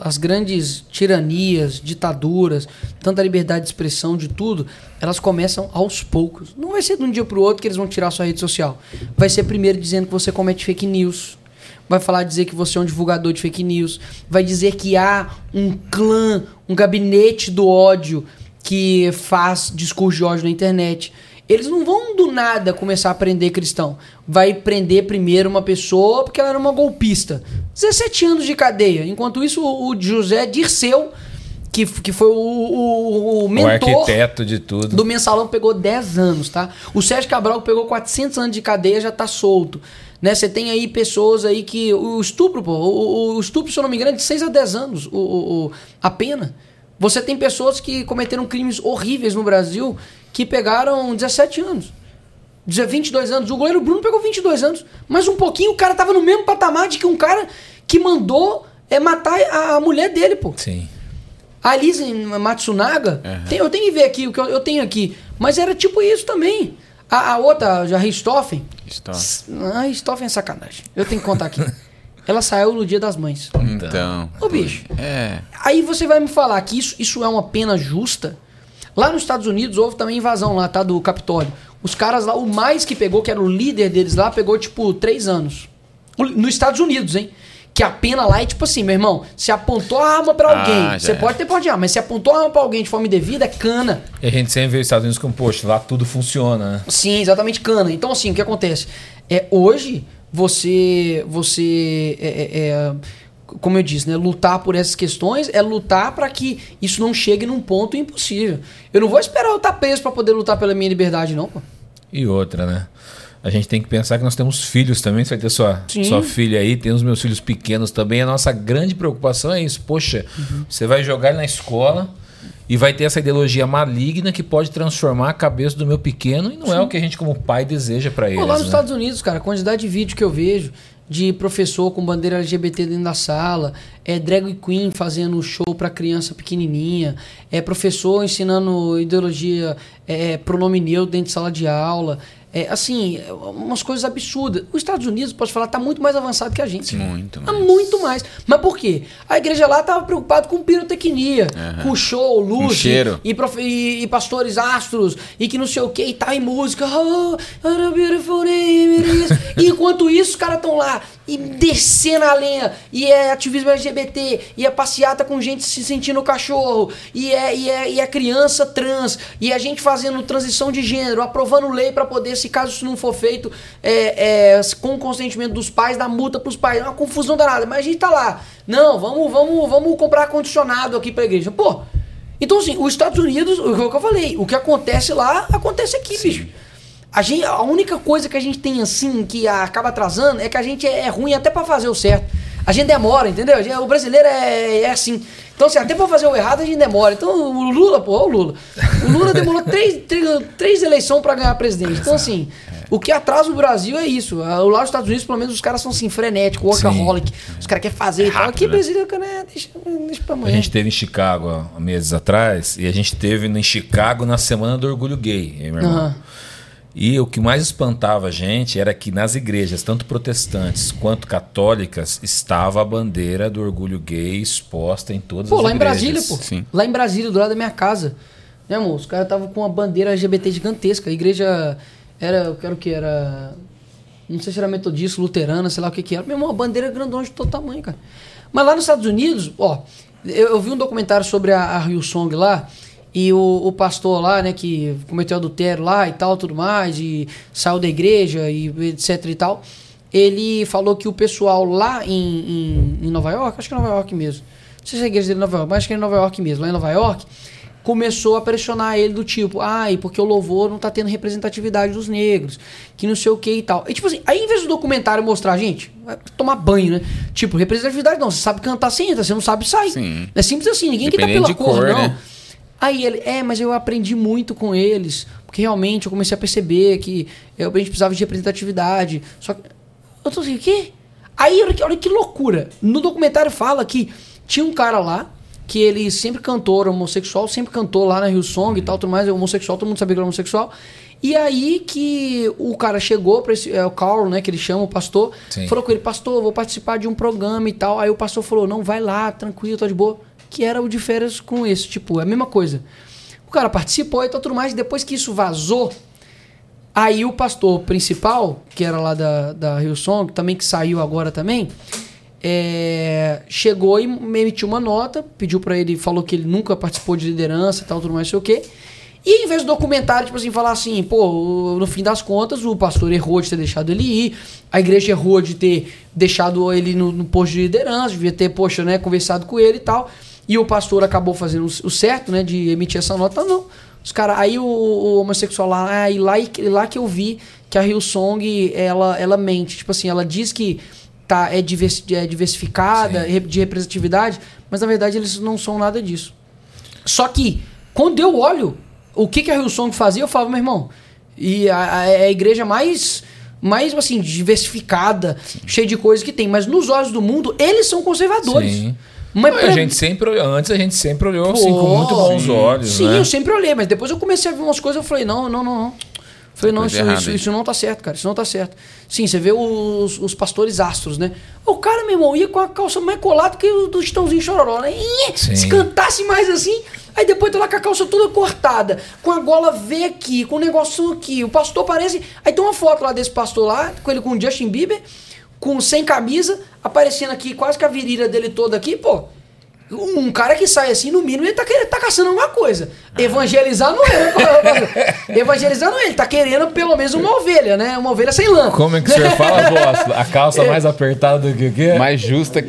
as grandes tiranias, ditaduras, tanta liberdade de expressão, de tudo, elas começam aos poucos. Não vai ser de um dia para o outro que eles vão tirar sua rede social. Vai ser primeiro dizendo que você comete fake news. Vai falar dizer que você é um divulgador de fake news. Vai dizer que há um clã, um gabinete do ódio que faz discurso de ódio na internet. Eles não vão do nada começar a prender cristão. Vai prender primeiro uma pessoa porque ela era uma golpista. 17 anos de cadeia. Enquanto isso, o José Dirceu, que, que foi o, o, o mentor. O arquiteto de tudo. Do mensalão pegou 10 anos, tá? O Sérgio Cabral pegou 400 anos de cadeia já tá solto. Né? Você tem aí pessoas aí que. O estupro, pô. O, o estupro, se eu não me engano, é de 6 a 10 anos o, o, a pena. Você tem pessoas que cometeram crimes horríveis no Brasil que pegaram 17 anos. 22 anos. O goleiro Bruno pegou 22 anos. Mas um pouquinho o cara tava no mesmo patamar de que um cara que mandou é, matar a, a mulher dele, pô. Sim. A Alice Matsunaga, uhum. tem, eu tenho que ver aqui o que eu, eu, tenho aqui. Mas era tipo isso também. A, a outra, a Richthofen. A Richthofen é sacanagem. Eu tenho que contar aqui. Ela saiu no dia das mães. Então. Ô, bicho. É. Aí você vai me falar que isso, isso é uma pena justa? Lá nos Estados Unidos houve também invasão lá, tá? Do Capitólio. Os caras lá, o mais que pegou, que era o líder deles lá, pegou tipo três anos. Nos Estados Unidos, hein? Que a pena lá é tipo assim, meu irmão, se apontou a arma para alguém, ah, você é. pode ter pode de arma, mas se apontou a arma pra alguém de forma indevida, é cana. E a gente sempre vê os Estados Unidos como, poxa, lá tudo funciona, né? Sim, exatamente cana. Então, assim, o que acontece? É, hoje, você. Você. É, é, é, como eu disse, né, lutar por essas questões é lutar para que isso não chegue num ponto impossível. Eu não vou esperar eu estar preso para poder lutar pela minha liberdade, não. Pô. E outra, né? A gente tem que pensar que nós temos filhos também. Você vai ter sua, sua filha aí, tem os meus filhos pequenos também. A nossa grande preocupação é isso. Poxa, uhum. você vai jogar na escola e vai ter essa ideologia maligna que pode transformar a cabeça do meu pequeno e não Sim. é o que a gente como pai deseja para ele. Lá nos né? Estados Unidos, cara, a quantidade de vídeo que eu vejo de professor com bandeira LGBT dentro da sala, é drag queen fazendo show para criança pequenininha, é professor ensinando ideologia é, pronome neutro dentro de sala de aula, é, assim, umas coisas absurdas. Os Estados Unidos, posso falar, está muito mais avançado que a gente. Muito mais. muito mais. Mas por quê? A igreja lá estava preocupada com pirotecnia, uhum. com show, luz, cheiro. E, e, e, pastores astros, e que não sei o que, e tá em música. Oh, a beautiful name e enquanto isso, os caras estão lá e descendo a lenha, e é ativismo LGBT, e é passeata com gente se sentindo cachorro, e é, e é, e é criança trans, e é gente fazendo transição de gênero, aprovando lei para poder, se caso isso não for feito é, é, com o consentimento dos pais, dar multa pros pais. É uma confusão danada, mas a gente tá lá. Não, vamos, vamos, vamos comprar ar-condicionado aqui pra igreja. Pô, então assim, os Estados Unidos, o que eu falei, o que acontece lá, acontece aqui, Sim. bicho. A, gente, a única coisa que a gente tem assim que acaba atrasando é que a gente é, é ruim até para fazer o certo. A gente demora, entendeu? O brasileiro é, é assim. Então, assim, até pra fazer o errado a gente demora. Então, o Lula, pô, o Lula. O Lula demorou três, três, três eleições para ganhar presidente. Então, assim, o que atrasa o Brasil é isso. Lá nos Estados Unidos, pelo menos, os caras são assim, frenéticos, workaholic. Sim. Os caras querem fazer é rápido, Aqui, né? Brasil, né, deixa, deixa pra amanhã. A gente teve em Chicago há meses atrás, e a gente teve em Chicago na Semana do Orgulho Gay, meu irmão. Uhum. E o que mais espantava a gente era que nas igrejas, tanto protestantes quanto católicas, estava a bandeira do orgulho gay exposta em todas pô, as lá igrejas. Em Brasília, pô. Sim. Lá em Brasília, do lado da minha casa. Né, amor? Os caras estavam com uma bandeira LGBT gigantesca. A igreja era, eu quero que era. Não sei se era metodista, luterana, sei lá o que que era. Mesmo uma bandeira grandona de todo tamanho, cara. Mas lá nos Estados Unidos, ó, eu, eu vi um documentário sobre a, a Hillsong lá. E o, o, pastor lá, né, que cometeu adultério lá e tal, tudo mais, e saiu da igreja e etc e tal, ele falou que o pessoal lá em, em, em Nova York, acho que é Nova York mesmo, não sei se é a igreja dele em Nova York, mas acho que é em Nova York mesmo, lá em Nova York, começou a pressionar ele do tipo, ai, porque o louvor não tá tendo representatividade dos negros, que não sei o que e tal. E tipo assim, aí em vez do documentário mostrar, gente, vai tomar banho, né? Tipo, representatividade não, você sabe cantar, entra, você não sabe, sai. Sim. É simples assim, ninguém que tá pela cor, cor, não. Né? Aí ele, é, mas eu aprendi muito com eles, porque realmente eu comecei a perceber que eu, a gente precisava de representatividade. Só que. Eu tô assim, o quê? Aí, olha que, olha que loucura. No documentário fala que tinha um cara lá, que ele sempre cantou, era homossexual, sempre cantou lá na Rio Song e tal, tudo mais, homossexual, todo mundo sabia que era homossexual. E aí que o cara chegou para esse. É o Carl, né? Que ele chama, o pastor. Sim. Falou com ele, pastor, vou participar de um programa e tal. Aí o pastor falou: não, vai lá, tranquilo, tá de boa. Que era o de férias com esse, tipo, é a mesma coisa. O cara participou e tal, tudo mais. Depois que isso vazou, aí o pastor principal, que era lá da, da Hillsong, também que saiu agora também, é, chegou e me emitiu uma nota, pediu pra ele, falou que ele nunca participou de liderança e tal, tudo mais, sei o quê. E em vez do documentário, tipo assim, falar assim, pô, no fim das contas, o pastor errou de ter deixado ele ir, a igreja errou de ter deixado ele no, no posto de liderança, devia ter, poxa, né, conversado com ele e tal. E o pastor acabou fazendo o certo, né, de emitir essa nota, não. Os cara, aí o, o homossexual lá, aí lá, lá que eu vi que a Hillsong, ela, ela mente. Tipo assim, ela diz que tá, é, divers, é diversificada, Sim. de representatividade, mas na verdade eles não são nada disso. Só que, quando eu olho o que, que a Hillsong fazia, eu falava, meu irmão, e a, a, é a igreja mais, mais assim, diversificada, cheia de coisas que tem. Mas nos olhos do mundo, eles são conservadores. Sim. Mas pra- a gente sempre olhou, antes a gente sempre olhou assim, com muito bons sim. olhos, Sim, né? eu sempre olhei, mas depois eu comecei a ver umas coisas eu falei, não, não, não, não. Falei, não, isso, isso, isso não tá certo, cara. Isso não tá certo. Sim, você vê os, os pastores astros, né? O cara, meu irmão, ia com a calça mais colada que o do Chitãozinho Chororó, né? Sim. Se cantasse mais assim, aí depois tá lá com a calça toda cortada, com a gola V aqui, com o negócio aqui. O pastor parece. Aí tem uma foto lá desse pastor lá, com ele com o Justin Bieber, com sem camisa, aparecendo aqui quase que a virilha dele toda aqui, pô. Um cara que sai assim, no mínimo, ele tá, querendo, tá caçando alguma coisa. Evangelizar não é. né? Evangelizar não é. Ele tá querendo pelo menos uma ovelha, né? Uma ovelha sem lã. Como é que o senhor fala, boss? A calça mais apertada do que o quê? Mais justa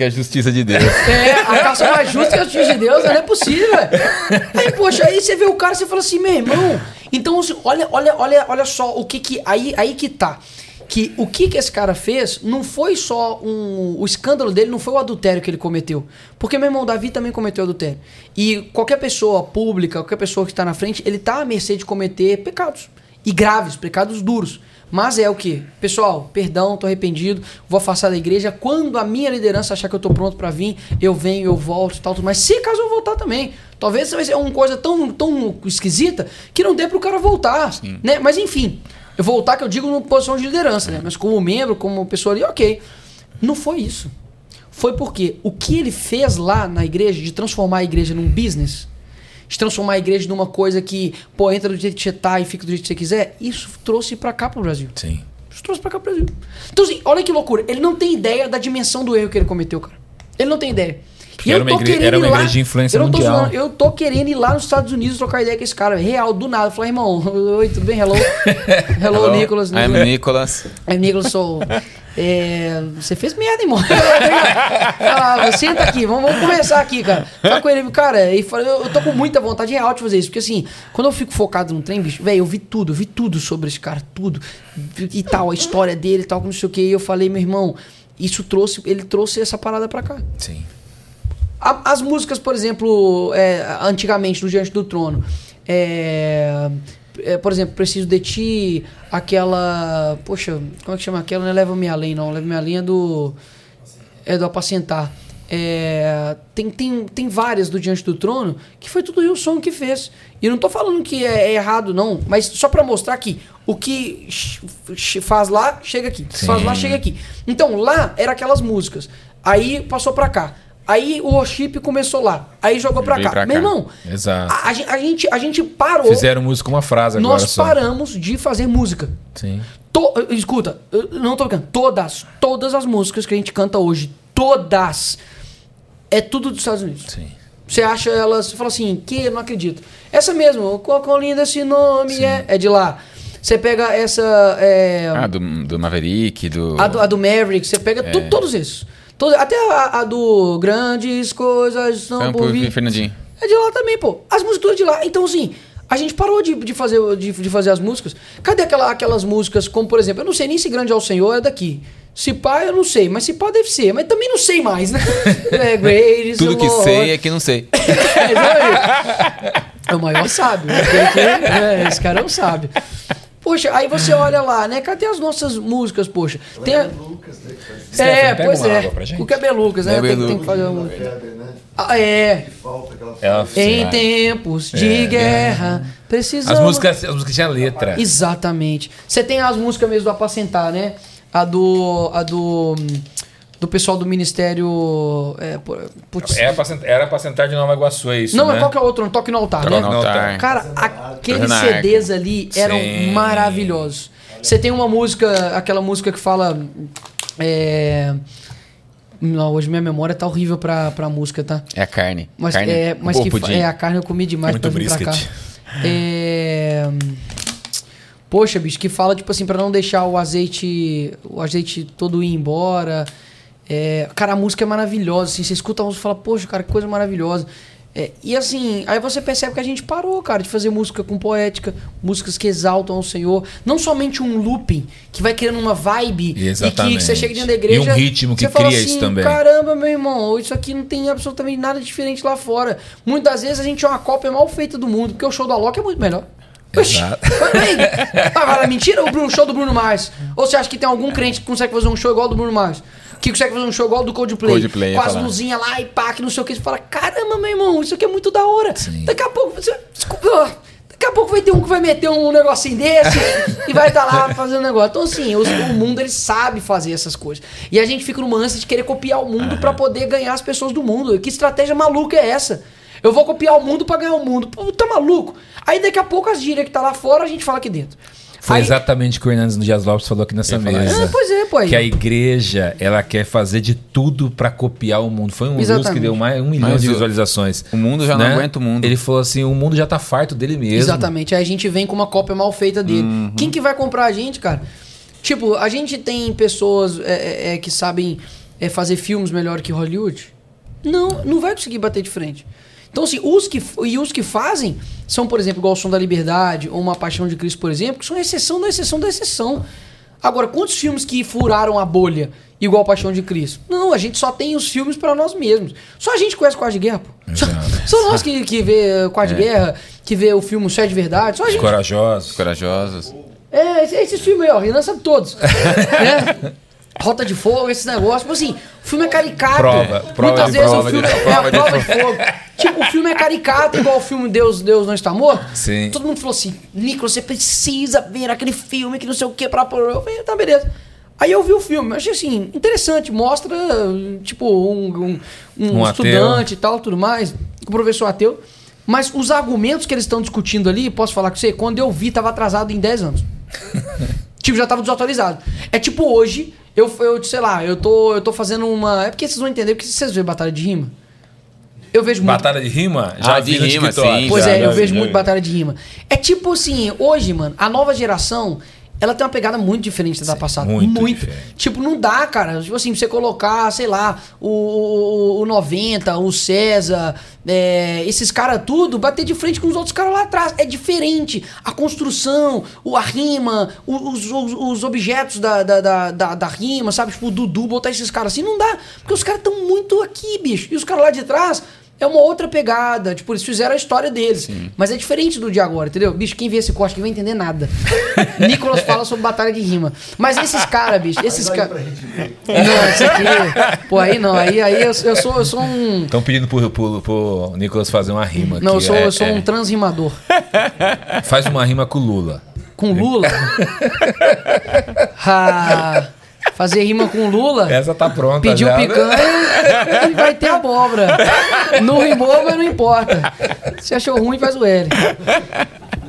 que a justiça de Deus. É, a calça mais justa que a justiça de Deus, não é possível. velho. Aí, poxa, aí você vê o cara e você fala assim, meu irmão. Então, assim, olha, olha, olha, olha só o que que. Aí, aí que tá. Que o que que esse cara fez não foi só um. O escândalo dele não foi o adultério que ele cometeu. Porque, meu irmão, Davi também cometeu adultério. E qualquer pessoa pública, qualquer pessoa que está na frente, ele tá à mercê de cometer pecados. E graves, pecados duros. Mas é o que? Pessoal, perdão, tô arrependido, vou afastar da igreja. Quando a minha liderança achar que eu tô pronto para vir, eu venho, eu volto e tal, mais. Se caso eu voltar também. Talvez ser uma coisa tão, tão esquisita que não dê pro cara voltar. Né? Mas enfim, eu voltar que eu digo numa posição de liderança, né? Mas como membro, como pessoa ali, ok. Não foi isso. Foi porque o que ele fez lá na igreja, de transformar a igreja num business, de transformar a igreja numa coisa que, pô, entra do jeito que você tá e fica do jeito que você quiser, isso trouxe pra cá pro Brasil. Sim. Isso trouxe pra cá pro Brasil. Então, assim, olha que loucura. Ele não tem ideia da dimensão do erro que ele cometeu, cara. Ele não tem ideia. Porque era uma igre- querendo era uma igreja de influência eu mundial. zoando, eu tô querendo ir lá nos Estados Unidos trocar ideia com esse cara, real, do nada. Falar, irmão, oi, tudo bem? Hello. Hello, Hello. Nicolas. I'm Nicholas. Aí Nicolas sou. É, você fez merda, irmão. Fala, senta aqui, vamos, vamos conversar aqui, cara. Fala com ele, cara, e eu, eu tô com muita vontade real de fazer isso. Porque assim, quando eu fico focado no trem, bicho, velho, eu vi tudo, eu vi tudo sobre esse cara, tudo. E tal, a história dele e tal, não sei o que. E eu falei, meu irmão, isso trouxe, ele trouxe essa parada pra cá. Sim. A- As músicas, por exemplo, é, antigamente, do Diante do Trono. É, é, por exemplo, Preciso de Ti, aquela. Poxa, como é que chama aquela? Não é Leva-me Além, não. Leva-me Além é do. É do Apacentar. É, tem, tem, tem várias do Diante do Trono que foi tudo o som que fez. E eu não tô falando que é, é errado, não, mas só pra mostrar que o que faz lá, chega aqui. Sim. Faz lá, chega aqui. Então lá era aquelas músicas. Aí passou pra cá. Aí o worship começou lá. Aí jogou pra Veio cá. pra Meu cá. irmão, Exato. a, a gen- a gente, a gente parou. Fizeram música com uma frase agora nós só. paramos de fazer música. Sim. To- escuta, eu não tô brincando. Todas, todas as músicas que a gente canta hoje, todas, é tudo dos Estados Unidos. Sim. Você acha elas, você fala assim, que eu não acredito. Essa mesmo, qual, lindo esse nome é, é de lá. Você pega essa. é, Ah, do, do Maverick, do. a, do, a do Maverick, você pega to- todos esses. Todos- até a, a do Grandes Coisas São Campo por vir. Fernandinho. É de lá também, pô. As músicas de lá. Então, assim, a gente parou de, de, fazer, de, de fazer as músicas. Cadê aquela, aquelas músicas, como por exemplo, eu não sei nem se Grande ao Senhor é daqui. Se pá, eu não sei, mas se pá deve ser, mas também não sei mais, né? É, Great Tudo que Lord. sei é que não sei. É. É o maior sábio. né? Aquele que- é, esse cara é um sábio. Pô, Poxa, aí você olha lá, né? Cadê as nossas músicas, poxa? Tem a... Lucas, né, que faz Stephanie, É, pega pois uma é. O que é Belucas, né? É Tem, que fazer um... Kleber, né? Ah, é. Ela, Em tempos de É, guerra, precisamos... As músicas, as músicas tinham letra. Exatamente. Você tem as músicas mesmo do Apacentar, né? A do. A do. Do pessoal do Ministério. É, pu- putz. Era pra, sentar, era pra sentar de Nova Iguaçu, é isso, não, né? mas qual que é o outro? Um Toque no Altar, Toque né? no Altar. Cara, aqueles CDs ali eram Sim. maravilhosos. Você tem uma música, aquela música que fala. É. Não, hoje minha memória tá horrível pra, pra música, tá? É a carne. Mas, carne. é, mas que pudim. é a carne eu comi demais Muito pra vir pra cá. brisket. É... Poxa, bicho, que fala tipo assim pra não deixar o azeite, o azeite todo ir embora. É... Cara, a música é maravilhosa, assim, você escuta a música e fala, poxa, cara, que coisa maravilhosa. É, e assim, aí você percebe que a gente parou, cara, de fazer música com poética, músicas que exaltam o Senhor. Não somente um looping que vai criando uma vibe e que, Exatamente. você chega dentro da igreja. E um ritmo que você fala cria assim, isso também. Caramba, meu irmão, isso aqui não tem absolutamente nada diferente lá fora. Muitas vezes a gente é uma cópia mal feita do mundo, porque o show do Alok é muito melhor. Exato. Mentira o show do Bruno Mars? Ou você acha que tem algum crente que consegue fazer um show igual ao do Bruno Mars? Que consegue fazer um show igual do Coldplay? Coldplay, com as falar. luzinhas lá e pá, que não sei o que. Você fala, caramba, meu irmão, isso aqui é muito da hora. Sim. Daqui a pouco, você, daqui a pouco vai ter um que vai meter um negocinho desse e vai estar lá fazendo negócio. Então, assim, os- o mundo ele sabe fazer essas coisas. E a gente fica numa ânsia de querer copiar o mundo pra poder ganhar as pessoas do mundo. Que estratégia maluca é essa? Eu vou copiar o mundo pra ganhar o mundo. Pô, tá maluco? Aí daqui a pouco as gírias que tá lá fora a gente fala aqui dentro. Foi Aí- exatamente o que o Hernandes Dias Lopes falou aqui nessa mesa. É, pois é, pô. aí. Que a igreja, ela quer fazer de tudo pra copiar o mundo. Foi um Reels que Exatamente. deu mais um milhão Mas de visualizações. o mundo já não aguenta o mundo. Ele falou assim, o mundo já tá farto dele mesmo. Exatamente. Aí a gente vem com uma cópia mal feita dele. Uhum. Quem que vai comprar a gente, cara? Tipo, a gente tem pessoas é, é, é, que sabem é, fazer filmes melhor que Hollywood? Não, não vai conseguir bater de frente. Então, assim, os que, e os que fazem são, por exemplo, igual o Som da Liberdade ou Uma Paixão de Cristo, por exemplo, que são exceção da exceção da exceção. Agora, quantos filmes que furaram a bolha igual Paixão de Cristo? Não, a gente só tem os filmes pra nós mesmos. Só a gente conhece Quarto de Guerra, pô. Só, só nós que, que vê Quarto de Guerra, que vê o filme Só é de Verdade. Só a Os gente corajosos. Corajosos. é, esse- esses filmes aí, ó, Renan sabe todos. né? Rota de Fogo, esses negócios. Tipo assim, o filme é caricato. Prova, prova Muitas de vezes prova o filme de- é, prova prova de fogo. tipo, o filme é caricato, igual o filme Deus, Deus Não Está Morto. Sim. Todo mundo falou assim, Nicolas, você precisa ver aquele filme que não sei o que pra... Eu falei, tá, beleza. Aí eu vi o filme, achei assim, interessante, mostra, tipo, um, um, um Um estudante e tal, tudo mais, o professor ateu. Mas os argumentos que eles estão discutindo ali, posso falar com você, quando eu vi, tava atrasado em 10 anos. tipo, já tava desatualizado. É tipo hoje, eu, eu sei lá, eu tô, eu tô fazendo uma. É porque vocês vão entender, porque vocês veem batalha de rima. Eu vejo muito. Batalha de rima? Já Ah, vi de rima, sim, Pois Já, é, já eu vi, vejo já muito batalha de rima. É tipo assim, hoje, mano, a nova geração, ela tem uma pegada muito diferente da passada. muito diferente. Tipo, não dá, cara. Tipo assim, você colocar, sei lá, o, o, o 90, o César, é, esses caras tudo, bater de frente com os outros caras lá atrás. É diferente. A construção, o, a rima, os, os, os objetos da, da, da, da, da rima, sabe? Tipo, o Dudu, botar esses caras assim, não dá. Porque os caras estão muito aqui, bicho. E os caras lá de trás. É uma outra pegada, tipo, eles fizeram a história deles. Mas é diferente do de agora, entendeu? Bicho, quem vê esse corte aqui vai entender nada. Nicolas fala sobre batalha de rima. Mas esses caras, bicho, esses caras. Não, esse aqui. Pô, aí não. Aí, aí eu, eu sou, eu sou um. Estão pedindo pro, pro, pro Nicolas fazer uma rima Não, eu sou, É, eu sou é. um transrimador. Faz uma rima com o Lula. Com Lula. Ah, fazer rima com Lula. Essa tá pronta Pediu já. né? picanha e vai ter abóbora. Não rimou, mas não importa. Se achou ruim, faz o L.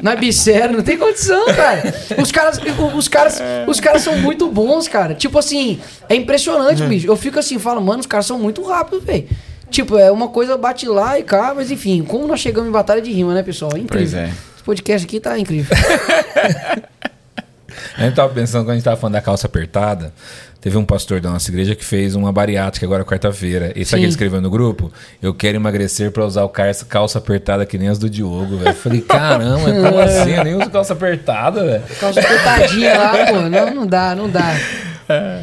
Não é bissério, não tem condição, cara. Os caras, os caras, os caras são muito bons, cara. Tipo assim, é impressionante, bicho. Eu fico assim, falo, mano, os caras são muito rápidos, velho. Tipo, é uma coisa bate lá e cá, mas enfim, como nós chegamos em batalha de rima, né, pessoal? É incrível. Pois é. Esse podcast aqui tá incrível. A gente tava pensando, quando a gente tava falando da calça apertada, teve um pastor da nossa igreja que fez uma bariátrica agora quarta-feira. E sabe o que ele escreveu no grupo? Eu quero emagrecer pra usar o calça, calça apertada que nem as do Diogo, velho. Falei, caramba, como assim? Eu nem uso calça apertada, velho. Calça apertadinha lá, pô. Não, não dá, não dá.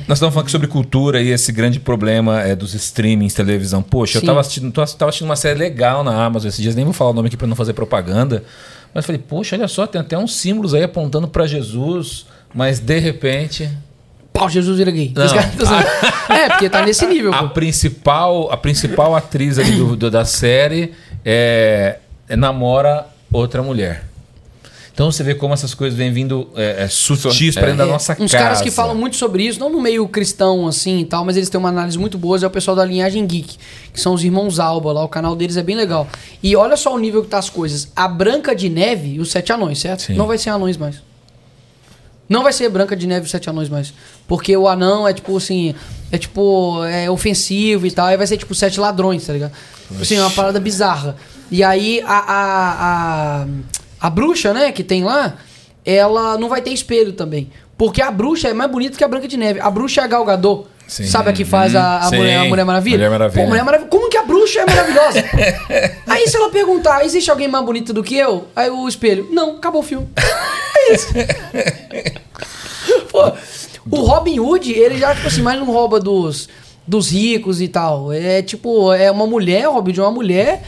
Nós estamos falando aqui sobre cultura e esse grande problema é, dos streamings, televisão. Poxa, Sim. eu tava assistindo, assistindo uma série legal na Amazon esses dias, nem vou falar o nome aqui pra não fazer propaganda. Mas falei, poxa, olha só, tem até uns símbolos aí apontando para Jesus, mas de repente. Pau, Jesus vira gay. Não. É, porque tá nesse nível. A pô. principal, a principal atriz ali do, do- da série é, é namora outra mulher. Então você vê como essas coisas vêm vindo é, é, sutis para dentro da É, nossa uns casa. caras que falam muito sobre isso, não no meio cristão assim e tal, mas eles têm uma análise muito boa, é o pessoal da linhagem geek, que são os irmãos Alba lá, o canal deles é bem legal. E olha só o nível que tá as coisas. A Branca de Neve e os Sete Anões, certo? Sim. Não vai ser anões mais. Não vai ser Branca de Neve e os Sete Anões mais. Porque o anão é tipo assim, é tipo, é ofensivo e tal, aí vai ser tipo Sete Ladrões, tá ligado? Assim, é uma parada bizarra. E aí a, a, a, a bruxa, né, que tem lá, ela não vai ter espelho também. Porque a bruxa é mais bonita que a Branca de Neve. A bruxa é a Gal Gadot. Sim. Sabe a que faz a, a mulher, a Mulher Maravilha? Mulher Maravilha. Pô, Mulher Maravilha. Como que a bruxa é maravilhosa? aí se ela perguntar, existe alguém mais bonito do que eu? Aí o espelho, não, acabou o filme. É isso. Pô, o Robin Hood, ele já, tipo assim, mais não rouba dos, dos ricos e tal. É tipo, é uma mulher, o Robin Hood é uma mulher.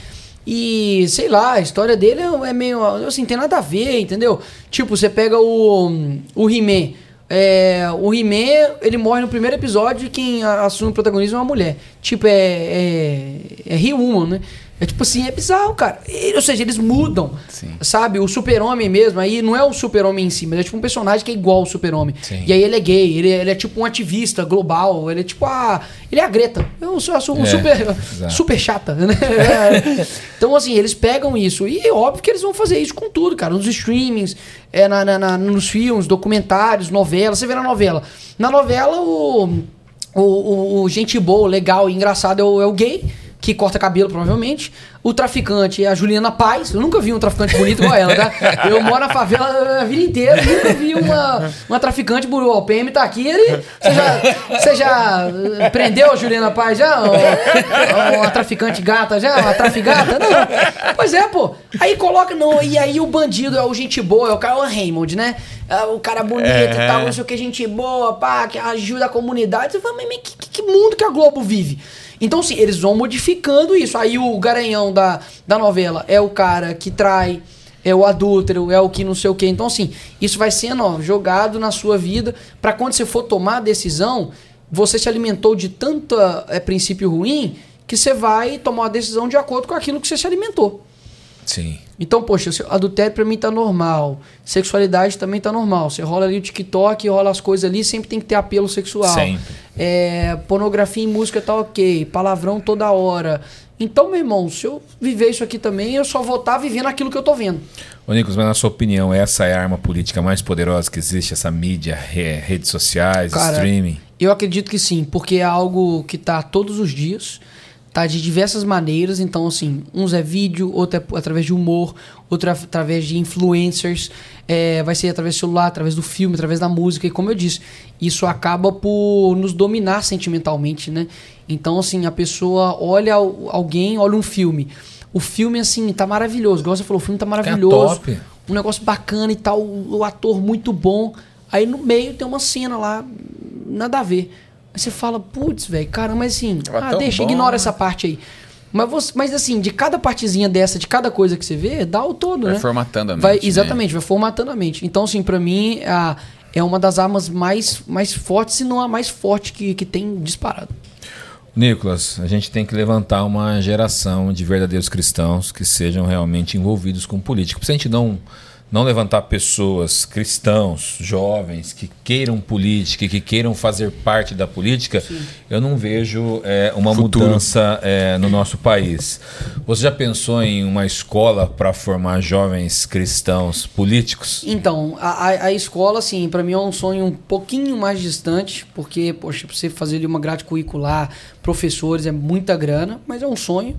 E, sei lá, a história dele é é meio. Assim, tem nada a ver, entendeu? Tipo, você pega o. O He-Man. É, o He-Man, ele morre no primeiro episódio e quem assume o protagonismo é uma mulher. Tipo, é. É, é He-Woman, né? É tipo assim, é bizarro, cara. E, ou seja, eles mudam. Sim. Sabe? O super-homem mesmo, aí não é o super-homem em si, mas é tipo um personagem que é igual ao super-homem. E aí ele é gay, ele, ele é tipo um ativista global, ele é tipo a. Ele é a Greta. Eu sou, eu sou um É, super, exato. super chata, né? então, assim, eles pegam isso. E é óbvio que eles vão fazer isso com tudo, cara. Nos streamings, é, na, na- na- nos filmes, documentários, novelas. Você vê na novela. Na novela, o. O, o- o gente boa, legal e engraçado é o, é o gay, que corta cabelo, provavelmente. O traficante é a Juliana Paz. Eu nunca vi um traficante bonito igual ela, tá? Eu moro na favela a vida inteira nunca vi uma, uma traficante bonita. O PM tá aqui, ele. Você já, você já eh, prendeu a Juliana Paz já? Uma, traficante gata já? Uma traficata? Não. Pois é, pô. Aí coloca, não. E aí o bandido é o gente boa, é o Carl Raymond, né? É o cara bonito e tal, não sei o que, gente boa, pá, que ajuda a comunidade. Você fala, mas que- que mundo que a Globo vive? Então, sim, eles vão modificando isso. Aí o garanhão da, da novela é o cara que trai, é o adúltero, é o que não sei o que. Então, assim, isso vai sendo ó, jogado na sua vida pra quando você for tomar a decisão, você se alimentou de tanta é, princípio ruim que você vai tomar uma decisão de acordo com aquilo que você se alimentou. Sim. Então, poxa, adultério pra mim tá normal. Sexualidade também tá normal. Você rola ali o TikTok, rola as coisas ali, sempre tem que ter apelo sexual. Sempre. É, pornografia e música tá ok. Palavrão toda hora. Então, meu irmão, se eu viver isso aqui também, eu só vou estar vivendo aquilo que eu tô vendo. Ô, Nicolas, mas na sua opinião, essa é a arma política mais poderosa que existe? Essa mídia, re- redes sociais, Cara, streaming? Eu acredito que sim, porque é algo que tá todos os dias, tá de diversas maneiras. Então, assim, uns é vídeo, outro é através de humor, outro é através de influencers, é, vai ser através do celular, através do filme, através da música. E como eu disse, isso acaba por nos dominar sentimentalmente, né? Então, assim, a pessoa olha al- alguém, olha um filme. O filme, assim, tá maravilhoso. Igual você falou, o filme tá maravilhoso top. um negócio bacana e tal, o ator muito bom. Aí no meio tem uma cena lá, nada a ver. Aí você fala, putz, velho, caramba, mas assim, Tava ah, deixa, bom, ignora né? essa parte aí. Mas, você, mas assim, de cada partezinha dessa, de cada coisa que você vê, dá o todo, Vai né? formatando a mente. Vai, né? exatamente, vai formatando a mente. Então, assim, pra mim, a, é uma das armas mais, mais fortes, se não a mais forte que, que tem disparado. Nicolas, a gente tem que levantar uma geração de verdadeiros cristãos que sejam realmente envolvidos com política. Se a gente não, não levantar pessoas, cristãos, jovens, que queiram política, e que queiram fazer parte da política, eu não vejo é, uma Futuro. mudança é, no nosso país. Você já pensou em uma escola para formar jovens cristãos políticos? Então, a, a, a escola, assim, pra mim é um sonho um pouquinho mais distante, porque, poxa, você fazer ali uma grade curricular, professores, é muita grana, mas é um sonho.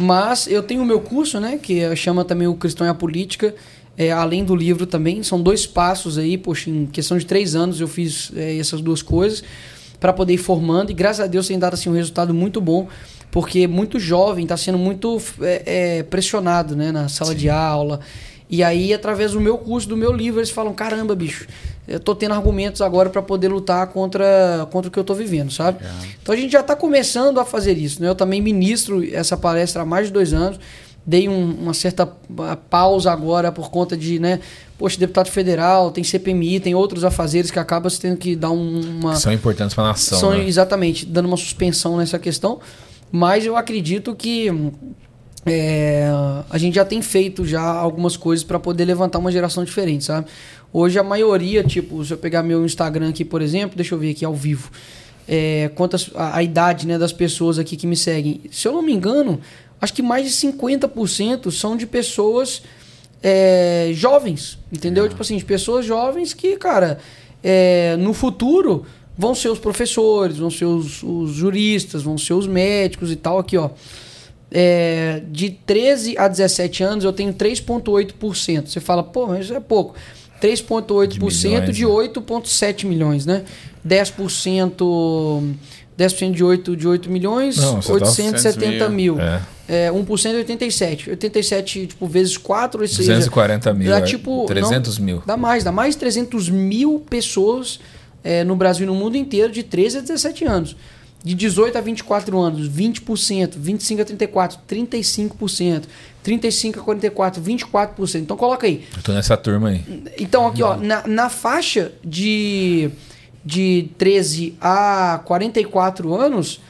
Mas eu tenho o meu curso, né, que chama também o Cristão e a Política, é, além do livro também. São dois passos aí, poxa, em questão de três anos eu fiz é, essas duas coisas para poder ir formando e graças a Deus tem dado assim um resultado muito bom porque muito jovem está sendo muito é, é, pressionado né na sala de aula. E aí através do meu curso do meu livro eles falam caramba bicho eu tô tendo argumentos agora para poder lutar contra contra o que eu tô vivendo sabe? Então a gente já está começando a fazer isso né? Eu também ministro essa palestra há mais de dois anos dei um- uma certa pausa agora por conta de, né? Poxa, deputado federal, tem CPMI, tem outros afazeres que acaba você tendo que dar um- uma. São importantes para a nação. São, né? Exatamente, dando uma suspensão nessa questão. Mas eu acredito que é, a gente já tem feito já algumas coisas para poder levantar uma geração diferente, sabe? Hoje a maioria, tipo, se eu pegar meu Instagram aqui, por exemplo, deixa eu ver aqui ao vivo, é, quantas a, a idade né, das pessoas aqui que me seguem. Se eu não me engano, acho que mais de 50% são de pessoas é, jovens, entendeu? Tipo assim, de pessoas jovens que, cara, é, no futuro vão ser os professores, vão ser os, os juristas, vão ser os médicos e tal. Aqui, ó. É, de 13 a 17 anos eu tenho 3,8%. Você fala, pô, mas isso é pouco. 3,8% de, milhões, 8,7 milhões, né? 10%, 10% de 8, de 8 milhões, Não, você tá- 870 mil. É. É, 1% é 87. 87, tipo, vezes 4, ou seja, 240 mil. dá é, tipo... 300 não, mil. Dá mais, dá mais de 300 mil pessoas é, no Brasil e no mundo inteiro de 13 a 17 anos. De 18 a 24 anos, 20%, 25 a 34, 35%, 35 a 44, 24%. Então coloca aí. Eu tô nessa turma aí. Então, aqui, ó, na, na faixa de, de 13 a 44 anos,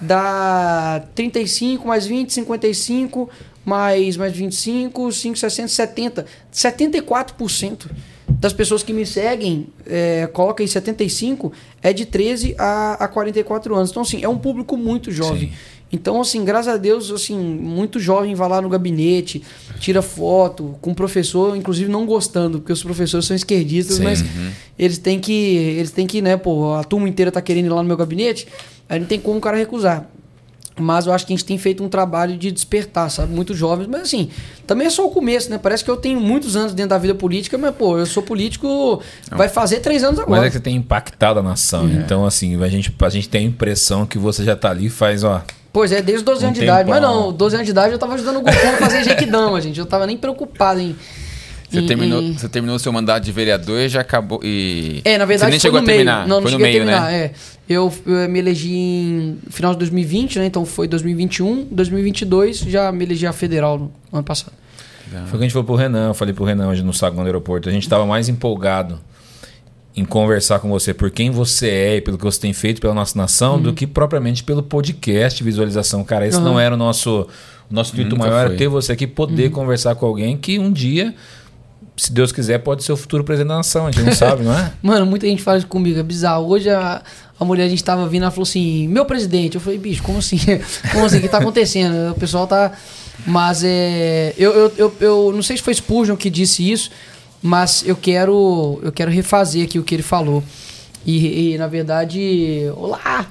dá 35 mais 20, 55, mais, mais 25, 5, 60, 70. 74% das pessoas que me seguem, é, coloca aí 75, é de 13 a, a 44 anos. Então, assim, é um público muito jovem. Sim. Então, assim, graças a Deus, assim, muito jovem vai lá no gabinete, tira foto com o professor, inclusive não gostando, porque os professores são esquerdistas, Sim. mas eles têm que, eles têm que, né, pô, a turma inteira tá querendo ir lá no meu gabinete, aí não tem como o cara recusar. Mas eu acho que a gente tem feito um trabalho de despertar, sabe? Muito jovens. Mas assim, também é só o começo, né? Parece que eu tenho muitos anos dentro da vida política, mas, pô, eu sou político, vai fazer três anos Mas agora. é que você tem impactado a nação. Então, assim, a gente, a gente tem a impressão que você já tá ali e faz, ó. Pois é, desde os 12 Um anos de idade. Mas tempão. não, 12 anos de idade eu tava ajudando o Goku a fazer Jequidama, gente. Eu tava nem preocupado em. Você terminou, você terminou seu mandato de vereador e já acabou. E... É, na verdade Você nem chegou a terminar. meio. Não, não foi no cheguei meio, a terminar. né? É. Eu, eu me elegi em final de 2020, né? Então foi 2021, 2022, já me elegi a federal no ano passado. Foi o que a gente falou pro Renan, eu falei pro Renan hoje no saguão do aeroporto. A gente tava mais empolgado em conversar com você por quem você é e pelo que você tem feito pela nossa nação do que propriamente pelo podcast visualização. Cara, esse Uhum. não era o nosso. O nosso intuito maior era foi. ter você aqui, poder conversar com alguém que um dia, se Deus quiser, pode ser o futuro presidente da nação. A gente não sabe, não é? Mano, muita gente fala isso comigo, é bizarro. Hoje a, a mulher, a gente tava vindo, ela falou assim: Meu presidente. Eu falei, bicho, como assim? Como assim? O que tá acontecendo? O pessoal tá. Mas é. Eu, eu, eu, eu não sei se foi Spurgeon que disse isso, mas eu quero, eu quero refazer aqui o que ele falou. E, e, na verdade. Olá!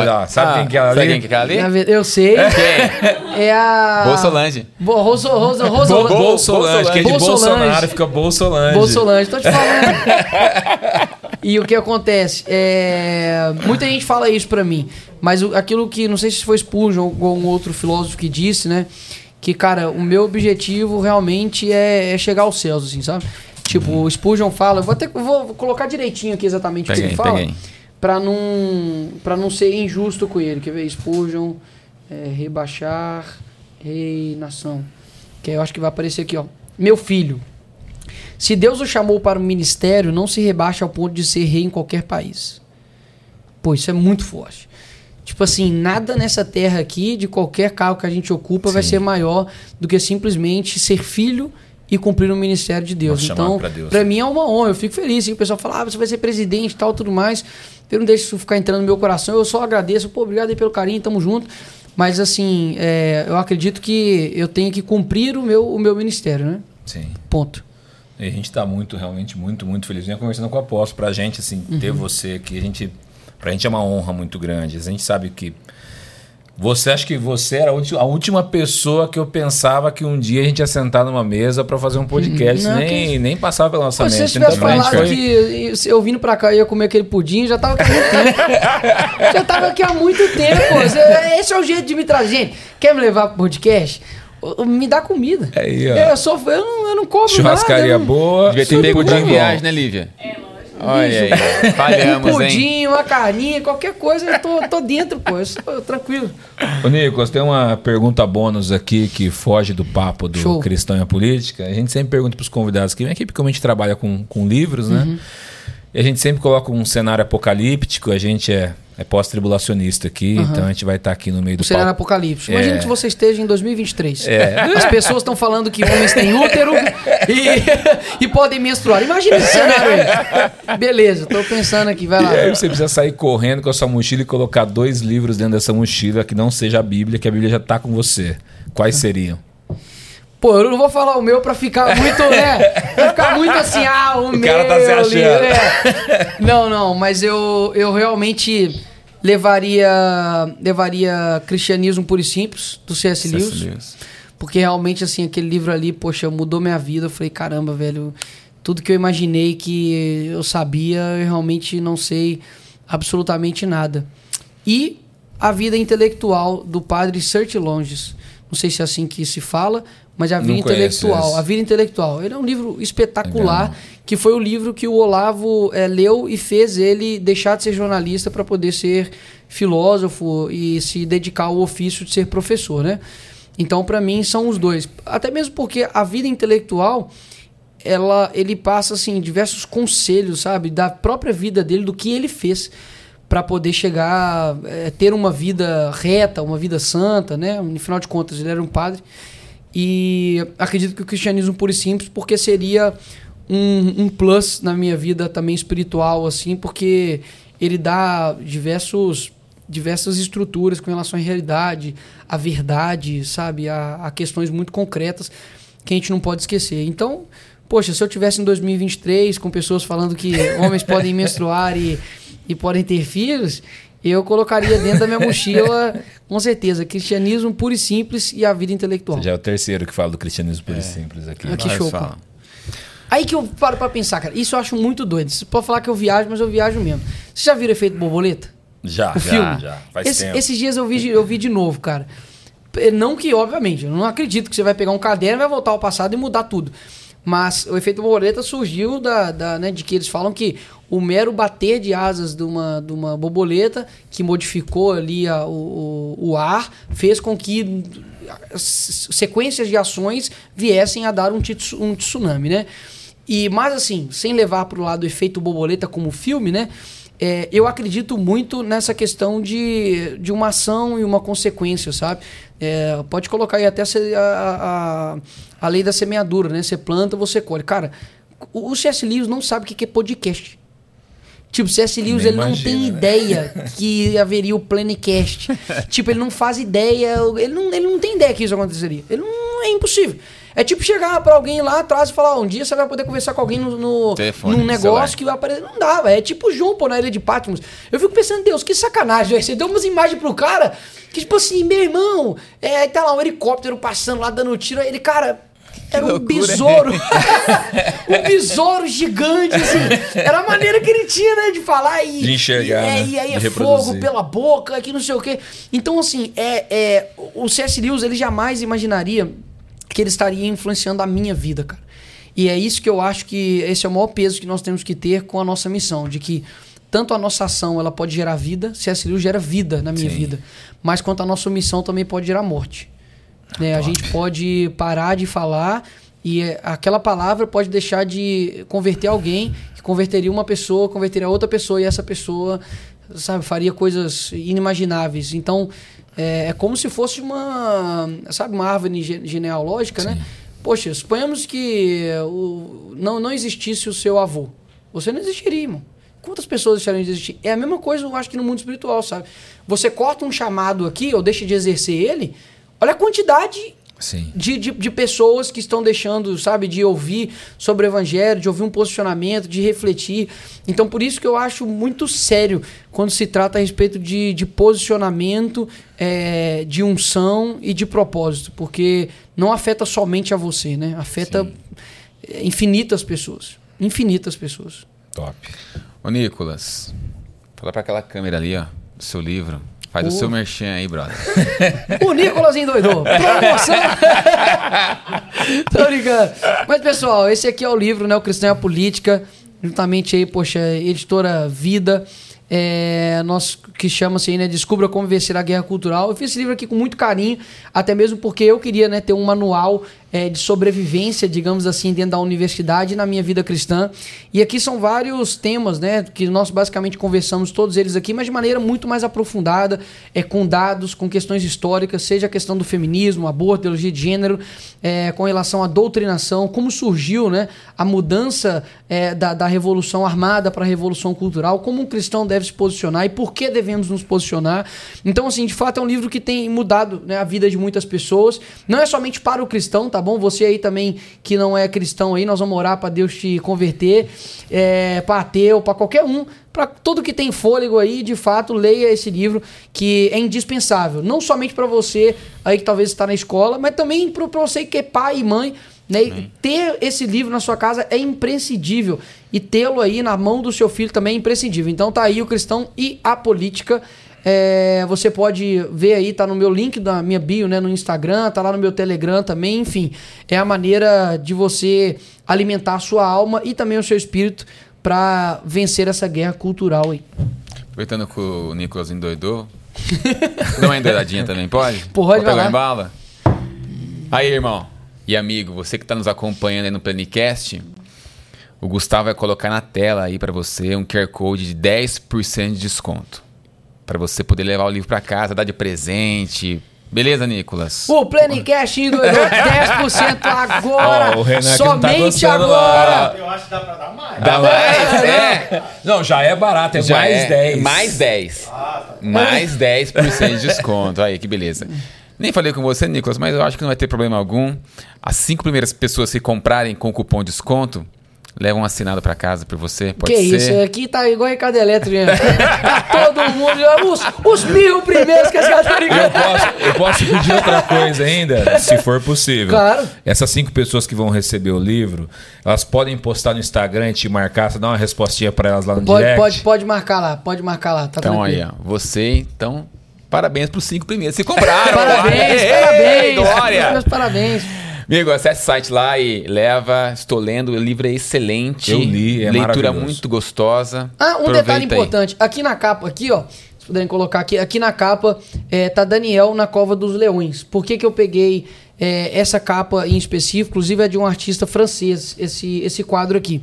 Olha lá, sabe Ah, quem que é ela sabe ali? quem que é ela ali? Eu sei. Quem? É a. Bolsolange. Bo, Roso, Roso, Roso, Bo- Bolsolange, que é de Bolsolange. Bolsonaro, fica Bolsolange. Bolsolange, tô te falando. e o que acontece? É, muita gente fala isso pra mim, mas aquilo que, não sei se foi Spurgeon ou um outro filósofo que disse, né? Que, cara, o meu objetivo realmente é, é chegar aos céus, assim, sabe? Tipo, o Spurgeon fala, eu vou, até, vou colocar direitinho aqui exatamente o que Peguei, ele fala, peguei. Pra não, pra não ser injusto com ele. Quer ver? Spurgeon, é, rebaixar, reinação. Que eu acho que vai aparecer aqui, ó. Meu filho, se Deus o chamou para o ministério, não se rebaixa ao ponto de ser rei em qualquer país. Pô, isso é muito forte. Tipo assim, nada nessa terra aqui, de qualquer cargo que a gente ocupa, vai Sim. ser maior do que simplesmente ser filho e cumprir o ministério de Deus. Então, pra mim é uma honra, eu fico feliz. E o pessoal fala, ah, você vai ser presidente e tal, tudo mais. Eu não deixo isso ficar entrando no meu coração, eu só agradeço. Pô, obrigado aí pelo carinho, tamo junto. Mas assim, é, eu acredito que eu tenho que cumprir o meu, o meu ministério, né? Sim. Ponto. E a gente está muito, realmente, muito, muito feliz. Vinha conversando com o apóstolo. Pra gente, assim, Uhum. ter você aqui, a gente, pra gente é uma honra muito grande. A gente sabe que. Você acha que você era a última pessoa que eu pensava que um dia a gente ia sentar numa mesa para fazer um podcast. Não, nem, que- nem passava pela nossa Pô, se mente. você tivesse falado foi- que eu vindo pra cá ia comer aquele pudim, já tava aqui há muito tempo. já tava aqui há muito tempo. Esse é o jeito de me trazer. Gente, quer me levar pro podcast? Me dá comida. Aí, ó. eu, sou, eu, não, eu não cobro Churrascaria nada. eu não- boa. Devia ter pego de viagem, né, Lívia? Olha aí, falhamos, um pudim, uma carninha, qualquer coisa, eu tô, tô dentro, pô. Eu sou tranquilo. Ô, Nicolas, tem uma pergunta bônus aqui que foge do papo do Show. Cristão e a Política. A gente sempre pergunta para os convidados que vem aqui, porque como a gente trabalha com, com livros, né? Uhum. E a gente sempre coloca um cenário apocalíptico, a gente é, é pós-tribulacionista aqui, então a gente vai estar aqui no meio do O cenário papo. apocalipse. Imagina É. que você esteja em 2023. É. As pessoas estão falando que homens têm útero e, e podem menstruar. Imagina esse cenário aí. Beleza, tô pensando aqui, vai lá. E aí você precisa sair correndo com a sua mochila e colocar dois livros dentro dessa mochila que não seja a Bíblia, que a Bíblia já está com você. Quais seriam? Pô, eu não vou falar o meu pra ficar muito, né? Pra ficar muito assim, ah, o, O meu. cara tá se achando. é. Não, não, mas eu, eu realmente levaria levaria Cristianismo Puro e Simples, do C.S. Lewis. Lewis. Porque realmente, assim, aquele livro ali, poxa, mudou minha vida. Eu falei, caramba, velho, tudo que eu imaginei que eu sabia, eu realmente não sei absolutamente nada. E a vida intelectual do padre Longes. Não sei se é assim que se fala, mas a vida Não intelectual. A vida intelectual. Ele é um livro espetacular, Legal. que foi o livro que o Olavo eh, leu e fez ele deixar de ser jornalista para poder ser filósofo e se dedicar ao ofício de ser professor, né? Então, para mim, são os dois. Até mesmo porque a vida intelectual, ela, ele passa assim diversos conselhos, sabe, da própria vida dele, do que ele fez para poder chegar, eh, ter uma vida reta, uma vida santa, né? No final de contas, ele era um padre. E acredito que o cristianismo puro e simples, porque seria um, um plus na minha vida também espiritual, assim, porque ele dá diversos diversas estruturas com relação à realidade, à verdade, sabe, a, a questões muito concretas que a gente não pode esquecer. Então, poxa, se eu tivesse em 2023 com pessoas falando que homens podem menstruar e, e podem ter filhos, eu colocaria dentro da minha mochila, com certeza, cristianismo puro e simples e a vida intelectual. Você já é o terceiro que fala do cristianismo puro e simples aqui. Ah, que show, cara. Aí que eu paro pra pensar, cara. Isso eu acho muito doido. Você pode falar que eu viajo, mas eu viajo mesmo. Você já viram Efeito Borboleta? Já, o já, filme? já. Faz Esse- tempo. Esses dias eu vi, de- eu vi de novo, cara. Não que, obviamente, eu não acredito que você vai pegar um caderno e vai voltar ao passado e mudar tudo. Mas o efeito borboleta surgiu da, da, né, de que eles falam que o mero bater de asas de uma, de uma borboleta que modificou ali a- o, o, o ar fez com que sequências de ações viessem a dar um, um tsunami, né? E mais assim, sem levar para o lado do efeito borboleta como filme, né? É, eu acredito muito nessa questão de, de uma ação e uma consequência, sabe? É, pode colocar aí até a, a, a lei da semeadura, né? Você planta, você colhe. Cara, o, o C.S. Lewis não sabe o que é podcast. Tipo, o C.S. Lewis Nem ele não imagina, tem né? ideia que haveria o Plenicast. tipo, ele não faz ideia, ele não, ele não tem ideia que isso aconteceria. Ele não, é impossível. É tipo chegar pra alguém lá atrás e falar, "Ó, um dia você vai poder conversar com alguém no, no Telefone, num negócio que vai aparecer. Não dá, velho. É tipo o João, pô, na ilha de Patmos. Eu fico pensando, Deus, que sacanagem, velho. Você deu umas imagens pro cara que, tipo assim, meu irmão, é, aí tá lá um helicóptero passando lá, dando tiro. Aí ele, cara, era um besouro. um besouro gigante, assim. Era a maneira que ele tinha, né, de falar e. De enxergar, E, é, né? e aí é reproduzir. fogo pela boca, que não sei o quê. Então, assim, é, é, o C.S. Lewis, ele jamais imaginaria que ele estaria influenciando a minha vida, cara. E é isso que eu acho que esse é o maior peso que nós temos que ter com a nossa missão, de que tanto a nossa ação ela pode gerar vida, C.S. Lewis gera vida na minha Sim. vida, mas quanto a nossa missão também pode gerar morte. Né? A gente pode parar de falar e é, aquela palavra pode deixar de converter alguém, que converteria uma pessoa, converteria outra pessoa e essa pessoa, sabe, faria coisas inimagináveis. Então, é, é como se fosse uma, sabe, uma árvore ge- genealógica, né? Poxa, suponhamos que o, não, não existisse o seu avô. Você não existiria, irmão. Quantas pessoas deixariam de existir? É a mesma coisa, eu acho que no mundo espiritual, sabe? Você corta um chamado aqui ou deixa de exercer ele, olha a quantidade Sim. de, de, de pessoas que estão deixando, sabe, de ouvir sobre o evangelho, de ouvir um posicionamento, de refletir. Então, por isso que eu acho muito sério quando se trata a respeito de, de posicionamento, é, de unção e de propósito, porque não afeta somente a você, né? Afeta é, infinitas pessoas. Infinitas pessoas. Top. Ô, Nicolas, fala pra aquela câmera ali, ó, do seu livro. Faz Pô. o seu merchan aí, brother. O Nicolas endoidou. Promoção. Tô brincando. Mas, pessoal, esse aqui é o livro, né? O Cristão e a Política. juntamente aí, poxa, editora Vida, é, nós que chama-se aí, né, Descubra como vencer a guerra cultural. Eu fiz esse livro aqui com muito carinho, até mesmo porque eu queria né, ter um manual é, de sobrevivência, digamos assim, dentro da universidade na minha vida cristã. E aqui são vários temas, né, que nós basicamente conversamos todos eles aqui, mas de maneira muito mais aprofundada, é, com dados, com questões históricas, seja a questão do feminismo, aborto, teologia de gênero, é, com relação à doutrinação, como surgiu, né, a mudança é, da, da revolução armada para a revolução cultural, como um cristão deve se posicionar e por que devemos nos posicionar. Então, assim, de fato é um livro que tem mudado né, a vida de muitas pessoas. Não é somente para o cristão, tá bom? Você aí também que não é cristão aí, nós vamos orar para Deus te converter, é, para ateu, para qualquer um, para todo que tem fôlego aí, de fato, leia esse livro que é indispensável. Não somente para você aí que talvez está na escola, mas também para você que é pai e mãe. Né? Ter esse livro na sua casa é imprescindível. E tê-lo aí na mão do seu filho também é imprescindível. Então tá aí o cristão e a política. É, você pode ver aí, tá no meu link da minha bio, né, no Instagram, tá lá no meu Telegram também, enfim. É a maneira de você alimentar a sua alma e também o seu espírito para vencer essa guerra cultural aí. Aproveitando que o Nicolas endoidou. Dá uma endoidadinha também, pode? Pode, vai pegar lá. em bala? Aí, irmão e amigo, você que está nos acompanhando aí no Planicast, o Gustavo vai colocar na tela aí para você um QR Code de 10% de desconto. Para você poder levar o livro para casa, dar de presente. Beleza, Nicolas? O Planicast endoidou 10% agora! Ó, o Renan tá somente gostando agora! lá. Eu acho que dá pra dar mais. Dá mais? É. Não, já é barato, é Já mais é 10. Mais 10. Ah, tá. Mais 10% de desconto. Aí, que beleza. Nem falei com você, Nicolas, mas eu acho que não vai ter problema algum. As cinco primeiras pessoas que comprarem com o cupom de desconto levam um assinado para casa para você. Pode que ser. isso, aqui tá igual recado elétrico, né? Tá todo mundo, os, os mil primeiros que as caras tá Eu ligando. posso, eu posso pedir outra coisa ainda, se for possível. Claro. Essas cinco pessoas que vão receber o livro, elas podem postar no Instagram e te marcar, você dá uma respostinha pra elas lá no Pode, direct. pode, pode marcar lá, pode marcar lá, tá Então aí, tranquilo. ó. Você, então, parabéns pros cinco primeiros que compraram. Parabéns, Ei, parabéns. Glória! Meus parabéns. Amigo, acesse o site lá e leva. Estou lendo, o livro é excelente. Eu li, é Leitura muito gostosa. Ah, um Aproveita detalhe aí. importante. Aqui na capa, aqui, ó. Se puderem colocar aqui, aqui na capa é, tá Daniel na Cova dos Leões. Por que, que eu peguei é, essa capa em específico? Inclusive é de um artista francês, esse, esse quadro aqui.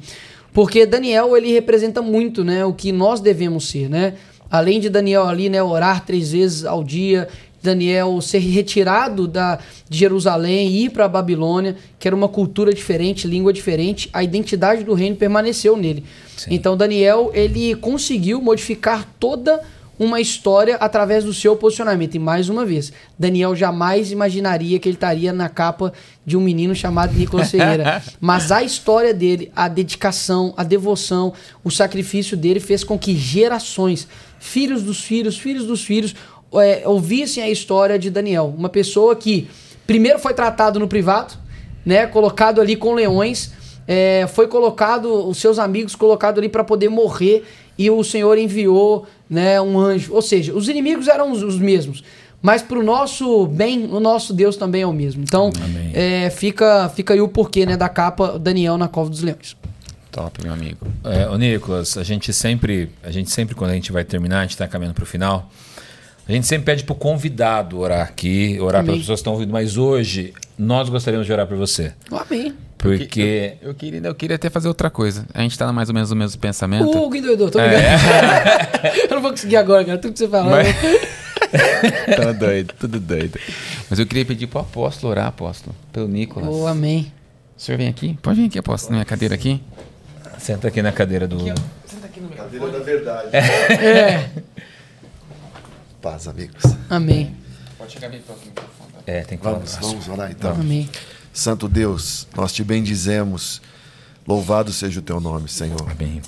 Porque Daniel, ele representa muito, né? O que nós devemos ser, né? Além de Daniel ali, né? Orar três vezes ao dia. Daniel ser retirado da, de Jerusalém e ir para a Babilônia, que era uma cultura diferente, língua diferente, a identidade do reino permaneceu nele. Então Daniel ele conseguiu modificar toda uma história através do seu posicionamento. E mais uma vez, Daniel jamais imaginaria que ele estaria na capa de um menino chamado Nicolas Ferreira. Mas a história dele, a dedicação, a devoção, o sacrifício dele fez com que gerações, filhos dos filhos, filhos dos filhos, é, ouvissem a história de Daniel. Uma pessoa que primeiro foi tratado no privado, né, colocado ali com leões, é, foi colocado, os seus amigos colocado ali para poder morrer e o Senhor enviou né, um anjo. Ou seja, os inimigos eram os, os mesmos. Mas para o nosso bem, o nosso Deus também é o mesmo. Então, é, fica, fica aí o porquê né, da capa Daniel na Cova dos Leões. Top, meu amigo. É, ô Nicolas, a gente sempre, a gente sempre quando a gente vai terminar, a gente está caminhando para o final, a gente sempre pede para o convidado orar aqui, orar Amém. pelas pessoas que estão ouvindo, mas hoje nós gostaríamos de orar por você. Amém. Porque Eu queria, eu queria até fazer outra coisa. A gente tá mais ou menos no mesmo pensamento. O Hugo endoidou, tô É. ligado. Eu não vou conseguir agora, cara. Tudo que você falar. Mas- Tá doido, tudo doido. Mas eu queria pedir pro apóstolo orar, apóstolo, pelo Nicolas. Oh, amém. O senhor vem aqui? Pode vir aqui, apóstolo, na minha cadeira aqui. senta aqui na cadeira do. Cadeira da verdade. É, Paz, amigos. amém. Pode chegar bem próximo microfone. tá? É, tem que falar. Vamos, vamos orar então. Amém. Santo Deus, nós te bendizemos. Louvado seja o teu nome, Senhor. Bem,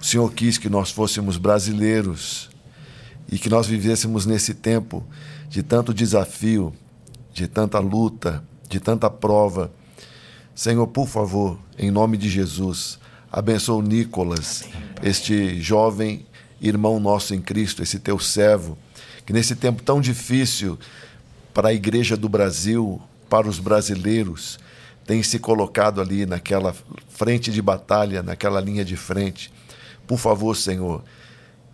O Senhor quis que nós fôssemos brasileiros e que nós vivêssemos nesse tempo de tanto desafio, de tanta luta, de tanta prova. Senhor, por favor, em nome de Jesus, abençoa o Nicolas, este jovem irmão nosso em Cristo, esse teu servo, que nesse tempo tão difícil para a igreja do Brasil, para os brasileiros, tem se colocado ali naquela frente de batalha, naquela linha de frente. Por favor, Senhor,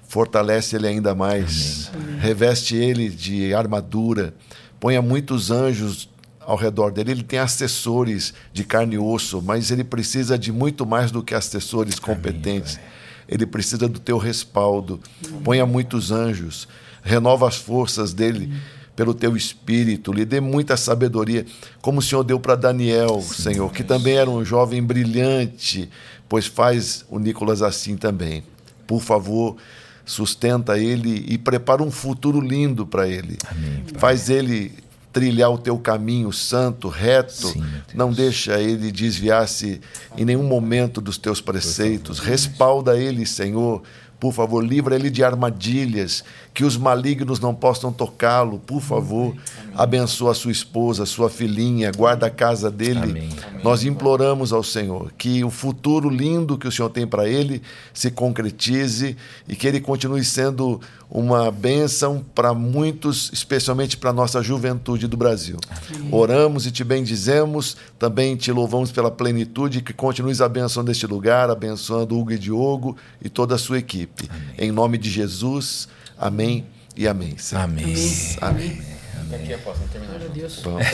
fortalece ele ainda mais, Amém. reveste ele de armadura, ponha muitos anjos ao redor dele. Ele tem assessores de carne e osso, mas ele precisa de muito mais do que assessores competentes. Amém, ele precisa do teu respaldo. Ponha muitos anjos, renova as forças dele pelo teu espírito, lhe dê muita sabedoria, como o Senhor deu para Daniel, Sim, Senhor, que também era um jovem brilhante, pois faz o Nicolas assim também. Por favor, sustenta ele e prepara um futuro lindo para ele. Amém, faz ele trilhar o teu caminho santo, reto. Sim, não deixa ele desviar-se em nenhum momento dos teus preceitos. Respalda ele, Senhor. Por favor, livra ele de armadilhas que os malignos não possam tocá-lo, por favor. Amém. Abençoa a sua esposa, a sua filhinha, guarda a casa dele. Amém. Nós imploramos ao Senhor que o futuro lindo que o Senhor tem para ele se concretize e que ele continue sendo uma bênção para muitos, especialmente para a nossa juventude do Brasil. Amém. Oramos e te bendizemos, também te louvamos pela plenitude, que continues abençoando este lugar, abençoando Hugo e Diogo e toda a sua equipe. Em nome de Jesus. Amém e amém. Senhor. Amém. Amém. Daqui a pouco terminar. Vamos.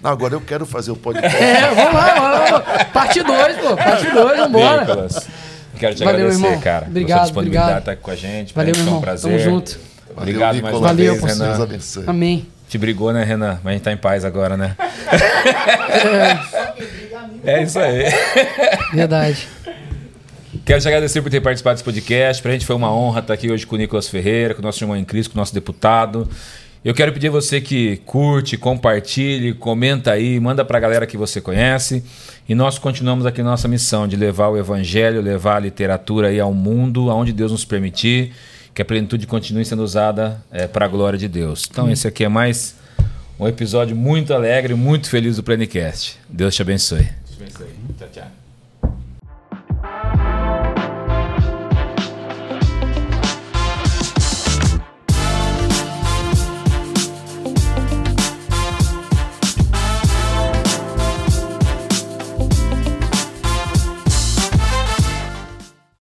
Não, agora eu quero fazer o podcast. É, vamos lá, vamos lá. Parte 2, pô. Parte 2, vambora. Nicolas, quero te Valeu, agradecer, irmão. cara. Obrigado, disponibilidade obrigado. estar aqui com a gente. Valeu, irmão. Foi um prazer. Tamo junto. Valeu, obrigado Nicolas. mais uma Valeu, vez, Renan. Deus abençoe. Amém. Te brigou, né, Renan? Mas a gente tá em paz agora, né? é. é isso aí. Verdade. Quero te agradecer por ter participado desse podcast. Para a gente foi uma honra estar aqui hoje com o Nicolas Ferreira, com o nosso irmão em Cristo, com o nosso deputado. Eu quero pedir a você que curte, compartilhe, comenta aí, manda para a galera que você conhece. E nós continuamos aqui nossa missão de levar o evangelho, levar a literatura aí ao mundo, aonde Deus nos permitir, que a plenitude continue sendo usada é, para a glória de Deus. Então, hum. esse aqui é mais um episódio muito alegre, muito feliz do Plenicast. Deus te abençoe. Deus te abençoe. Tchau, tchau.